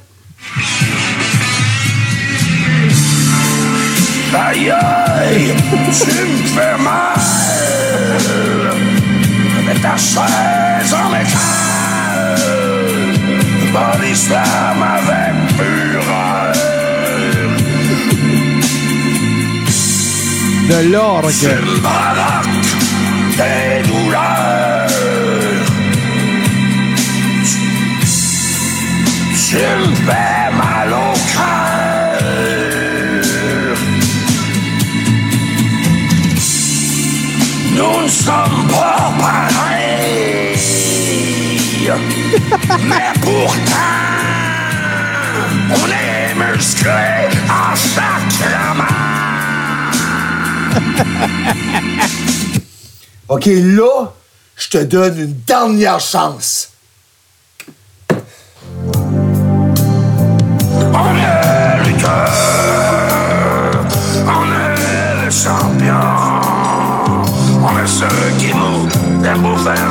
Aïe aïe, tu me fais mal Avec ta chaise en métal avec fureur De l'orgue. Des douleurs Tu me fais mal au cœur Nous ne sommes pas pareils Mais pourtant On est musclés en sacrement OK, là, je te donne une dernière chance. On est les cœurs, on est les champions, on est ceux qui vous aiment vous faire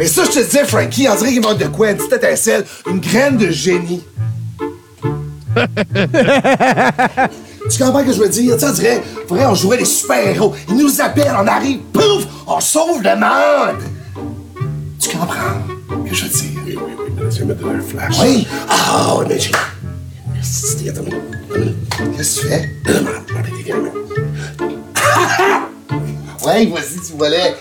Mais ça, je te disais, Frankie, on dirait qu'il manque de quoi? Une petite étincelle, une graine de génie. tu comprends ce que je veux dire? Tu sais, on dirait, faudrait on jouerait les super-héros. Ils nous appellent, on arrive, pouf, on sauve le monde! Tu comprends que je veux dire? Oui, oui, oui, mais là, tu viens me donner un flash. Oui! Ah, oui, mais j'ai. Merci. Qu'est-ce que tu fais? Euh, gamme. Ouais, vas-y, tu volais.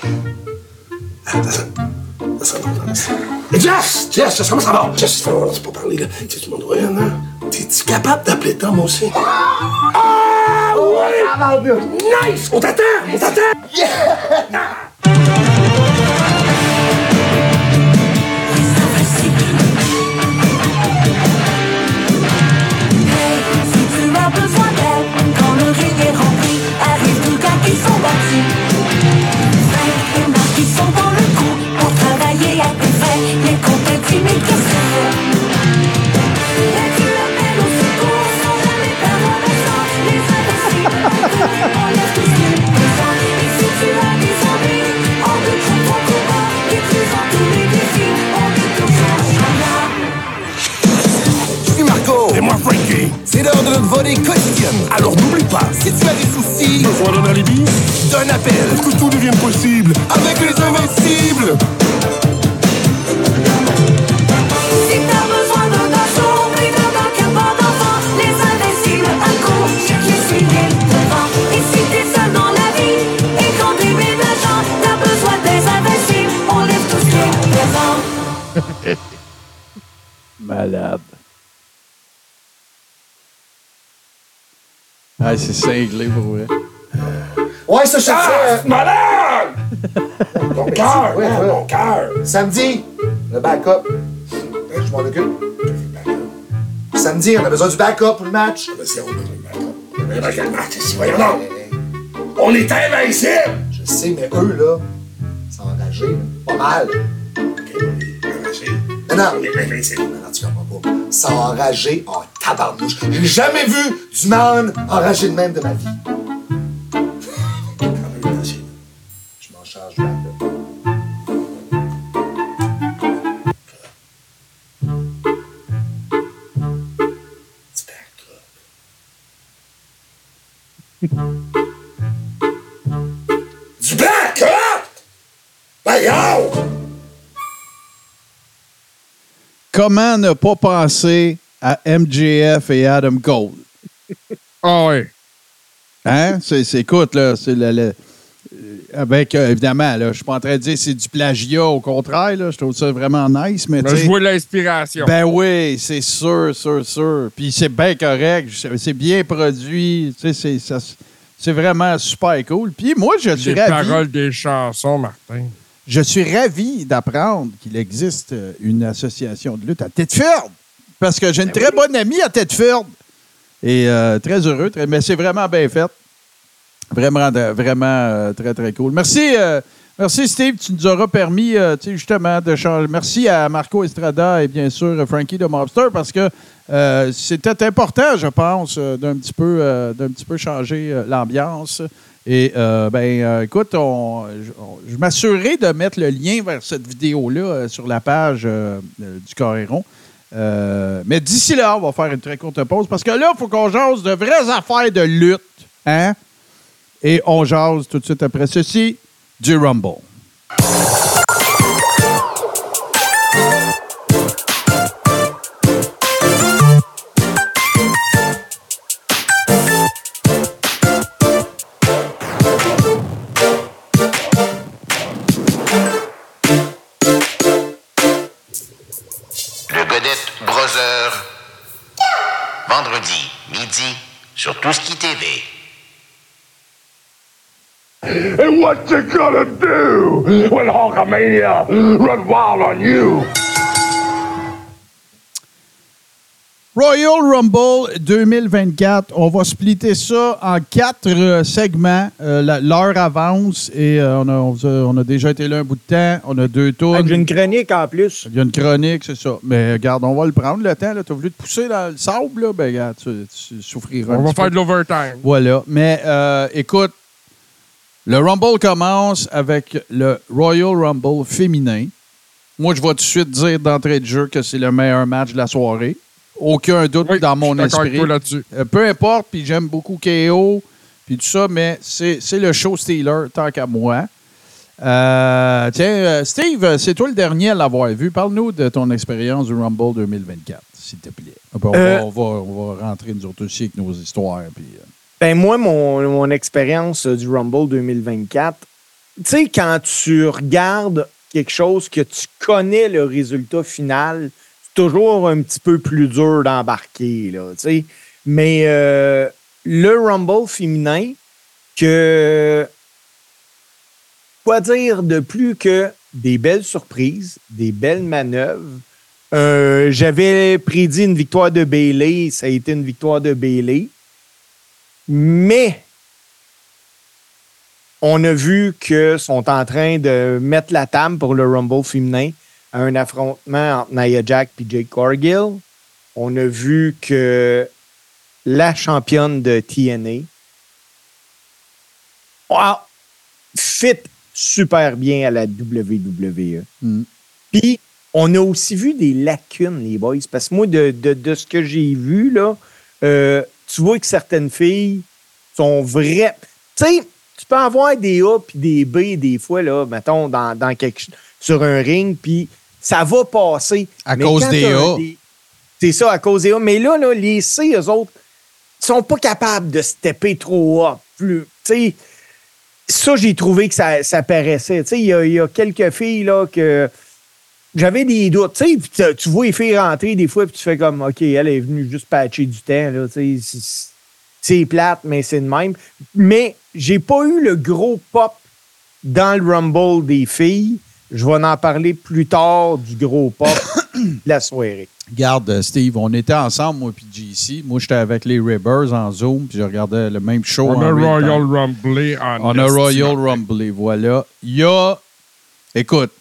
Jess! Jess, Jess, comment ça va? Jess, ça fait longtemps que pas parlé, là. Tu sais, dois un, hein? T'es-tu capable d'appeler Tom aussi? Ah, ouais! Nice! On t'attend! On t'attend! Si C'est l'heure de notre volée quotidienne. Alors n'oublie pas, Si tu as des soucis, besoin d'un alibi, d'un appel pour que tout devienne possible. avec les invincibles. Si t'as besoin de dachon, mais de d'un capot d'enfant, les invincibles accourent, cherche les civils devant. Et si t'es seul dans la vie, et quand t'es ménageant, t'as besoin des invincibles, on lève tous les présents. Malade. Ah, c'est cinglé pour vrai. Ouais, ça, je te Ah, malade! Mon cœur, Ouais, mon cœur. euh, Samedi, le backup. Hein, Je m'en occupe. Samedi, on a besoin du backup pour le match. On a besoin de backup. Mais dans quel match ici, voyons donc. On est invincible! Je sais, mais eux, là, sont enragés, là. pas mal. Ok, on est. Mais non, On est invincible. Mais non, tu comprends pas. Sont enragés en tabarnouche. J'ai jamais vu du monde enragé de même de ma vie. Je m'en charge backup. Petit Comment ne pas penser à MJF et Adam Cole? Ah ouais. Hein? C'est, écoute, là, c'est le, le- euh, avec, euh, évidemment, là, je suis pas en train de dire que c'est du plagiat, au contraire, là, je trouve ça vraiment nice, mais Ben, tu je vois l'inspiration. Ben oui, c'est sûr, sûr, sûr. Puis c'est bien correct, c'est bien produit, tu sais, c'est, vraiment super cool. Puis moi, je suis les ravi. paroles des chansons, Martin. Je suis ravi d'apprendre qu'il existe euh, une association de lutte à Tedford. Parce que j'ai une très bonne amie à Tedford. Et euh, très heureux, très- mais c'est vraiment bien fait. Vraiment, vraiment euh, très, très cool. Merci, euh, merci Steve. Tu nous auras permis, justement, de changer. Merci à Marco Estrada et bien sûr Frankie de Mobster parce que c'était important, je pense, d'un petit peu, d'un petit peu changer l'ambiance. Et euh, ben, euh, écoute, on- je, m'assurerai de mettre le lien vers cette vidéo-là euh, sur la page euh, du Coréron. Mais d'ici là, on va faire une très courte pause parce que là, il faut qu'on jase de vraies affaires de lutte. Hein? Et on jase tout de suite après ceci du Rumble. Sur Tout ce qui. And what you gonna do when Hulkamania run wild on you? Royal Rumble 2024, on va splitter ça en quatre euh, segments. Euh, L'heure avance et euh, on, a, on a- on a déjà été là un bout de temps. On a deux tours. Avec une chronique en plus. Il y a une chronique, c'est ça. Mais regarde, on va le prendre le temps. Tu as voulu te pousser dans le sable, là? Ben, regarde, tu, tu souffriras. un On va petit faire peu. de l'overtime. Voilà. Mais euh, écoute, le Rumble commence avec le Royal Rumble féminin. Moi, je vais tout de suite dire d'entrée de jeu que c'est le meilleur match de la soirée. Aucun doute Oui, dans mon je suis d'accord avec esprit. toi là-dessus. Euh, peu importe, puis j'aime beaucoup KO, puis tout ça, mais c'est c'est le show stealer tant qu'à moi. Euh, tiens, euh, Steve, c'est toi le dernier à l'avoir vu. Parle-nous de ton expérience du Rumble 2024, s'il te plaît. On, Euh, va, on, va, on va rentrer nous autres aussi avec nos histoires. Puis, euh, Ben moi, mon, mon expérience du Rumble 2024, tu sais, quand tu regardes quelque chose que tu connais le résultat final, toujours un petit peu plus dur d'embarquer, là, tu sais. Mais euh, le Rumble féminin, que quoi dire de plus que des belles surprises, des belles manœuvres? Euh, J'avais prédit une victoire de Bailey, ça a été une victoire de Bailey. Mais on a vu qu'ils sont en train de mettre la table pour le Rumble féminin à un affrontement entre Nia Jack et Jake Cargill. On a vu que la championne de TNA wow, fit super bien à la WWE. Mm. Puis, on a aussi vu des lacunes, les boys. Parce que moi, de, de- de ce que j'ai vu, là, euh, tu vois que certaines filles sont vraies. Tu sais, tu peux avoir des A puis des B des fois, là, mettons, dans, dans quelque, sur un ring, puis ça va passer. À Mais cause des A. C'est ça, à cause des A. Mais là, là les C, eux autres, sont pas capables de stepper trop haut. Plus, ça, j'ai trouvé que ça, ça paraissait. Il y, a- il y a quelques filles, là, que j'avais des doutes. Tu vois les filles rentrer des fois, puis tu fais comme, OK, elle est venue juste patcher du temps, là, c'est plate, mais c'est de même. Mais j'ai pas eu le gros pop dans le Rumble des filles. Je vais en parler plus tard du gros pop de la soirée. Regarde, euh, Steve, on était ensemble, moi puis JC. Moi, j'étais avec les Ribbers en Zoom, puis je regardais le même show. On a Royal time. Rumble en On a Royal Martin. Rumble, voilà. Il y a, écoute,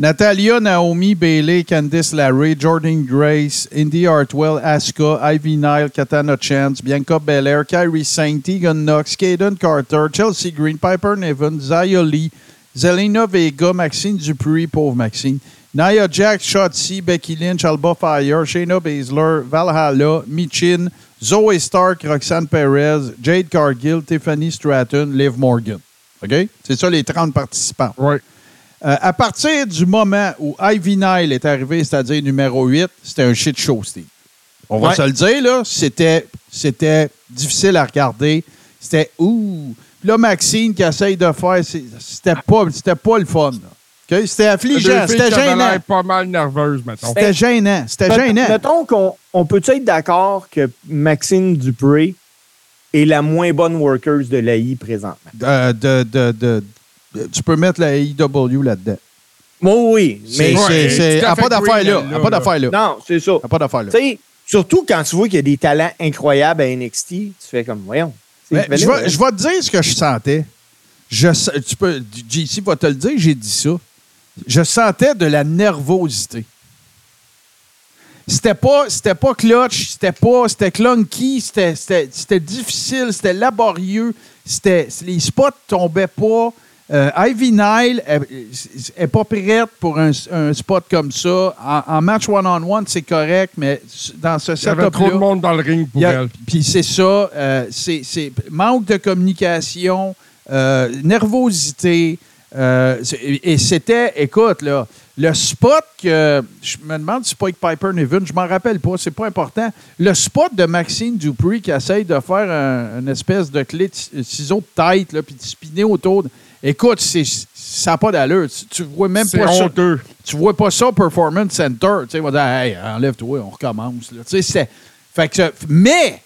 Natalia, Naomi, Bailey, Candice LeRae, Jordan Grace, Indy Hartwell, Asuka, Ivy Nile, Katana Chance, Bianca Belair, Kyrie Saint, Tegan Knox, Caden Carter, Chelsea Green, Piper Niven, Zaya Lee, Zelina Vega, Maxine Dupree, pauvre Maxine, Nia Jax, Shotzi, Becky Lynch, Alba Fire, Shayna Baszler, Valhalla, Michin, Zoe Stark, Roxanne Perez, Jade Cargill, Tiffany Stratton, Liv Morgan. OK? C'est ça les 30 participants. Ouais. Euh, à partir du moment où Ivy Nile est arrivé, c'est-à-dire numéro 8, c'était un shit show, Steve. On va Ouais. se le dire, là, c'était, c'était difficile à regarder. C'était ouh. Puis là, Maxine qui essaye de faire, c'était pas, c'était pas le fun. C'était affligeant, c'était gênant. pas mal nerveuses, mettons. C'était gênant, c'était gênant. Mettons qu'on on peut être d'accord que Maxine Dupré est la moins bonne worker de l'AI présentement? Euh, de, de- de- de- tu peux mettre la AEW là-dedans. Moi, oui. Mais c'est, c'est- tout à fait pas d'affaire là. là, pas d'affaire là. non, c'est ça. Pas d'affaire là. Tu sais, surtout quand tu vois qu'il y a des talents incroyables à NXT, tu fais comme, voyons. Mais je, vais, je vais te dire ce que je sentais. Je, tu peux, JC va te le dire, j'ai dit ça. Je sentais de la nervosité. C'était pas, c'était pas clutch, c'était pas, c'était clunky, c'était difficile, c'était laborieux, c'était, les spots tombaient pas. Euh, Ivy Nile n'est pas prête pour un, un spot comme ça. En, en match one-on-one, c'est correct, mais dans ce Il y avait setup-là... trop de monde dans le ring pour a- elle. Puis c'est ça, euh, c'est manque de communication, euh, nervosité. et c'était, écoute, là, le spot que. Je me demande si c'est pas avec Piper Niven, je m'en rappelle pas, c'est pas important. Le spot de Maxine Dupree qui essaye de faire un- une espèce de clé de ci- ciseau de tête, là, puis de spinner autour. de- Écoute, c'est- ça n'a pas d'allure. Tu, tu vois même pas ça tu vois pas ça au Performance Center. Tu sais, dire, hey, enlève-toi, on recommence. Là. Tu sais, c'est- fait que, mais,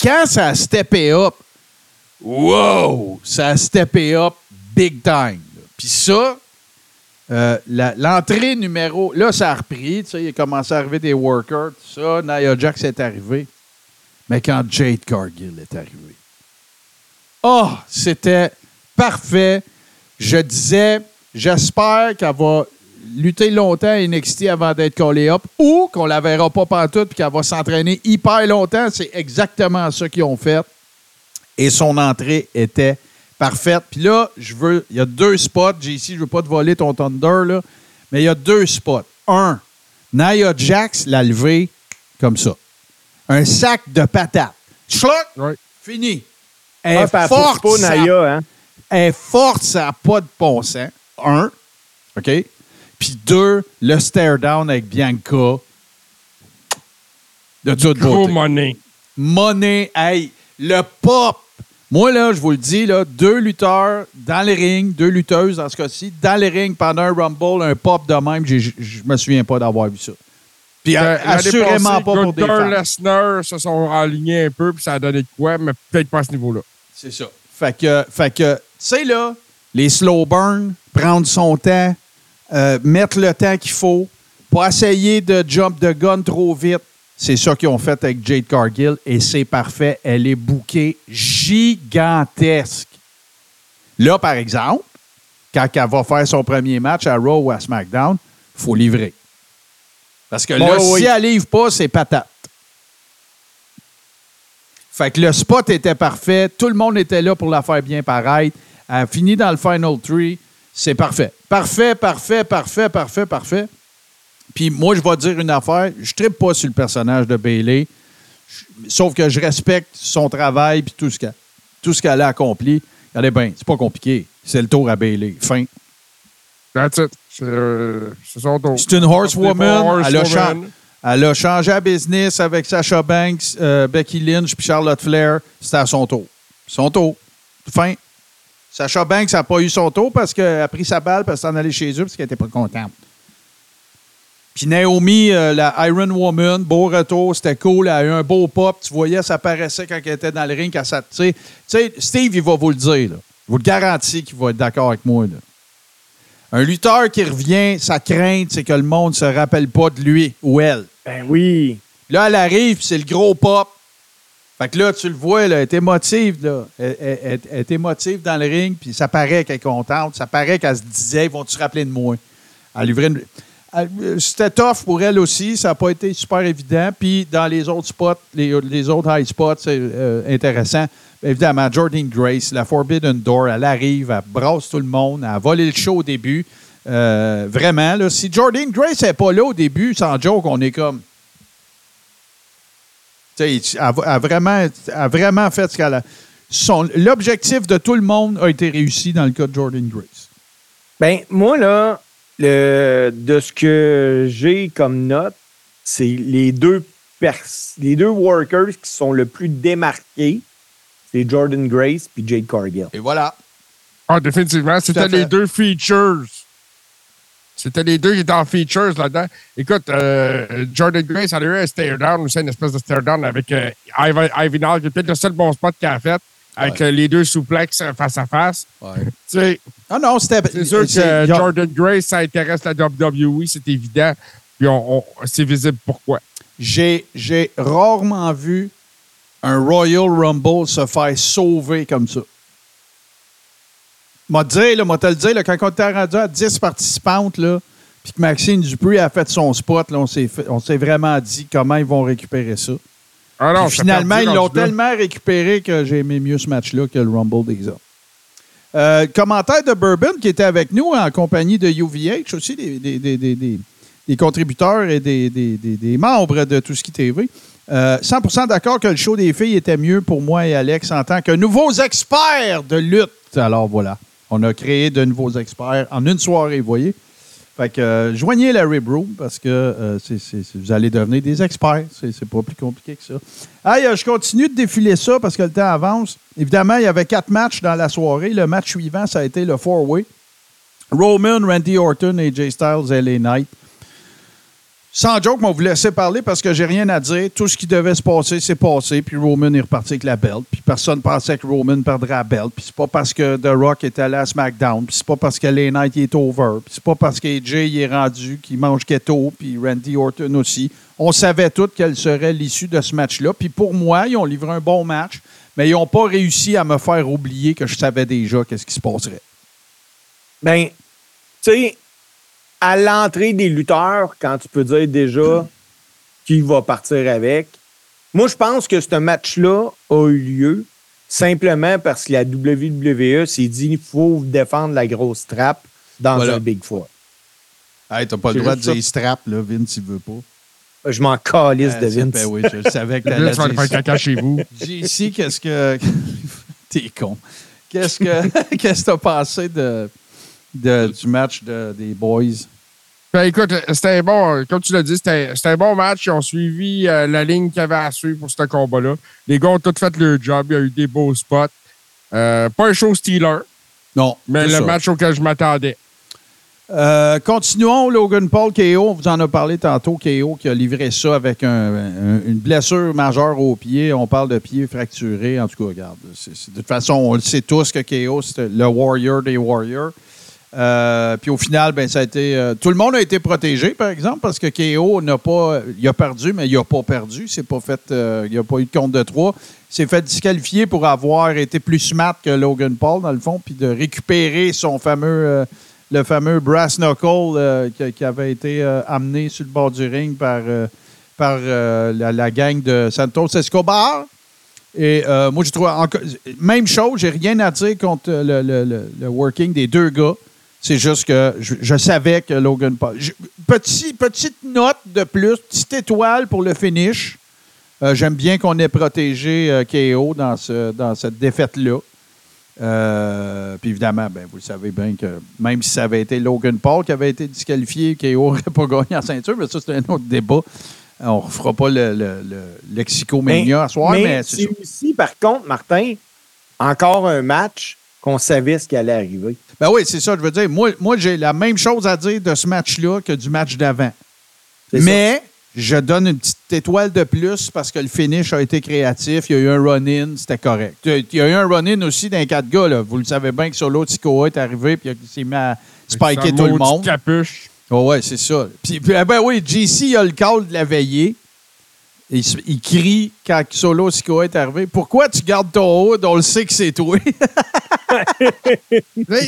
quand ça a steppé up, wow, ça a steppé up big time. Puis ça, euh, l'entrée numéro, là, ça a repris. Tu sais, il a commencé à arriver des workers, tout ça. Nia Jax est arrivé. Mais quand Jade Cargill est arrivé, oh, c'était parfait. Je disais, j'espère qu'elle va lutter longtemps à NXT avant d'être collée up ou qu'on la verra pas pantoute puis qu'elle va s'entraîner hyper longtemps. C'est exactement ça qu'ils ont fait. Et son entrée était parfaite. Puis là, je veux. Il y a deux spots. JC, je veux pas te voler ton Thunder, là. Mais il y a deux spots. Un, Nia Jax l'a levé comme ça. Un sac de patates. Schlock! Ouais. Fini. Elle Ah, est forte, pas. Naya, hein? Est forte, ça n'a pas de bon sens. Un. OK? Puis deux, le stare down avec Bianca. De toute Gros beauté. money. Money, hey, le pop. Moi, là, je vous le dis, là, deux lutteurs dans les rings, deux lutteuses dans ce cas-ci, dans les rings pendant un Rumble, un pop de même, je je me souviens pas d'avoir vu ça. Puis Euh, a- l'année assurément pas pour des femmes. Lesnar se sont alignés un peu, puis ça a donné de quoi, mais peut-être pas à ce niveau-là. C'est ça. Fait que, fait que tu sais, là, les slow burn, prendre son temps, euh, mettre le temps qu'il faut, pas essayer de jump de gun trop vite. C'est ça qu'ils ont fait avec Jade Cargill et c'est parfait. Elle est bouquée gigantesque. Là, par exemple, quand elle va faire son premier match à Raw ou à SmackDown, il faut livrer. Parce que là, oui. si elle livre pas, c'est patate. Fait que le spot était parfait. Tout le monde était là pour la faire bien paraître. Elle a fini dans le Final Three. C'est parfait. Parfait, parfait, parfait, parfait, parfait. Puis moi, je vais dire une affaire. Je ne pas sur le personnage de Bailey. Sauf que je respecte son travail puis tout ce qu'elle tout ce qu'elle a accompli. Regardez bien, c'est pas compliqué. C'est le tour à Bailey. Fin. That's it. C'est euh, son tour. C'est une horsewoman. Elle, a Horsewoman. Elle a changé à business avec Sasha Banks, euh, Becky Lynch puis Charlotte Flair. C'était à son tour. Son tour. Fin. Sasha Banks n'a pas eu son tour parce qu'elle a pris sa balle parce qu'elle s'en allait chez eux parce qu'elle n'était pas contente. Puis Naomi, euh, la Iron Woman, beau retour, c'était cool. Elle a eu un beau pop. Tu voyais, ça paraissait quand elle était dans le ring. Tu sais, Steve, il va vous le dire. Je vous le garantis qu'il va être d'accord avec moi. Un lutteur qui revient, sa crainte, c'est que le monde ne se rappelle pas de lui ou elle. Ben oui. Là, elle arrive, c'est le gros pop. Fait que là, tu le vois, là, elle est émotive. Là. Elle, elle- elle- elle est émotive dans le ring, puis ça paraît qu'elle est contente. Ça paraît qu'elle se disait, vont-tu se rappeler de moi? Elle livrait une- euh, C'était tough pour elle aussi. Ça n'a pas été super évident. Puis dans les autres spots, les, les autres high spots, c'est euh, intéressant. Évidemment, Jordan Grace, la Forbidden Door, elle arrive, elle brasse tout le monde, elle a volé le show au début. Euh, vraiment, là, si Jordan Grace n'est pas là au début, sans joke, on est comme. Elle, a- a vraiment, a vraiment fait ce qu'elle a. son- L'objectif de tout le monde a été réussi dans le cas de Jordan Grace. Ben, moi, là, le, de ce que j'ai comme note, c'est les deux pers- les deux workers qui sont le plus démarqués, c'est Jordan Grace puis Jade Cargill. Et voilà. Ah, définitivement. C'était les deux features. C'était les deux qui étaient en features là-dedans. Écoute, euh, Jordan Grace elle a eu un stare down aussi, une espèce de stare down avec euh, Ivan Ivanov, qui est peut-être le seul bon spot qu'elle a fait, avec Ouais. euh, les deux souplex euh, face à face. Tu sais, Ah non, c'était. c'est sûr que c'est- Jordan Grace, ça intéresse la WWE, c'est évident. Puis on, on- c'est visible pourquoi. J'ai, j'ai rarement vu un Royal Rumble se faire sauver comme ça. M'a dit, là, m'a te le dire, là, quand on était rendu à 10 participantes, là, puis que Maxine Dupuis a fait son spot, là, on, s'est fait- on s'est vraiment dit comment ils vont récupérer ça. Ah non, finalement, ils l'ont tellement récupéré que j'ai aimé mieux ce match-là que le Rumble des hommes. Euh, commentaire de Bourbon qui était avec nous en compagnie de UVH, aussi des, des- des- des- des- des contributeurs et des, des- des- des membres de Tout ce qui TV. Euh, 100% d'accord que le show des filles était mieux pour moi et Alex en tant que nouveaux experts de lutte. Alors voilà, on a créé de nouveaux experts en une soirée, vous voyez. Fait que euh, joignez la Rib Room parce que euh, vous allez devenir des experts. C'est pas plus compliqué que ça. Hey, euh, je continue de défiler ça parce que le temps avance. Évidemment, il y avait quatre matchs dans la soirée. Le match suivant, ça a été le four-way. Roman, Randy Orton Jay Styles, LA Knight. Sans joke, on vous laisser parler parce que j'ai rien à dire. Tout ce qui devait se passer, c'est passé. Puis Roman est reparti avec la belt. Puis personne pensait que Roman perdrait la belt. Puis c'est pas parce que The Rock est allé à SmackDown. Puis c'est pas parce que LA Knight est over. Puis c'est pas parce qu'AJ il est rendu qu'il mange keto. Puis Randy Orton aussi. On savait tous quelle serait l'issue de ce match-là. Puis pour moi, ils ont livré un bon match. Mais ils n'ont pas réussi à me faire oublier que je savais déjà qu'est-ce qui se passerait. Ben, tu sais, à l'entrée des lutteurs, quand tu peux dire déjà qui va partir avec, moi, je pense que ce match-là a eu lieu simplement parce que la WWE s'est dit il faut défendre la grosse trappe dans Voilà. un Big Four. Hey, t'as pas le droit de dire strap, là, Vince, s'il veut pas. Je m'en calisse Ah, de Vince. ben oui, je savais que t'allais dire faire caca chez vous. JC, qu'est-ce que. T'es con. Qu'est-ce que qu'est-ce que t'as pensé de, de- du match de- des boys? Ben, écoute, c'était un bon, comme tu l'as dit, c'était un bon match. Ils ont suivi euh, la ligne qu'il y avait à suivre pour ce combat-là. Les gars ont tous fait leur job. Il y a eu des beaux spots. Euh, pas un show stealer, Non. mais le ça. match auquel je m'attendais. Euh, continuons, Logan Paul, KO. On vous en a parlé tantôt. KO qui a livré ça avec un- un- une blessure majeure au pied. On parle de pied fracturé. En tout cas, regarde. de toute façon, on le sait tous que KO, c'est le warrior des warriors. Euh, puis au final, ben, ça a été. euh, tout le monde a été protégé, par exemple, parce que KO n'a pas. Il a perdu, mais il n'a pas perdu. C'est pas fait. euh, il n'a pas eu de compte de trois. Il s'est fait disqualifier pour avoir été plus smart que Logan Paul, dans le fond, puis de récupérer son fameux. le fameux brass knuckle qui, avait été amené sur le bord du ring par, par la, gang de Santos Escobar. Et moi, je trouve même chose, j'ai rien à dire contre le- le- le working des deux gars. C'est juste que je, je savais que Logan Paul. je- petit, petite note de plus, petite étoile pour le finish. Euh, J'aime bien qu'on ait protégé euh, KO dans, ce, dans cette défaite-là. Euh, puis évidemment, ben, vous le savez bien que même si ça avait été Logan Paul qui avait été disqualifié, KO n'aurait pas gagné en ceinture, mais ça, c'est un autre débat. On ne refera pas le, le, le lexicomania à soir, mais, c'est c'est aussi, par contre, Martin, encore un match qu'on savait ce qui allait arriver. Ben oui, c'est ça, je veux dire. Moi, moi j'ai la même chose à dire de ce match-là que du match d'avant. Ça. Mais je donne une petite étoile de plus parce que le finish a été créatif. Il y a eu un run-in, c'était correct. Il y a eu un run-in aussi d'un quatre gars. Là. Vous le savez bien que Solo Sikoa est arrivé et il s'est mis à spiker tout le monde. capuche. Oh ouais, c'est ça. Puis, puis, ah ben oui, JC a le call de la veillée. Il, crie quand Solo Sikoa est arrivé. Pourquoi tu gardes ton hood? On le sait que c'est toi.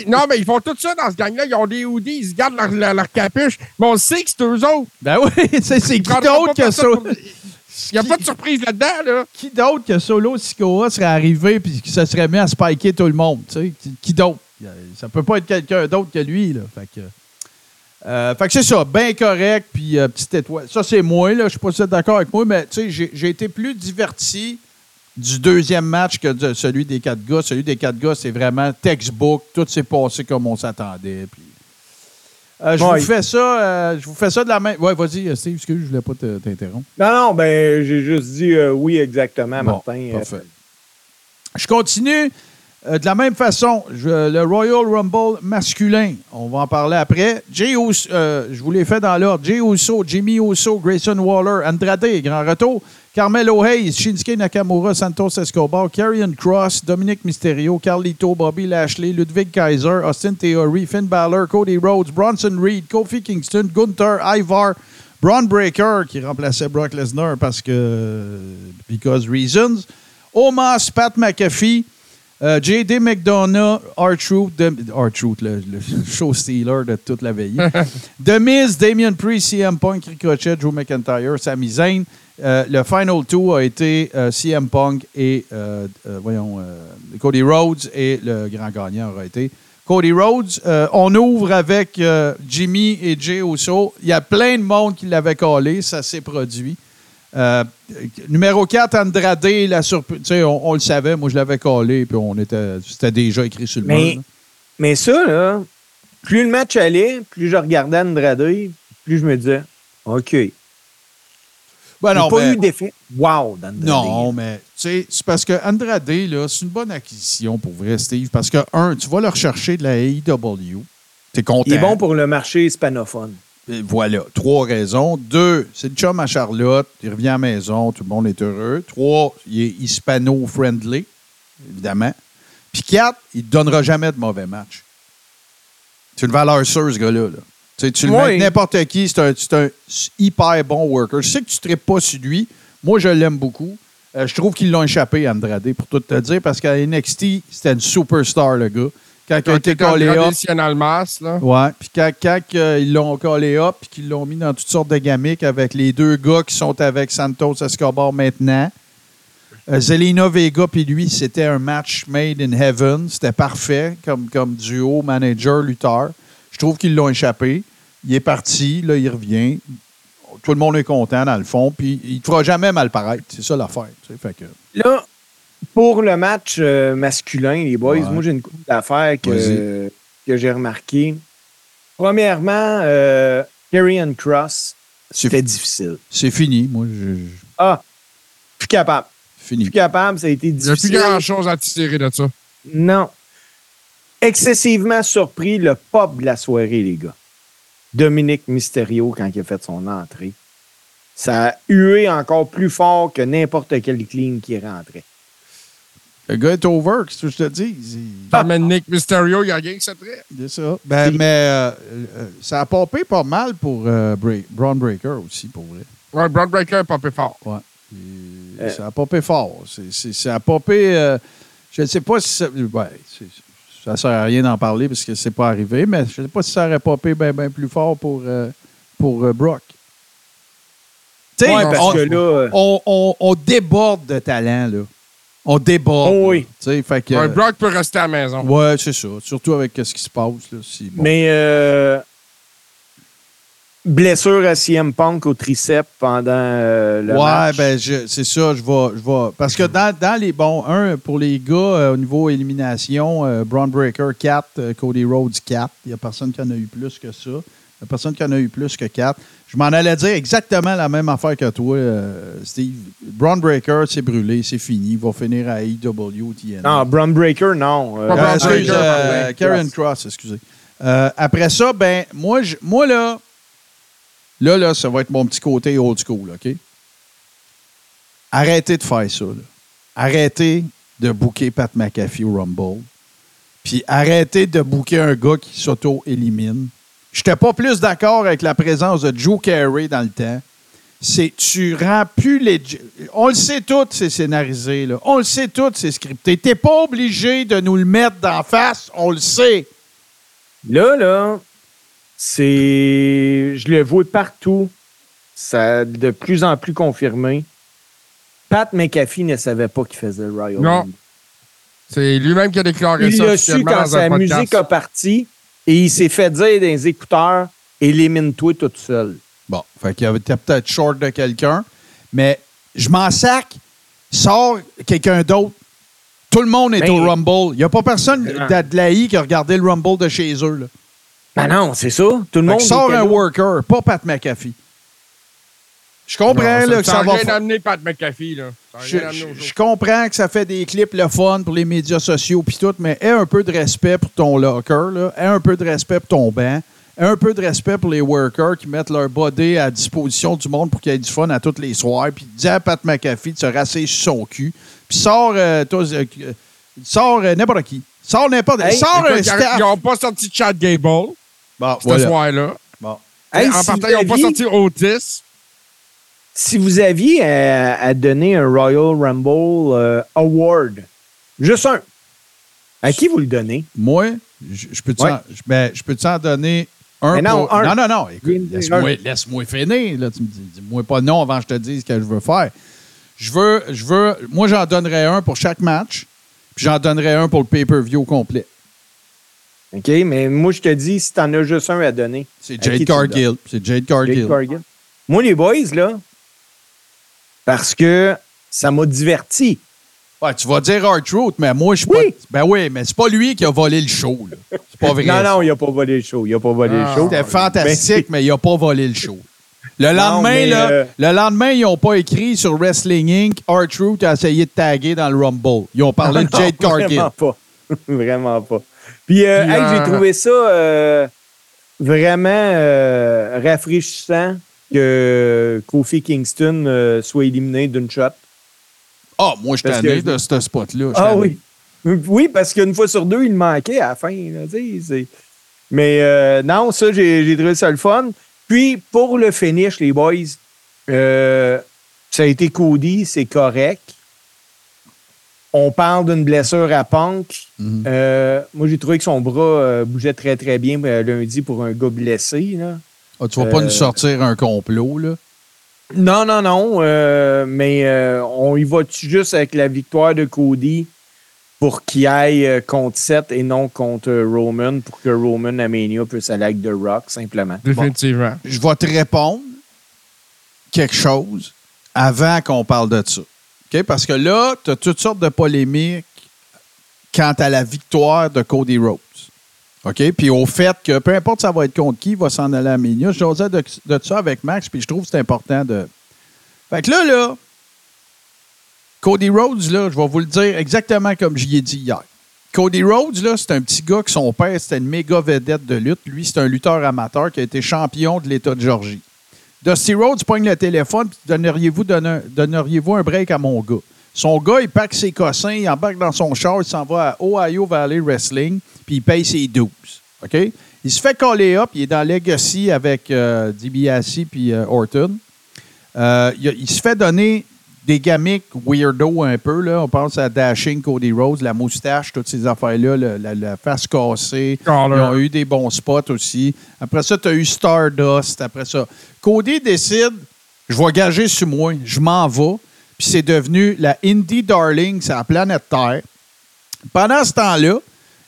Non, mais ils font tout ça dans ce gang-là. Ils ont des hoodies, ils se gardent leur, leur- leur capuche, mais on sait que c'est eux autres. ben oui, c'est qui d'autre que Solo... pour- Il n'y a pas de surprise là-dedans, là. qui d'autre que Solo Sikoa serait arrivé puis qui se serait mis à spiker tout le monde? tu sais? Qui, qui d'autre? Ça peut pas être quelqu'un d'autre que lui. Là. Fait que, euh, fait que c'est ça, bien correct, puis euh, petite étoile. Ça, c'est moi, là. Je suis pas d'accord avec moi, mais tu sais, j'ai été plus diverti du deuxième match que de celui des quatre gars. Celui des quatre gars, c'est vraiment textbook. Tout s'est passé comme on s'attendait. Puis, euh, je Ouais. vous fais ça, euh, je vous fais ça de la même. Ouais, vas-y, Steve, excuse, je voulais pas te- t'interrompre. Non, non, ben, j'ai juste dit euh, oui, exactement, Bon, Martin. Parfait. Je continue euh, de la même façon. Le Royal Rumble masculin, on va en parler après. Uso, euh, je vous l'ai fait dans l'ordre. Jay Uso, Jimmy Uso, Grayson Waller, Andrade, grand retour. Carmelo Hayes, Shinsuke Nakamura, Santos Escobar, Karrion Cross, Dominic Mysterio, Carlito, Bobby Lashley, Ludwig Kaiser, Austin Theory, Finn Balor, Cody Rhodes, Bronson Reed, Kofi Kingston, Gunther, Ivar, Braun Breaker, qui remplaçait Brock Lesnar parce que. because reasons. Omos, Pat McAfee, euh, J.D. McDonough, R-Truth, R-Truth, le, le show stealer de toute la veillée. The Miz, Damien Priest, CM Punk, Ricochet, Drew McIntyre, Sami Zayn. Euh, le Final Two a été euh, CM Punk et, voyons, Cody Rhodes et le grand gagnant aura été Cody Rhodes. On ouvre avec Jimmy et Jay Uso. Il y a plein de monde qui l'avait collé, ça s'est produit. Euh, numéro 4, Andrade, la surprise. On, on le savait, moi je l'avais collé, puis on était, c'était déjà écrit sur le Mais, mur. mais ça, là, plus le match allait, plus je regardais Andrade, plus je me disais, OK. Il Ben n'y a non, pas mais- eu d'effet wow d'Andrade. Non, mais c'est parce que Andrade, là, c'est une bonne acquisition pour vrai, Steve. Parce que, un, tu vas le rechercher de la AEW. T'es content. Il est bon pour le marché hispanophone. Et Voilà, trois raisons. Deux, c'est le chum à Charlotte. Il revient à la maison, tout le monde est heureux. Trois, il est hispano-friendly, évidemment. Puis quatre, il ne donnera jamais de mauvais match. C'est une valeur sûre, ce gars-là. là. Tu sais, tu le mets Oui. n'importe qui, c'est un, c'est un hyper bon worker. Je sais que tu ne pas sur lui. Moi, je l'aime beaucoup. Euh, je trouve qu'ils l'ont échappé, Andrade, pour tout te dire, parce qu'à NXT, c'était une superstar, le gars. Quand, il a Quand été collé up, traditional mass, là. Ouais. Puis quand, quand, euh, ils l'ont collé up puis qu'ils l'ont mis dans toutes sortes de gamiques avec les deux gars qui sont avec Santos Escobar maintenant. Euh, Zelina Vega puis lui, c'était un match made in heaven. C'était parfait comme, comme duo manager-lutteur. Je trouve qu'ils l'ont échappé. Il est parti, là, il revient. Tout le monde est content, dans le fond. Puis il ne te fera jamais mal paraître. C'est ça l'affaire. tu sais. Fait que... Là, pour le match euh, masculin, les boys, Ouais. moi, j'ai une couple d'affaires que, que j'ai remarqué. Premièrement, euh, Karrion Cross, c'était difficile. C'est fini, moi. Je, je- Ah, plus capable. fini. Plus capable, ça a été Il n'y a plus difficile. grand-chose à tirer de ça. Non. Excessivement surpris, le pop de la soirée, les gars. Dominique Mysterio, quand il a fait son entrée, ça a hué encore plus fort que n'importe quel clean qui rentrait. Le gars est over, qu'est-ce que je te dis? Ah. Nick Mysterio, il a gagné ça très. C'est ça. Ben, mais euh, euh, ça a popé pas mal pour euh, Bra- Braun Breaker aussi, pour vrai. Ouais, Broad Breaker a popé fort. Ouais. Et Ça a popé fort. C'est- c'est- ça a popé. euh, je ne sais pas si ça. Ouais, c'est- ça ne sert à rien d'en parler parce que c'est pas arrivé, mais je ne sais pas si ça aurait popé bien ben plus fort pour, euh, pour euh, Brock. Tu sais, Ouais, parce on, que là, euh, on, on- on déborde de talent, là. On déborde. Oh oui. là. Tu sais, fait que. Ouais, Brock peut rester à la maison. Ouais, c'est ça. Surtout avec ce qui se passe. Là, si, bon. Mais euh, blessure à CM Punk au triceps pendant euh, le ouais, match. ben je- c'est ça, je vais, je vais. Parce que dans, dans les bons, un, pour les gars, euh, au niveau élimination, euh, Braun Breaker 4, euh, Cody Rhodes 4. Il n'y a personne qui en a eu plus que ça. Il n'y a personne qui en a eu plus que 4. Je m'en allais dire exactement la même affaire que toi, euh, Steve. Braun Breaker, c'est brûlé, c'est fini. Il va finir à AEW, TNA. Non, Braun Breaker, non. Euh, Euh, excuse, euh. Karen Cross, excusez. Euh, après ça, ben, moi, je- moi là, là, là, ça va être mon petit côté old school, OK? Arrêtez de faire ça, là. Arrêtez de booker Pat McAfee au Rumble. Puis arrêtez de booker un gars qui s'auto-élimine. Je n'étais pas plus d'accord avec la présence de Joe Carey dans le temps. C'est tu rends plus les. On le sait tout, c'est scénarisé. Là. On le sait tout, c'est scripté. T'es pas obligé de nous le mettre d'en face, on le sait. Là, là, c'est. Je le vois partout. Ça a de plus en plus confirmé. Pat McAfee ne savait pas qu'il faisait le Royal Non. C'est lui-même qui a déclaré Il ça l'a su quand sa podcast. musique a parti et il s'est fait dire dans les écouteurs élimine-toi tout seul. Bon, fait qu'il y avait t'es peut-être short de quelqu'un, mais je m'en sac. Sors quelqu'un d'autre. Tout le monde est Ben- au Rumble. Il n'y a pas personne Non. d'Adelaï qui a regardé le Rumble de chez eux. Là. Ben non, c'est ça. Tout le Fait monde. était un là. worker, pas Pat McAfee. Je comprends Non, là, que ça ça va n'a rien fa- amené Pat McAfee. Là. Ça a Je, comprends que ça fait des clips le fun pour les médias sociaux puis tout, mais aie un peu de respect pour ton locker, là. aie un peu de respect pour ton banc, aie un peu de respect pour les workers qui mettent leur body à disposition du monde pour qu'il y ait du fun à tous les soirs, puis dis à Pat McAfee de se rasser sur son cul, puis sors, euh, toi, euh, sors euh, n'importe qui. Sors n'importe Hey, Sors un Écoute, staff. Ils n'ont pas sorti Chad Gable Bon, ce voilà. soir-là. Bon. Hey, en si partant, ils n'ont pas sorti Otis. Si vous aviez à, à donner un Royal Rumble euh, Award, juste un, à qui vous le donnez? Moi, je, je peux-tu Ouais. en, je- ben, je peux-tu en donner un Mais non, pour- un. Non, non, non. Écoute, laisse-moi, un. laisse-moi finir. Là. Tu me dis, dis-moi pas non avant que je te dise ce que je veux faire. Je veux, je veux, moi, j'en donnerais un pour chaque match, puis j'en donnerais un pour le pay-per-view complet. OK, mais moi, je te dis, si t'en as juste un à donner. C'est Jade? Cargill. C'est Jade Cargill. Jade Cargill. Moi, les boys, là, parce que ça m'a diverti. Ouais, tu vas dire Art Truth, mais moi, je suis Oui. pas. Ben oui, mais c'est pas lui qui a volé le show. C'est pas vrai. Non, non, il a pas volé le show. Il a pas volé Ah. le show. C'était fantastique, mais il a pas volé le show. Le lendemain, là, euh, le lendemain, ils n'ont pas écrit sur Wrestling Inc. R-Truth a essayé de taguer dans le Rumble. Ils ont parlé de Jade Cargill. Vraiment pas. vraiment pas. Puis, euh, Puis, hey, euh, j'ai trouvé ça euh, vraiment rafraîchissant que Kofi Kingston euh, soit éliminé d'une shot. Ah, moi, je tanné que- de ce spot-là. Ah oui. Oui, parce qu'une fois sur deux, il manquait à la fin. là, Mais euh, non, ça, j'ai trouvé ça le fun. Puis, pour le finish, les boys, euh, ça a été Cody, c'est correct. On parle d'une blessure à Punk. Mhm. Moi, j'ai trouvé que son bras bougeait très, très bien lundi pour un gars blessé. Là. Ah, tu vas pas Euh, nous sortir un complot, là? Non, non, non. euh, mais euh, on y va-tu juste avec la victoire de Cody pour qu'il aille euh, contre Seth et non contre euh, Roman pour que Roman à Mania puisse aller avec The Rock, simplement. Définitivement. Je vais te répondre quelque chose avant qu'on parle de ça. OK? Parce que là, tu as toutes sortes de polémiques quant à la victoire de Cody Rhodes. OK? Puis au fait que peu importe ça va être contre qui, il va s'en aller à Mania. Je jasais de, de ça avec Max, puis je trouve que c'est important de. Fait que là, là, Cody Rhodes, là, je vais vous le dire exactement comme j'y ai dit hier. Cody Rhodes, là, c'est un petit gars que son père, c'était une méga vedette de lutte. Lui, c'est un lutteur amateur qui a été champion de l'État de Georgie. Dusty Rhodes pogne le téléphone, puis donneriez-vous donner- donneriez-vous un break à mon gars? Son gars, il pack ses cossins, il embarque dans son char, il s'en va à Ohio Valley Wrestling, puis il paye ses 12. OK? Il se fait coller up, il est dans Legacy avec euh, DiBiase puis euh, Orton. Euh, il, se fait donner des gamiques weirdo un peu. Là. On pense à Dashing Cody Rhodes, la moustache, toutes ces affaires-là, la, la face cassée. Ils ont eu des bons spots aussi. Après ça, tu as eu Stardust. Après ça, Cody décide je vais gager sur moi, je m'en vais. Puis c'est devenu la Indie Darling, c'est la planète Terre. Pendant ce temps-là,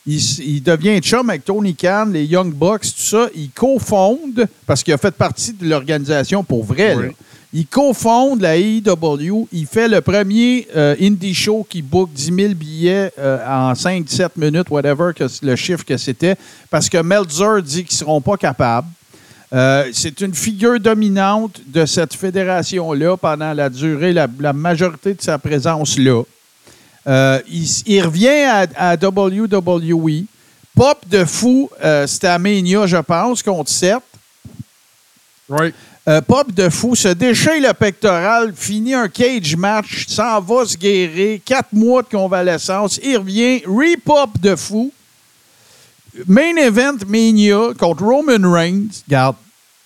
il, devient chum avec Tony Khan, les Young Bucks, tout ça. Il cofonde, parce qu'il a fait partie de l'organisation pour vrai. là. Il cofonde la AEW. Il fait le premier euh, indie show qui book 10 000 billets euh, en 5-7 minutes, whatever que le chiffre que c'était, parce que Meltzer dit qu'ils ne seront pas capables. Euh, c'est une figure dominante de cette fédération-là pendant la durée, la, la majorité de sa présence là. Euh, il, revient à, à WWE. Pop de fou, euh, c'était à Mania, je pense, contre Seth. Oui. Euh, Pop de fou se déchire le pectoral, finit un cage match, s'en va se guérir, quatre mois de convalescence, il revient, re-pop de fou. Main event Mania contre Roman Reigns. Garde.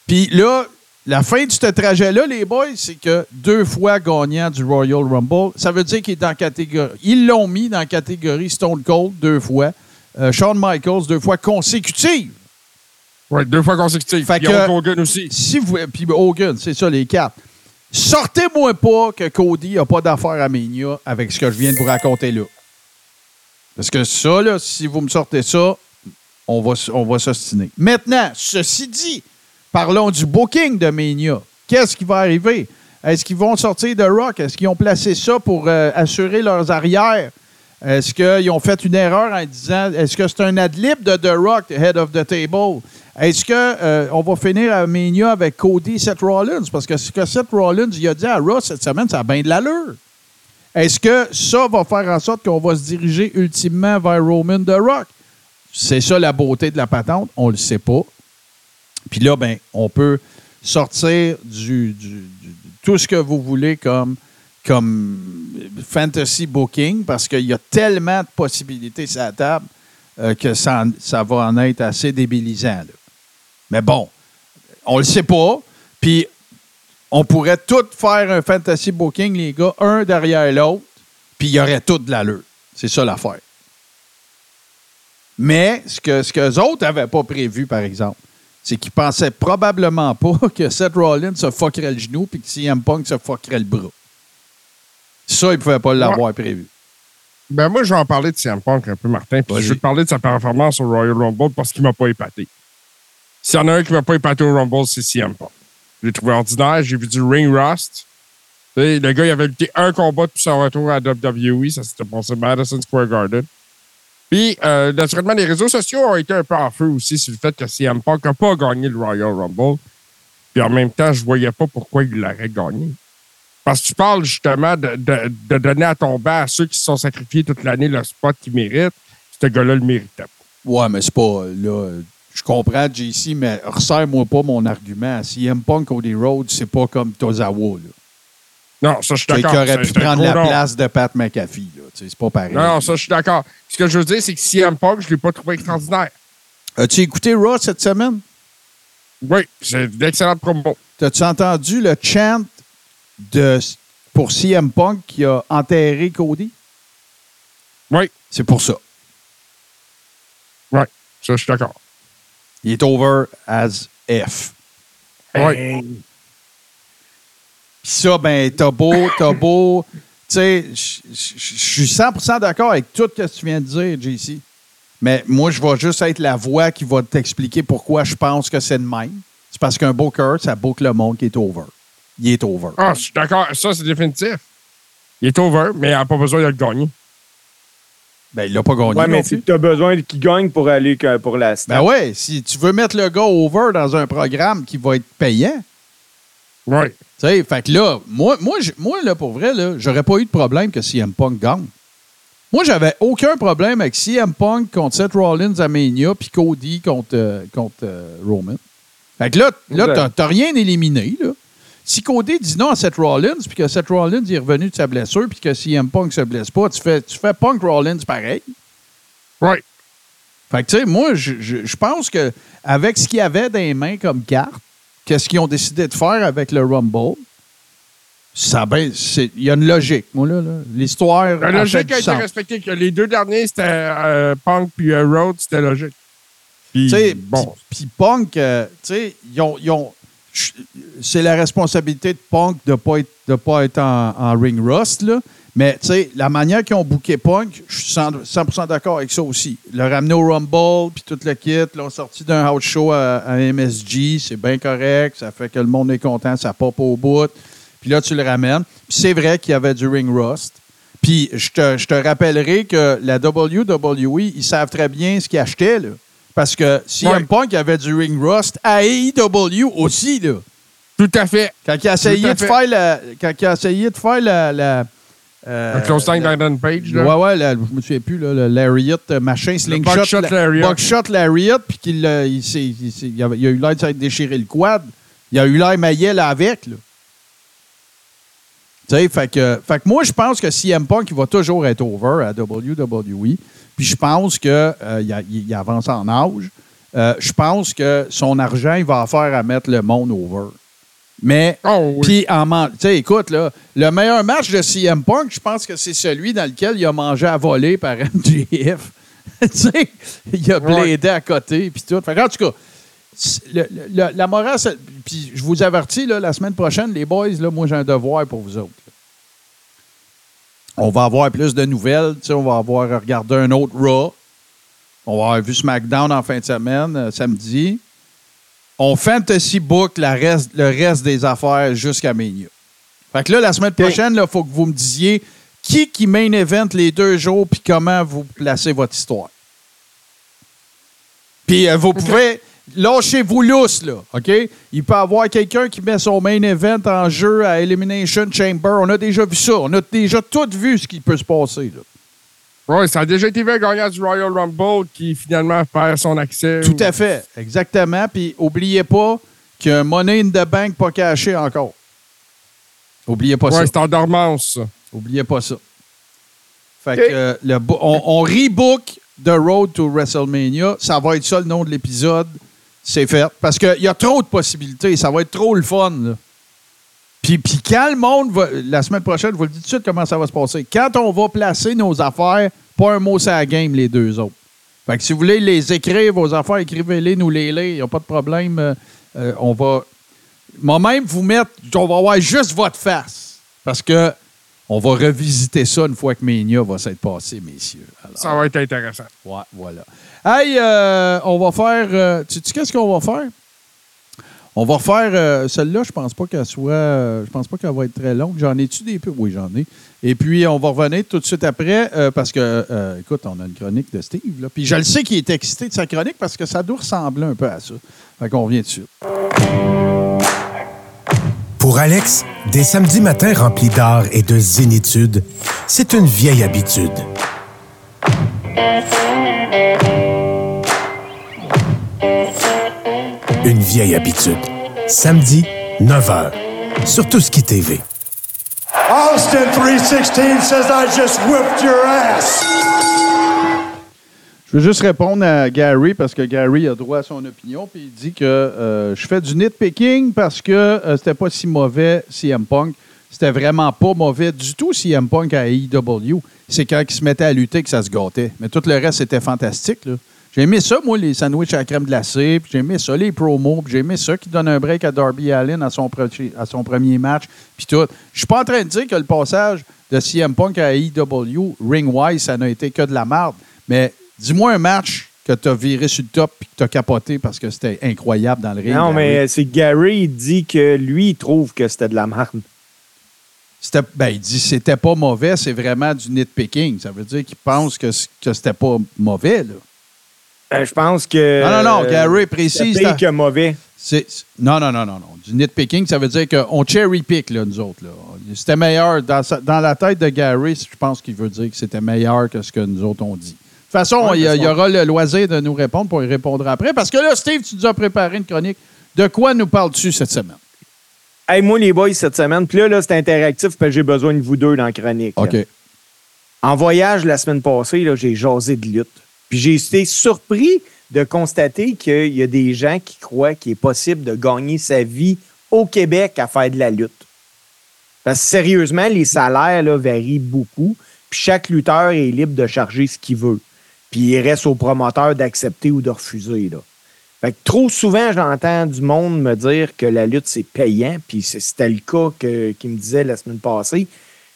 Puis là, la fin de ce trajet-là, les boys, c'est que deux fois gagnant du Royal Rumble, ça veut dire qu'il est dans la catégorie. Ils l'ont mis dans la catégorie Stone Cold deux fois. Euh, Shawn Michaels deux fois consécutives. Oui, deux fois consécutives. Fait Puis que- Hogan aussi. Si vous, puis Hogan, c'est ça, les quatre. Sortez-moi pas que Cody n'a pas d'affaire à Mania avec ce que je viens de vous raconter là. Parce que ça, là, si vous me sortez ça, on va, on s'ostiner. Maintenant, ceci dit, parlons du booking de Mania. Qu'est-ce qui va arriver? Est-ce qu'ils vont sortir de Rock? Est-ce qu'ils ont placé ça pour euh, assurer leurs arrières? Est-ce qu'ils ont fait une erreur en disant est-ce que c'est un adlib de The Rock, head of the table? Est-ce que euh, va finir à Mania avec Cody Seth Rollins? Parce que ce que Seth Rollins il a dit à Ross cette semaine, ça a bien de l'allure. Est-ce que ça va faire en sorte qu'on va se diriger ultimement vers Roman The Rock? C'est ça la beauté de la patente, on le sait pas. Puis là, ben, on peut sortir du, tout ce que vous voulez comme, fantasy booking parce qu'il y a tellement de possibilités sur la table euh, que ça, va en être assez débilisant. Mais bon, on le sait pas. Puis on pourrait tout faire un fantasy booking, les gars, un derrière l'autre, puis il y aurait tout de l'allure. C'est ça l'affaire. Mais ce que ce que autres n'avaient pas prévu, par exemple, c'est qu'ils pensaient probablement pas que Seth Rollins se fuckerait le genou puis que CM Punk se fuckerait le bras. Ça, ils ne pouvaient pas l'avoir prévu. Ben moi, je vais en parler de CM Punk un peu, Martin. Puis je vais te parler de sa performance au Royal Rumble parce qu'il m'a pas épaté. S'il y en a un qui m'a pas épaté au Rumble, c'est CM Punk. Je l'ai trouvé ordinaire. J'ai vu du ring rust. Le gars, il avait lutté un combat depuis son retour à WWE. Ça s'était passé à Madison Square Garden. Puis, euh, naturellement, les réseaux sociaux ont été un peu en feu aussi sur le fait que CM Punk n'a pas gagné le Royal Rumble. Puis en même temps, je voyais pas pourquoi il l'aurait gagné. Parce que tu parles justement de, de- donner à tomber à ceux qui se sont sacrifiés toute l'année le spot qu'ils méritent. Ce gars-là le méritait. Ouais, mais c'est pas. Là, je comprends, JC, mais resserre-moi pas mon argument. CM Punk Cody Rhodes, c'est pas comme Tozawa. Là. Non, ça, je suis Qui d'accord. aurait C'est- pu prendre la place de Pat McAfee. là. Tu sais, C'est pas pareil. Non, non, ça, je suis d'accord. Ce que je veux dire, c'est que CM Punk, je ne l'ai pas trouvé extraordinaire. As-tu écouté Raw cette semaine? Oui, c'est d'excellentes promos. T'as-tu entendu le chant de, pour CM Punk qui a enterré Cody? Oui. C'est pour ça. Oui, ça, je suis d'accord. Il est over as F. Oui. Puis ça, ben, t'as beau, t'as beau. Tu sais, je- suis 100% d'accord avec tout ce que tu viens de dire, JC. Mais moi, je vais juste être la voix qui va t'expliquer pourquoi je pense que c'est de même. C'est parce qu'un booker, ça boucle le monde qui est over. Il est over. Ah, je suis d'accord. Ça, c'est définitif. Il est over, mais il n'a pas besoin de le gagner. Ben, il l'a pas gagné. Ouais, mais plus. tu as besoin qu'il gagne pour aller pour la stat. Ben ouais, si tu veux mettre le gars over dans un programme qui va être payant, Ouais. Tu sais, fait que là, moi, moi, moi là, pour vrai, là, j'aurais pas eu de problème que CM Punk gagne. Moi, j'avais aucun problème avec CM Punk contre Seth Rollins à Mania puis Cody contre, euh, contre euh, Roman. Fait que là, là t'as- t'as rien éliminé, là. Si Cody dit non à Seth Rollins, puis que Seth Rollins est revenu de sa blessure, puis que CM Punk se blesse pas, tu fais, tu fais Punk Rollins pareil. Ouais. Fait que, tu sais, moi, je, je- je pense que avec ce qu'il y avait dans les mains comme carte, qu'est-ce qu'ils ont décidé de faire avec le Rumble, ça ben, c'est- il y a une logique, moi, là. L'histoire. La logique a été respectée. Que les deux derniers, c'était euh, Punk puis euh, Rhodes, c'était logique. Puis, bon. Puis Punk, euh, tu sais, ils ont. ils ont- c'est la responsabilité de Punk de ne pas être, de pas être en, en ring rust, là. Mais, tu sais, la manière qu'ils ont booké Punk, je suis 100%, 100% d'accord avec ça aussi. Le ramener au Rumble, puis tout le kit, l'ont sorti d'un house show à, à MSG, c'est bien correct, ça fait que le monde est content, ça pop au bout. Puis là, tu le ramènes. Puis c'est vrai qu'il y avait du ring rust. Puis je te, je te rappellerai que la WWE, ils savent très bien ce qu'ils achetaient, là. Parce que CM Ouais. Punk avait du ring rust à AEW aussi, là. Tout à fait. Quand il a essayé, de faire la, quand il a essayé de faire la. la euh, close time Page, là. Ouais, ouais, je me souviens plus, là, le Lariat, euh, machin, slingshot. buckshot la- lariat. Buckshot Lariat, puis qu'il euh, il, s'est- il s'est- il avait- il a eu l'air de s'être déchiré le quad. Il a eu l'air maillet là avec, là. Tu sais, fait que, fait que moi, je pense que CM Punk, il va toujours être over à WWE. Puis je pense qu'il il avance en âge. Euh, je pense que son argent, il va en faire à mettre le monde over. Mais, Oh, oui. puis en man- tu sais, écoute, là, le meilleur match de CM Punk, je pense que c'est celui dans lequel il a mangé à voler par MJF. tu sais, il a blédé à côté, puis tout. Fait en tout cas, c'est- le- le- la morale, puis je vous avertis, là, la semaine prochaine, les boys, là, moi, j'ai un devoir pour vous autres. On va avoir plus de nouvelles. tu sais, On va avoir regardé un autre Raw. On va avoir vu SmackDown en fin de semaine, euh, samedi. On fantasy book la reste, le reste des affaires jusqu'à Mania. Fait que là, la semaine prochaine, il faut que vous me disiez qui qui main event les deux jours puis comment vous placez votre histoire. Puis euh, vous pouvez. Lâchez-vous lousse, là, OK? Il peut y avoir quelqu'un qui met son main event en jeu à Elimination Chamber. On a déjà vu ça. On a déjà tout vu ce qui peut se passer, là. Ouais, ça a déjà été vu un gagnant du Royal Rumble qui finalement perd son accès. Tout à fait, exactement. Puis oubliez pas qu'il y a un Money in the Bank pas caché encore. Oubliez pas Ouais, ça. c'est en dormance, ça. Oubliez pas ça. Fait que euh, le on, on rebook The Road to WrestleMania. Ça va être ça le nom de l'épisode. C'est fait. Parce qu'il y a trop de possibilités. Ça va être trop le fun. là. Puis, puis quand le monde va. La semaine prochaine, je vous le dis tout de suite comment ça va se passer. Quand on va placer nos affaires, pas un mot la game, les deux autres. Fait que si vous voulez les écrire, vos affaires, écrivez-les, nous les lire. Il n'y a pas de problème. Euh, euh, on va. Moi-même, vous mettre. On va avoir juste votre face. Parce que on va revisiter ça une fois que Mania va s'être passé, messieurs. Alors, Ça va être intéressant. Ouais, voilà. Hey, euh, on va faire. tu sais qu'est-ce qu'on va faire? On va refaire euh, celle-là, je pense pas qu'elle soit. euh, je pense pas qu'elle va être très longue. J'en ai-tu des peu? Oui, j'en ai. Et puis, on va revenir tout de suite après euh, parce que, écoute, on a une chronique de Steve. Là. Puis je le sais qu'il est excité de sa chronique parce que ça doit ressembler un peu à ça. Fait qu'on revient dessus. Pour Alex, des samedis matins remplis d'art et de zénitude, c'est une vieille habitude. Une vieille habitude. Samedi, 9h. Sur Tout ce qui TV. Austin 316 says I just whipped your ass. Je veux juste répondre à Gary parce que Gary a droit à son opinion. Puis il dit que euh, je fais du nitpicking parce que euh, c'était pas si mauvais CM Punk. C'était vraiment pas mauvais du tout CM Punk à AEW. C'est quand il se mettait à lutter que ça se gâtait. Mais tout le reste, c'était fantastique. là. J'ai aimé ça, moi, les sandwichs à la crème glacée. Puis j'ai aimé ça, les promos. Puis j'ai aimé ça qui donne un break à Darby Allin à son, pro- à son premier match. Puis tout. Je suis pas en train de dire que le passage de CM Punk à AEW, ring-wise, ça n'a été que de la merde. Mais dis-moi un match que tu as viré sur le top et que tu as capoté parce que c'était incroyable dans le ring. Non, mais c'est Gary, il dit que lui, il trouve que c'était de la merde. C'était, ben, il dit c'était pas mauvais, c'est vraiment du nitpicking. Ça veut dire qu'il pense que, que c'était pas mauvais. Là. Euh, je pense que. Non, non, non, Gary précise. c'est que mauvais. C'est- non, non, non, non, non. Du nitpicking, ça veut dire qu'on cherry pick, là, nous autres. Là. C'était meilleur. Dans, sa- dans la tête de Gary, je pense qu'il veut dire que c'était meilleur que ce que nous autres ont dit. De toute façon, Ouais, il, y il aura le loisir de nous répondre pour y répondre après. Parce que là, Steve, tu nous as préparé une chronique. De quoi nous parles-tu cette semaine? Hey, moi, les boys, cette semaine, puis là, là c'est interactif, parce que j'ai besoin de vous deux dans la chronique. là. OK. En voyage la semaine passée, là, j'ai jasé de lutte. Puis j'ai été surpris de constater qu'il y a des gens qui croient qu'il est possible de gagner sa vie au Québec à faire de la lutte. Parce que sérieusement, les salaires varient beaucoup. Puis chaque lutteur est libre de charger ce qu'il veut. Puis il reste au promoteur d'accepter ou de refuser. Fait que trop souvent, j'entends du monde me dire que la lutte, c'est payant. Puis c'était le cas qu'il me disait la semaine passée,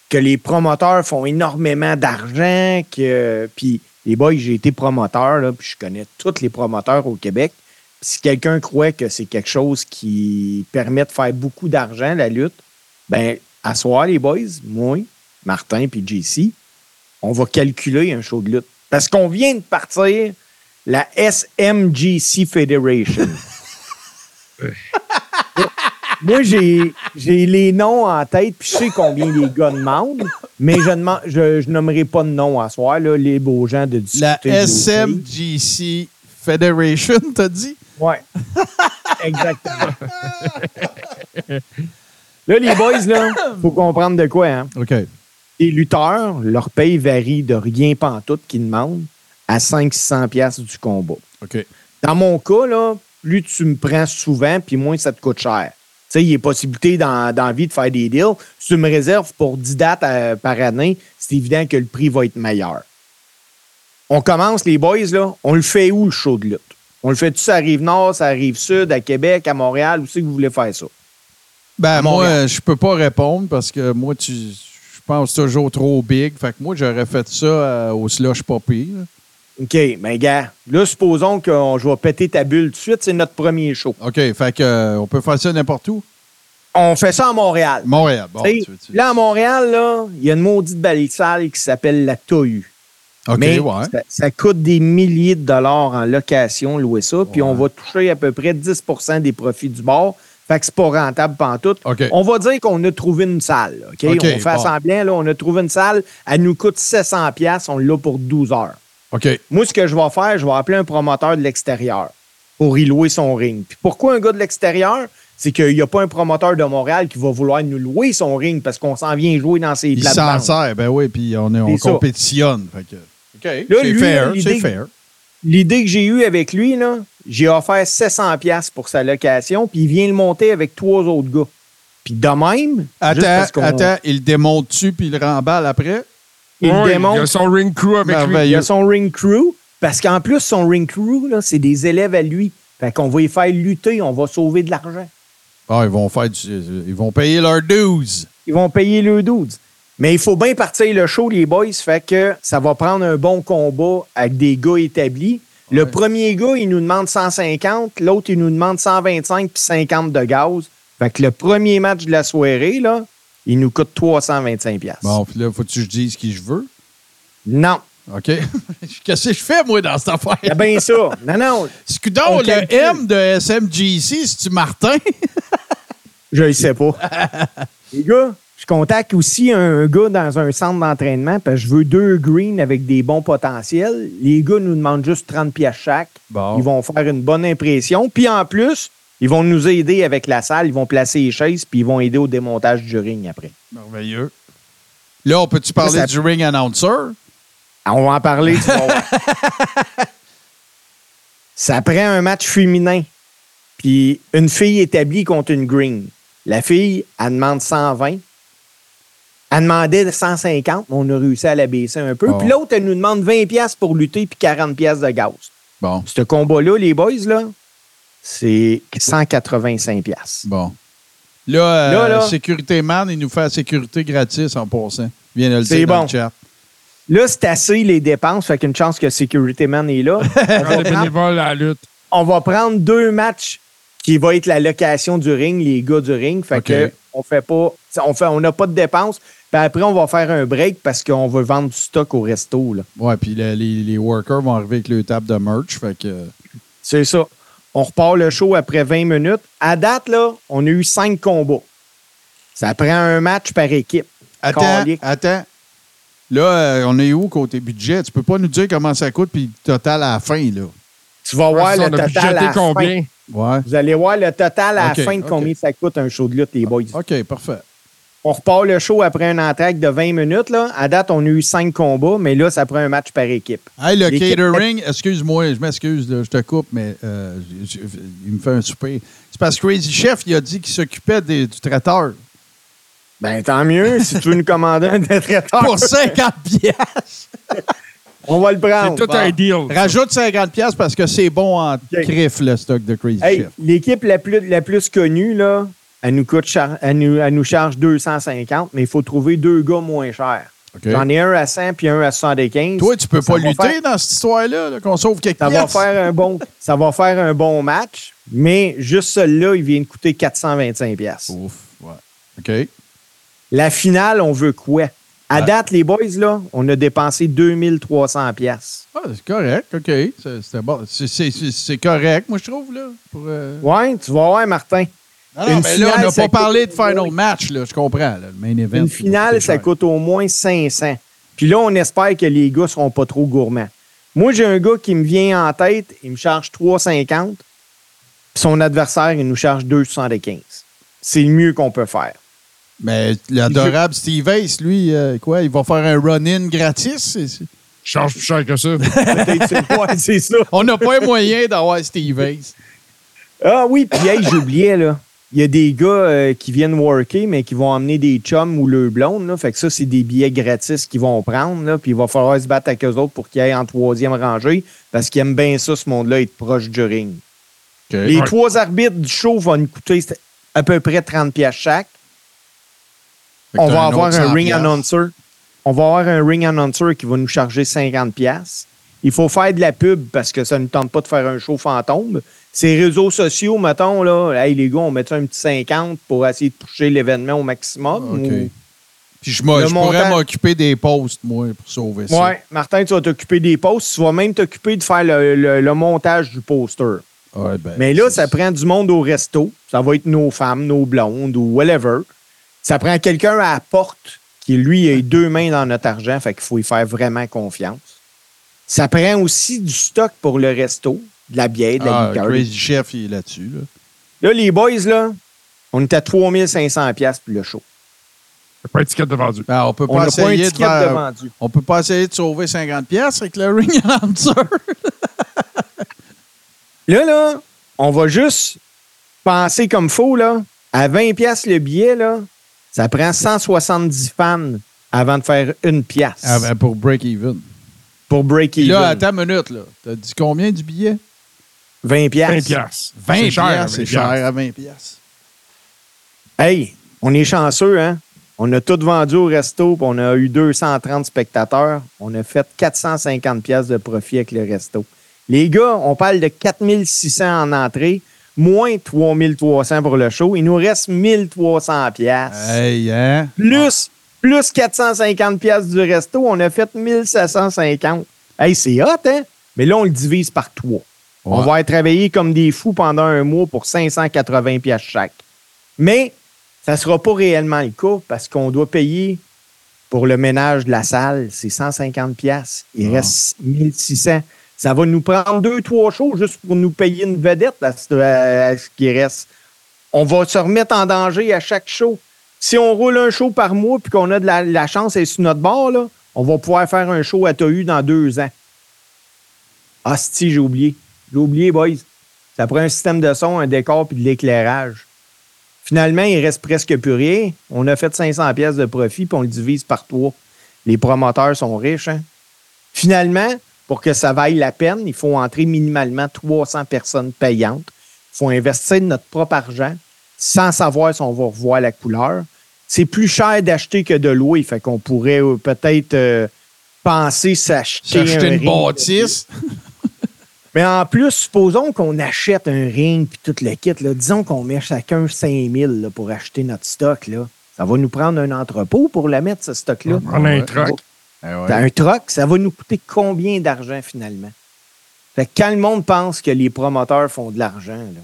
que les promoteurs font énormément d'argent. Puis les boys, j'ai été promoteur, là, puis je connais tous les promoteurs au Québec. Si quelqu'un croit que c'est quelque chose qui permet de faire beaucoup d'argent, la lutte, ben à soir, les boys, moi, Martin puis JC, on va calculer un show de lutte. Parce qu'on vient de partir la SMGC Federation. Moi, j'ai, j'ai les noms en tête, puis je sais combien les gars demandent, mais je ne je, je nommerai pas de nom à soir, là, les beaux gens de discuter. La SMGC Federation, t'as dit? Ouais. Exactement. là, les boys, là, faut comprendre de quoi, hein? OK. Les lutteurs, leur paye varie de rien pantoute qu'ils demandent à 500-600 piastres du combat. OK. Dans mon cas, là, plus tu me prends souvent, puis moins ça te coûte cher. Tu sais, il y a possibilité dans, dans la vie de faire des deals. Si tu me réserves pour 10 dates euh, par année, c'est évident que le prix va être meilleur. On commence, les boys, là. On le fait où, le show de lutte? On le fait-tu, ça arrive nord, ça arrive sud, à Québec, à Montréal? Où c'est que vous voulez faire ça? Ben, moi, je peux pas répondre parce que moi, tu, je pense toujours trop big. Fait que moi, j'aurais fait ça euh, au slush poppy. OK, mais gars, là, supposons que euh, je vais péter ta bulle tout de suite, c'est notre premier show. OK, fait que euh, on peut faire ça n'importe où? On fait ça à Montréal. Montréal, bon. T'sais, tu- tu- Là, à Montréal, là, il y a une maudite belle salle qui s'appelle la TOU. OK, Mais ouais. ça, ça coûte des milliers de dollars en location, louer ça, puis on va toucher à peu près 10% des profits du bar. Fait que c'est pas rentable pantoute. OK. On va dire qu'on a trouvé une salle. OK? On fait bon. semblant, là, on a trouvé une salle. Elle nous coûte 700 pièces, on l'a pour 12 heures. OK. Moi, ce que je vais faire, je vais appeler un promoteur de l'extérieur pour y louer son ring. Puis pourquoi un gars de l'extérieur? C'est qu'il n'y a pas un promoteur de Montréal qui va vouloir nous louer son ring parce qu'on s'en vient jouer dans ses Il s'en sert, ben oui, puis on, est, on compétitionne. Fait que, OK, Là, c'est lui, fair, l'idée- fair. L'idée que j'ai eue avec lui, là, j'ai offert 700 pièces pour sa location, puis il vient le monter avec trois autres gars. Puis de même, Attends, attends, il le démonte-tu puis il le remballe après? Il. Il a son ring crew avec lui. Il Merveilleux. a son ring crew, parce qu'en plus, son ring crew, là, c'est des élèves à lui. Fait qu'on va y faire lutter, on va sauver de l'argent. Ah, ils vont faire du, ils vont payer leurs 12. Ils vont payer le 12. Mais il faut bien partir le show, les boys. Fait que ça va prendre un bon combat avec des gars établis. Le premier gars, il nous demande 150. L'autre, il nous demande 125 puis 50 de gaz. Fait que le premier match de la soirée, là, il nous coûte 325 pièces. Bon, puis là, faut-tu que je dise qui je veux? Non. OK. Qu'est-ce que je fais, moi, dans cette affaire? C'est bien ça. Non, non. Scudon, On le calcule. M de SMGC, c'est-tu Martin? Je ne sais pas. Les gars, je contacte aussi un gars dans un centre d'entraînement parce que je veux deux greens avec des bons potentiels. Les gars nous demandent juste 30 pièces chaque. Bon. Ils vont faire une bonne impression. Puis en plus, ils vont nous aider avec la salle. Ils vont placer les chaises puis ils vont aider au démontage du ring après. Merveilleux. Là, on peut-tu parler Ça- du ring announcer? Ah, On va en parler. tu vas voir. Ça prend un match féminin. Puis une fille établie contre une green. La fille, elle demande 120. Elle demandait 150, mais on a réussi à la baisser un peu. Puis l'autre, elle nous demande 20 pièces pour lutter puis 40 pièces de gaz. Bon. Ce combat-là, les boys, là, c'est 185 pièces. Bon. Là, euh, Là, là. Sécurité Man, il nous fait la sécurité gratis en passant. Il vient de le C'est dire dans bon. le chat. Là, c'est assez les dépenses, fait qu'une chance que Security Man est là. On va prendre- bénévoles à la lutte. on va prendre deux matchs qui va être la location du ring, les gars du ring. Fait OK. que on fait pas, on fait, on n'a pas de dépenses. Puis après, on va faire un break parce qu'on veut vendre du stock au resto. Là. Ouais, puis le- les, les workers vont arriver avec le table de merch. Fait que. C'est ça. On repart le show après 20 minutes. À date, là, on a eu cinq combats. Ça prend un match par équipe. Attends, Calique. attends. Là, euh, on est où côté budget? Tu peux pas nous dire comment ça coûte puis le total à la fin, là. Tu vas voir le total à la combien? Ouais. fin. Vous allez voir le total à la fin de combien ça coûte un show de lutte, les boys. OK, parfait. On repart le show après un entraque de 20 minutes. Là. À date, on a eu cinq combats, mais là, ça prend un match par équipe. Hey, le L'équipe- catering, excuse-moi, je m'excuse, là, je te coupe, mais euh, je- je- il me fait un souper. C'est parce que Crazy Chef, il a dit qu'il s'occupait des- du traiteur. Ben, tant mieux si tu veux nous commander un traiteur. Pour 50 piastres. On va le prendre. C'est tout un deal. Rajoute 50 piastres parce que c'est bon en crif, le stock de Crazy Hey, Chef. l'équipe la plus, la plus connue, là, elle nous, coûte char- elle nous, elle nous charge 250, mais il faut trouver deux gars moins chers. J'en ai un à 100 puis un à 75. Toi, tu peux Ça pas lutter faire- dans cette histoire-là, là, qu'on sauve quelques ça va, faire un bon, ça va faire un bon match, mais juste celui-là, il vient de coûter 425 pièces. Ouf, ouais. OK. La finale, on veut quoi? À Ouais. date, les boys, là, on a dépensé 2300 pièces. Ah, c'est correct, OK. C'est- C'était bon. Correct, moi, je trouve, là. Pour, euh, Ouais, tu vas voir, Martin. Non, Une mais là, on finale, n'a ça pas coûte- parlé de final match, là. Je comprends, là, le main event. Une finale, ça cher. coûte au moins 500. Puis là, on espère que les gars seront pas trop gourmands. Moi, j'ai un gars qui me vient en tête, il me charge 3,50. Puis son adversaire, il nous charge 2,75. C'est le mieux qu'on peut faire. Mais l'adorable Steve Ace, lui, euh, quoi, il va faire un run-in gratis? Charge plus cher que ça. Peut-être c'est- ça. On n'a pas les moyens d'avoir Steve Ace. Ah oui, puis hey, j'oubliais, là. Il y a des gars euh, qui viennent worker, mais qui vont emmener des chums ou le blonde. Là. Fait que ça, c'est des billets gratis qu'ils vont prendre. Là. Puis il va falloir se battre avec eux autres pour qu'ils aillent en troisième rangée parce qu'ils aiment bien ça, ce monde-là, être proche du ring. Les Ouais. trois arbitres du show vont nous coûter à peu près 30 pièces chaque. Fait que On va avoir un 100 ring announcer. On va avoir un ring announcer qui va nous charger 50 pièces. Il faut faire de la pub parce que ça ne tente pas de faire un show fantôme. Ces réseaux sociaux, mettons, là, hey, les gars, on met un petit 50 pour essayer de toucher l'événement au maximum. OK. ou- Puis je, je pourrais m'occuper des posts, moi, pour sauver ça. Ouais, Martin, tu vas t'occuper des posts. Tu vas même t'occuper de faire le, le- le montage du poster. Ouais, ben, Mais là, ça prend du monde au resto. Ça va être nos femmes, nos blondes ou whatever. Ça prend quelqu'un à la porte qui, lui, a deux mains dans notre argent. Fait qu'il faut y faire vraiment confiance. Ça prend aussi du stock pour le resto, de la bière, de la Ah, liqueur. Crazy Chef, il est là-dessus. Là. Là, les boys, là, on est à 3500$ piastres pour le show. Il n'y a pas d'étiquette de vendu. Ben, on peut On pas pas essayer de, d'étiquette faire- de vendu. On peut pas essayer de sauver 50 pièces avec le ring announcer. Là, là, on va juste penser comme faux, là. À 20$ piastres le billet, là, ça prend 170 fans avant de faire une pièce Ah, ben, pour break even. pour break Puis even. là, attends une minute, là. T'as dit combien du billet? 20 20 piastres. piastres. 20 C'est cher, piastres, 20 c'est cher à 20 piastres. Hey, on est chanceux, hein? On a tout vendu au resto, puis on a eu 230 spectateurs. On a fait 450 pièces de profit avec le resto. Les gars, on parle de 4600 en entrée, moins 3300 pour le show. Il nous reste 1300 pièces. Hey, hein? Plus, plus 450 pièces du resto, on a fait 1750. Hey, c'est hot, hein? Mais là, on le divise par trois. On va être travailler comme des fous pendant un mois pour 580 pièces chaque. Mais ça ne sera pas réellement le cas parce qu'on doit payer pour le ménage de la salle, c'est 150 pièces. Il Ah. reste 1600. Ça va nous prendre deux, trois shows juste pour nous payer une vedette à ce, qui reste. On va se remettre en danger à chaque show. Si on roule un show par mois puis qu'on a de la, la chance et sur notre bord, là, on va pouvoir faire un show à TAU dans deux ans. Ah, si, j'ai oublié. J'ai oublié, boys. Ça prend un système de son, un décor puis de l'éclairage. Finalement, il reste presque plus rien. On a fait 500 pièces de profit puis on le divise par trois. Les promoteurs sont riches. Hein? Finalement, pour que ça vaille la peine, il faut entrer minimalement 300 personnes payantes. Il faut investir de notre propre argent sans savoir si on va revoir la couleur. C'est plus cher d'acheter que de louer. Fait qu'on pourrait euh, peut-être euh, penser s'acheter S'acheter un une bâtisse. Mais en plus, supposons qu'on achète un ring puis tout le kit. Là. Disons qu'on met chacun 5000 là, pour acheter notre stock. Là. Ça va nous prendre un entrepôt pour la mettre, ce stock-là. On a un truck. Ah ouais. T'as un truck, ça va nous coûter combien d'argent finalement? Fait que quand le monde pense que les promoteurs font de l'argent, ils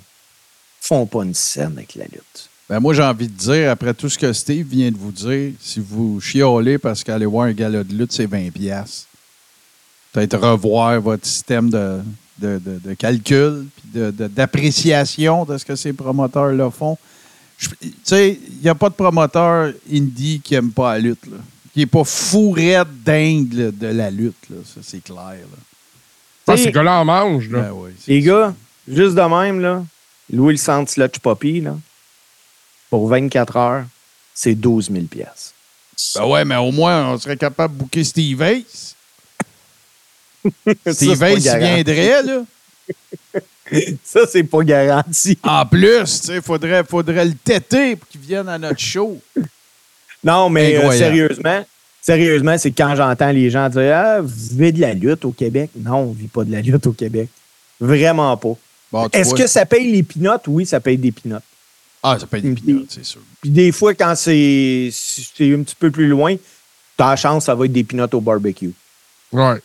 font pas une scène avec la lutte. Ben moi, j'ai envie de dire, après tout ce que Steve vient de vous dire, si vous chiolez parce qu'aller voir un gala de lutte, c'est 20$, piastres, peut-être revoir votre système de, de, de- de calcul puis de- de- d'appréciation de, ce que ces promoteurs-là font. Tu sais, il n'y a pas de promoteur indie qui n'aime pas la lutte. Là. Qui n'est pas fou raide dingue là, de la lutte. Là. Ça, c'est clair. Là. Ah, ces gars-là en mangent, là. Ben oui, Les gars, juste de même, là, louer le centre Slotch Poppy, là, pour 24 heures, c'est 12 000 piastres. Ben ouais, mais au moins, on serait capable de booker Steve Ace. Pas Ace garanti. viendrait, là. Ça, c'est pas garanti. En plus, sais, faudrait, faudrait le têter pour qu'il vienne à notre show. Non, mais euh, sérieusement, sérieusement, c'est quand j'entends les gens dire Ah, vous vivez de la lutte au Québec. Non, on vit pas de la lutte au Québec. Vraiment pas. Bon, Est-ce que ça paye les pinottes? Oui, ça paye des pinottes. Ah, ça paye des pinottes, c'est sûr. Puis des fois, quand c'est un petit peu plus loin, t'as la chance, ça va être des pinottes au barbecue. Ouais.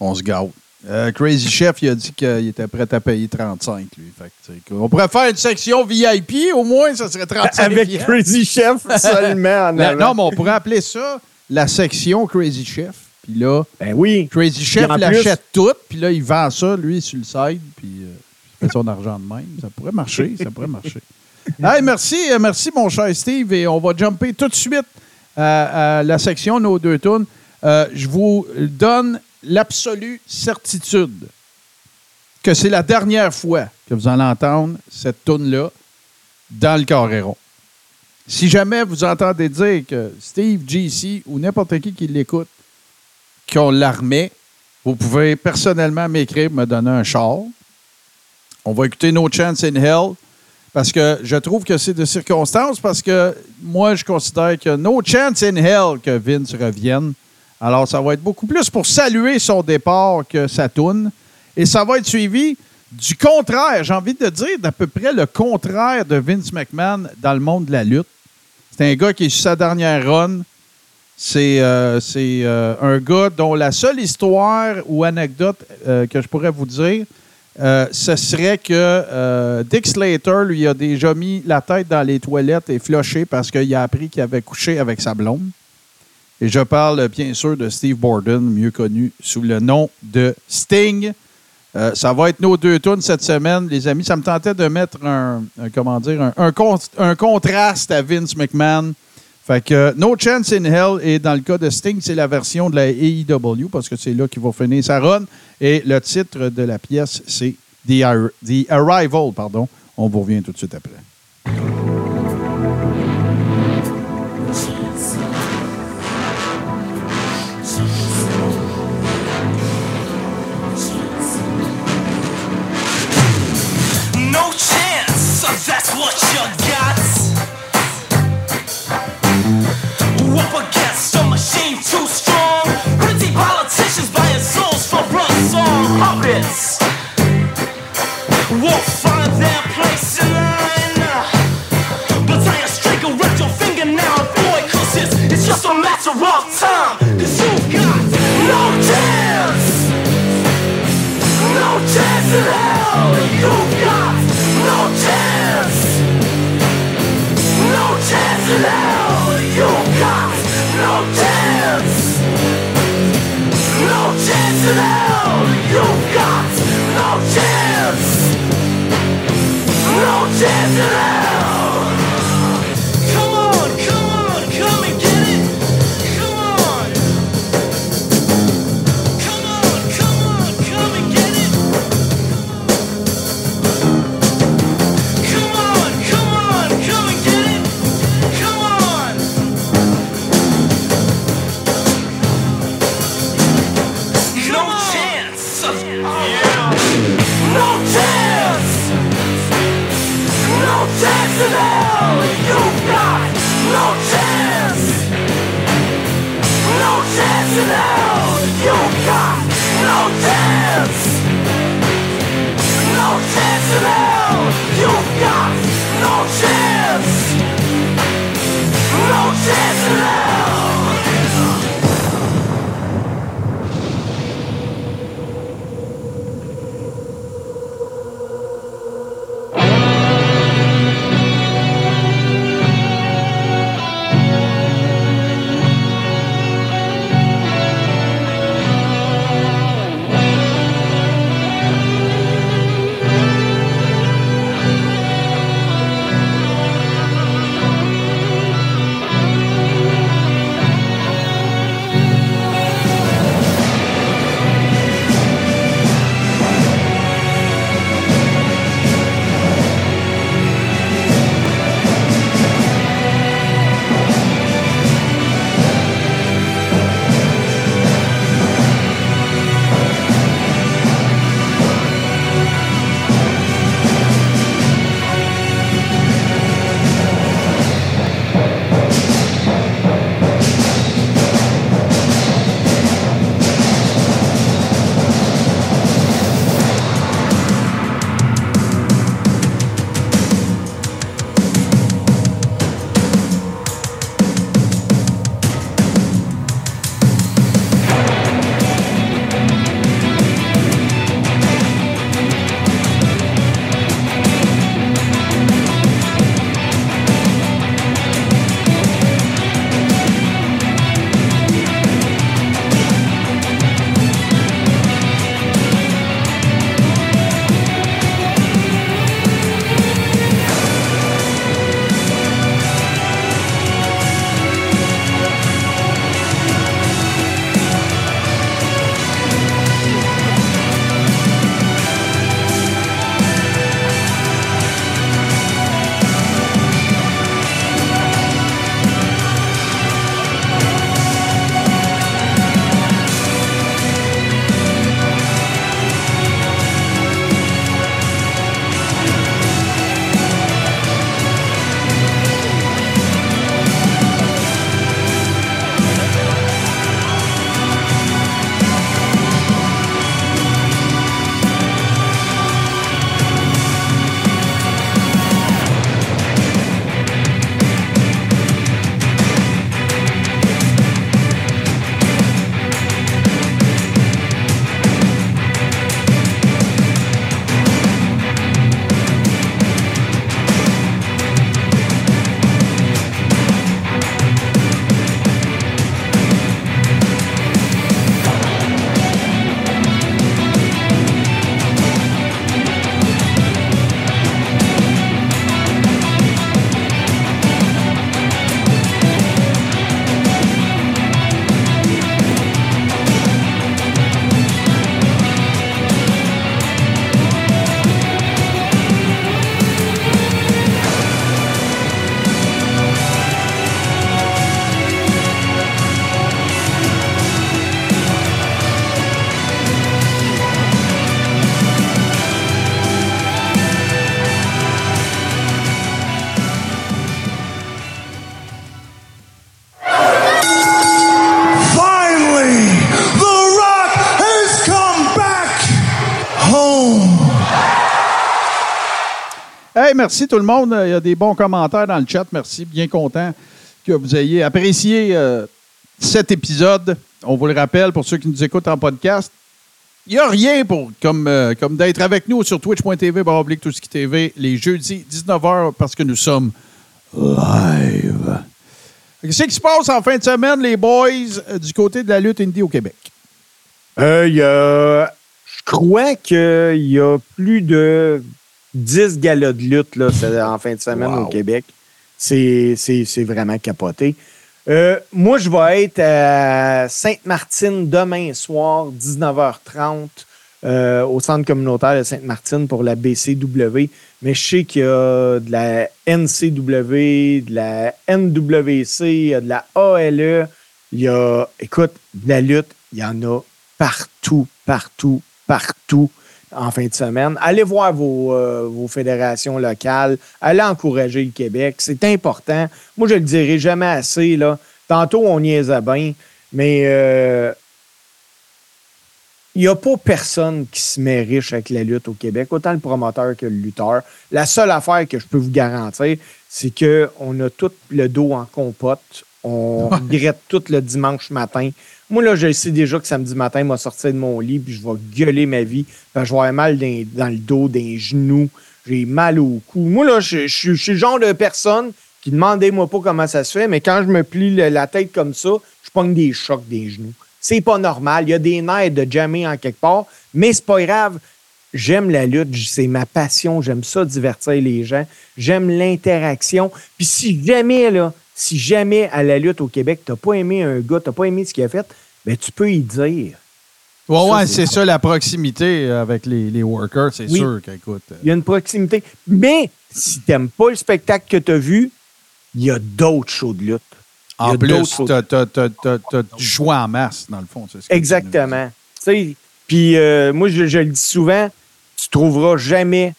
On se gâte. Euh, Crazy Chef, il a dit qu'il était prêt à payer 35, lui. Fait que, on pourrait faire une section VIP, au moins, ça serait 35 Avec. Crazy Chef seulement en La- avant. non, mais on pourrait appeler ça la section Crazy Chef. Puis là, Ben oui. Crazy Chef l'achète tout, puis là, il vend ça, lui, sur le site, puis euh, il fait son argent de même. Ça pourrait marcher, ça pourrait marcher. Hey, merci, euh, merci, mon cher Steve, et on va jumper tout de suite à, à la section Nos deux tunes. Euh, je vous donne l'absolue certitude que c'est la dernière fois que vous allez entendre cette tune-là dans le carré rond. Si jamais vous entendez dire que Steve, JC ou n'importe qui qui l'écoute, qu'on la remet, vous pouvez personnellement m'écrire, me donner un char. On va écouter No Chance in Hell parce que je trouve que c'est de circonstance parce que moi, je considère que No Chance in Hell que Vince revienne. Alors, ça va être beaucoup plus pour saluer son départ que sa toune. Et ça va être suivi du contraire, j'ai envie de dire d'à peu près le contraire de Vince McMahon dans le monde de la lutte. C'est un gars qui est sur sa dernière run. C'est euh, euh, un gars dont la seule histoire ou anecdote euh, que je pourrais vous dire, ce serait que Dick Slater lui a déjà mis la tête dans les toilettes et flushé parce qu'il a appris qu'il avait couché avec sa blonde. Et je parle bien sûr de Steve Borden, mieux connu sous le nom de Sting. Euh, ça va être nos deux tunes cette semaine, les amis. Ça me tentait de mettre un, comment dire, un, un con- un contraste à Vince McMahon. Fait que No Chance in Hell, et dans le cas de Sting, c'est la version de la AEW, parce que c'est là qu'il va finir sa run. Et le titre de la pièce, c'est The, The Arrival. Pardon. On vous revient tout de suite après. A matter of time. Cause you've got no chance. No chance in hell. You've got no chance. No chance in hell. You've got no chance. No chance in hell. You've got no chance. No chance in hell. Merci tout le monde. Il y a des bons commentaires dans le chat. Merci. Bien content que vous ayez apprécié euh, cet épisode. On vous le rappelle pour ceux qui nous écoutent en podcast. Il n'y a rien pour comme, euh, comme d'être avec nous sur twitch.tv, tout TV, les jeudis 19h parce que nous sommes live. Qu'est-ce qui se passe en fin de semaine, les boys, euh, du côté de la lutte indie au Québec? Y je crois qu'il y a plus de 10 galas de lutte là, en fin de semaine Wow. au Québec. C'est vraiment capoté. Euh, moi, je vais être à Sainte-Martine demain soir, 19h30, euh, au centre communautaire de Sainte-Martine pour la BCW. Mais je sais qu'il y a de la NCW, de la NWC, il y a de la ALE. Il y a, écoute, de la lutte, il y en a partout, partout, partout en fin de semaine. Allez voir vos, euh, vos fédérations locales. Allez encourager le Québec. C'est important. Moi, je le dirai jamais assez. Tantôt, on niaisait bien, mais euh, il n'y a pas personne qui se met riche avec la lutte au Québec, autant le promoteur que le lutteur. La seule affaire que je peux vous garantir, c'est qu'on a tout le dos en compote. On regrette tout le dimanche matin. Moi, là, je sais déjà que samedi matin, je vais sortir de mon lit puis je vais gueuler ma vie. Je vais avoir mal dans, dans le dos, dans les genoux. J'ai mal au cou. Moi, là, je, je- je suis le genre de personne qui demandez-moi pas comment ça se fait, mais quand je me plie la tête comme ça, je pogne des chocs des genoux. C'est pas normal. Il y a des nerfs de jammer en quelque part, mais c'est pas grave. J'aime la lutte, c'est ma passion, j'aime ça divertir les gens, j'aime l'interaction. Puis si jamais, là, si jamais à la lutte au Québec, t'as pas aimé un gars, t'as pas aimé ce qu'il a fait, ben tu peux y dire. Ouais, Ça, ouais, c'est ça, la proximité avec les, les workers, c'est Oui. sûr qu'écoute. euh, Il y a une proximité. Mais si t'aimes pas le spectacle que t'as vu, il y a d'autres shows de lutte. En plus, t'as as, du choix en masse, dans le fond. c'est ce que tu Exactement. Tu sais, Puis euh, moi, je, le dis souvent, tu trouveras jamais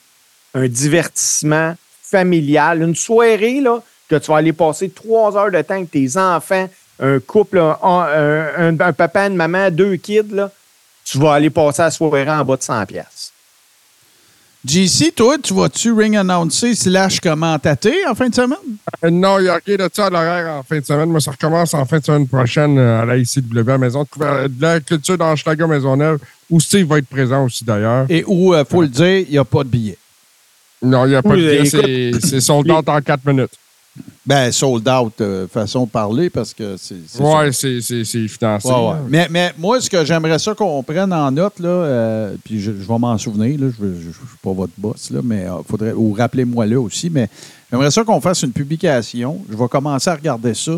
un divertissement familial, une soirée là, que tu vas aller passer trois heures de temps avec tes enfants, un couple, un papa, une maman, deux kids, là, tu vas aller passer la soirée en bas de 100 pièces. JC, toi, tu vas-tu ring announcer slash commentater en fin de semaine? Euh, non, il n'y a rien de ça à l'horaire en fin de semaine. Moi, ça recommence en fin de semaine prochaine euh, à la ICW, à la Maison de, de la culture dans Schlager Maisonneuve, où Steve va être présent aussi d'ailleurs. Et où, il faut le dire, il n'y a pas de billets. Non, il n'y a pas Oui, de billet, c'est sold out en 4 minutes. Ben, sold out, euh, façon de parler, parce que c'est. ça. c'est financé. Ouais, ouais. là. Mais, mais moi, ce que j'aimerais ça qu'on prenne en note, là, euh, puis je, je vais m'en souvenir, là, je ne suis pas votre boss, là, mais euh, faudrait, ou rappelez-moi là aussi, mais j'aimerais ça qu'on fasse une publication. Je vais commencer à regarder ça.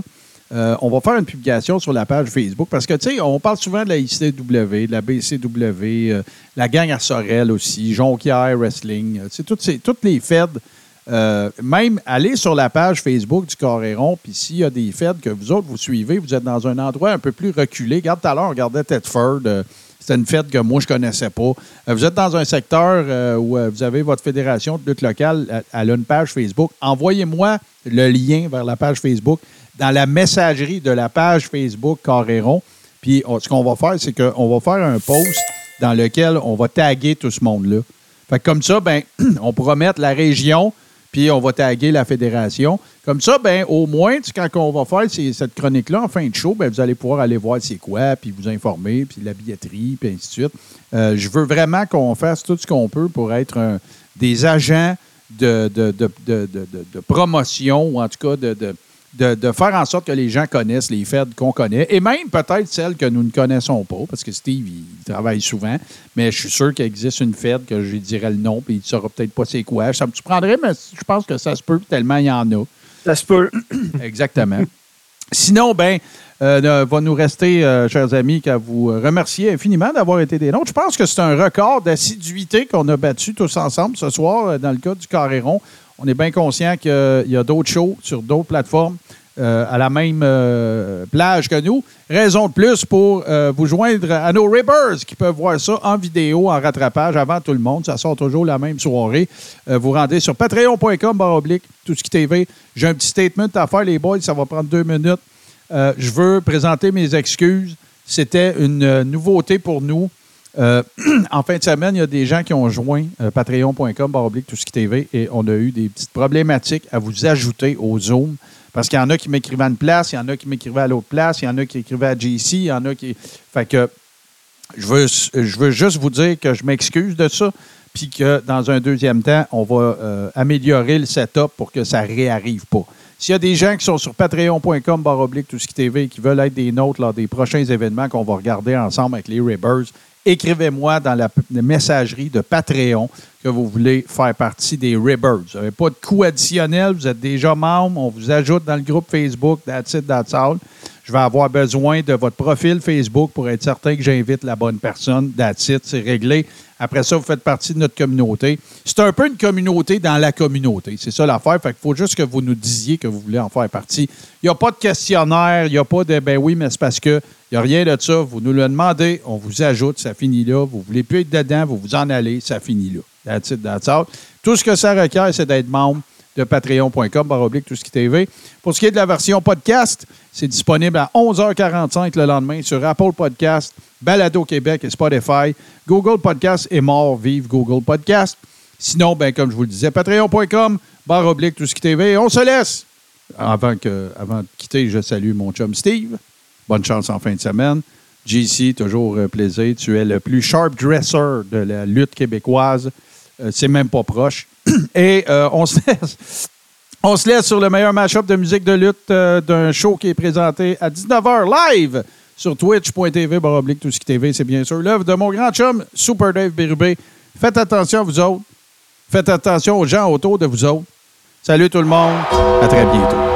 On va faire une publication sur la page Facebook parce que, tu sais, on parle souvent de la ICW, de la BCW, la gang à Sorel aussi, Jonquière Wrestling, tu sais, toutes, ces, toutes les feds. Euh, même aller sur la page Facebook du Coréron, puis s'il y a des feds que vous autres vous suivez, vous êtes dans un endroit un peu plus reculé. Regarde, tout à l'heure, on regardait Tedford. euh, c'était une fête que moi, je ne connaissais pas. Euh, vous êtes dans un secteur euh, où vous avez votre fédération de lutte locale, elle- a une page Facebook. Envoyez-moi le lien vers la page Facebook dans la messagerie de la page Facebook Coréron. Puis on- ce qu'on va faire, c'est qu'on va faire un post dans lequel on va taguer tout ce monde-là. Fait comme ça, ben, on pourra mettre la région, puis on va taguer la fédération. Comme ça, ben, au moins, quand on va faire cette chronique-là en fin de show, ben, vous allez pouvoir aller voir c'est quoi, puis vous informer, puis la billetterie, puis ainsi de suite. Euh, je veux vraiment qu'on fasse tout ce qu'on peut pour être des agents de- de- de- de promotion, ou en tout cas de, de, faire en sorte que les gens connaissent les fêtes qu'on connaît, et même peut-être celles que nous ne connaissons pas, parce que Steve, il, travaille souvent, mais je suis sûr qu'il existe une fête que je lui dirais le nom, puis il ne saura peut-être pas c'est quoi. Ça me surprendrait, mais je pense que ça se peut, tellement il y en a. Ça se peut. Exactement. Sinon, ben, euh, va nous rester, euh, chers amis, qu'à vous remercier infiniment d'avoir été des nôtres. Je pense que c'est un record d'assiduité qu'on a battu tous ensemble ce soir euh, dans le cas du Carréron. On est bien conscient qu'il y a d'autres shows sur d'autres plateformes euh, à la même euh, plage que nous. Raison de plus pour euh, vous joindre à nos Ribbers qui peuvent voir ça en vidéo, en rattrapage avant tout le monde. Ça sort toujours la même soirée. Vous rendez sur patreon.com oblique, tout ce qui TV. J'ai un petit statement à faire, les boys, ça va prendre deux minutes. Je veux présenter mes excuses. C'était une nouveauté pour nous. Euh, en fin de semaine, il y a des gens qui ont joint euh, patreon.com, barre oblique, tout ce qui TV, et on a eu des petites problématiques à vous ajouter au Zoom. Parce qu'il y en a qui m'écrivaient à une place, il y en a qui m'écrivaient à l'autre place, il y en a qui écrivaient à JC, il y en a qui. Fait que je veux, je veux juste vous dire que je m'excuse de ça, puis que dans un deuxième temps, on va euh, améliorer le setup pour que ça réarrive pas. S'il y a des gens qui sont sur patreon.com, barre oblique, tout ce qui TV, et qui veulent être des nôtres lors des prochains événements qu'on va regarder ensemble avec les Ribbers, écrivez-moi dans la, messagerie de Patreon que vous voulez faire partie des Ribbers. Vous n'avez pas de coût additionnel, vous êtes déjà membre, on vous ajoute dans le groupe Facebook, That's it, that's all. Je vais avoir besoin de votre profil Facebook pour être certain que j'invite la bonne personne. That's c'est réglé. Après ça, vous faites partie de notre communauté. C'est un peu une communauté dans la communauté. C'est ça l'affaire. Fait qu'il faut juste que vous nous disiez que vous voulez en faire partie. Il n'y a pas de questionnaire, il n'y a pas de ben oui, mais c'est parce que il n'y a rien de ça. Vous nous le demandez, on vous ajoute, ça finit là. Vous ne voulez plus être dedans, vous vous en allez, ça finit là. That's it, that's. Tout ce que ça requiert, c'est d'être membre de patreon.com, barre oblique, tout ce qui TV. Pour ce qui est de la version podcast, c'est disponible à 11h45 le lendemain sur Apple Podcast, Balado Québec et Spotify. Google Podcast est mort, vive Google Podcast. Sinon, ben, comme je vous le disais, patreon.com, barre oblique, tout ce qui TV. On se laisse. Avant, que, avant de quitter, je salue mon chum Steve. Bonne chance en fin de semaine. JC, toujours euh, plaisir. Tu es le plus sharp dresser de la lutte québécoise. Euh, c'est même pas proche. Et euh, on se laisse. On se laisse sur le meilleur match-up de musique de lutte euh, d'un show qui est présenté à 19h live sur twitch.tv, baroblique, tout ce qui TV, c'est bien sûr l'œuvre de mon grand chum, Super Dave Bérubé. Faites attention vous autres. Faites attention aux gens autour de vous autres. Salut tout le monde. À très bientôt.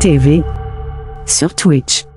TV sur Twitch.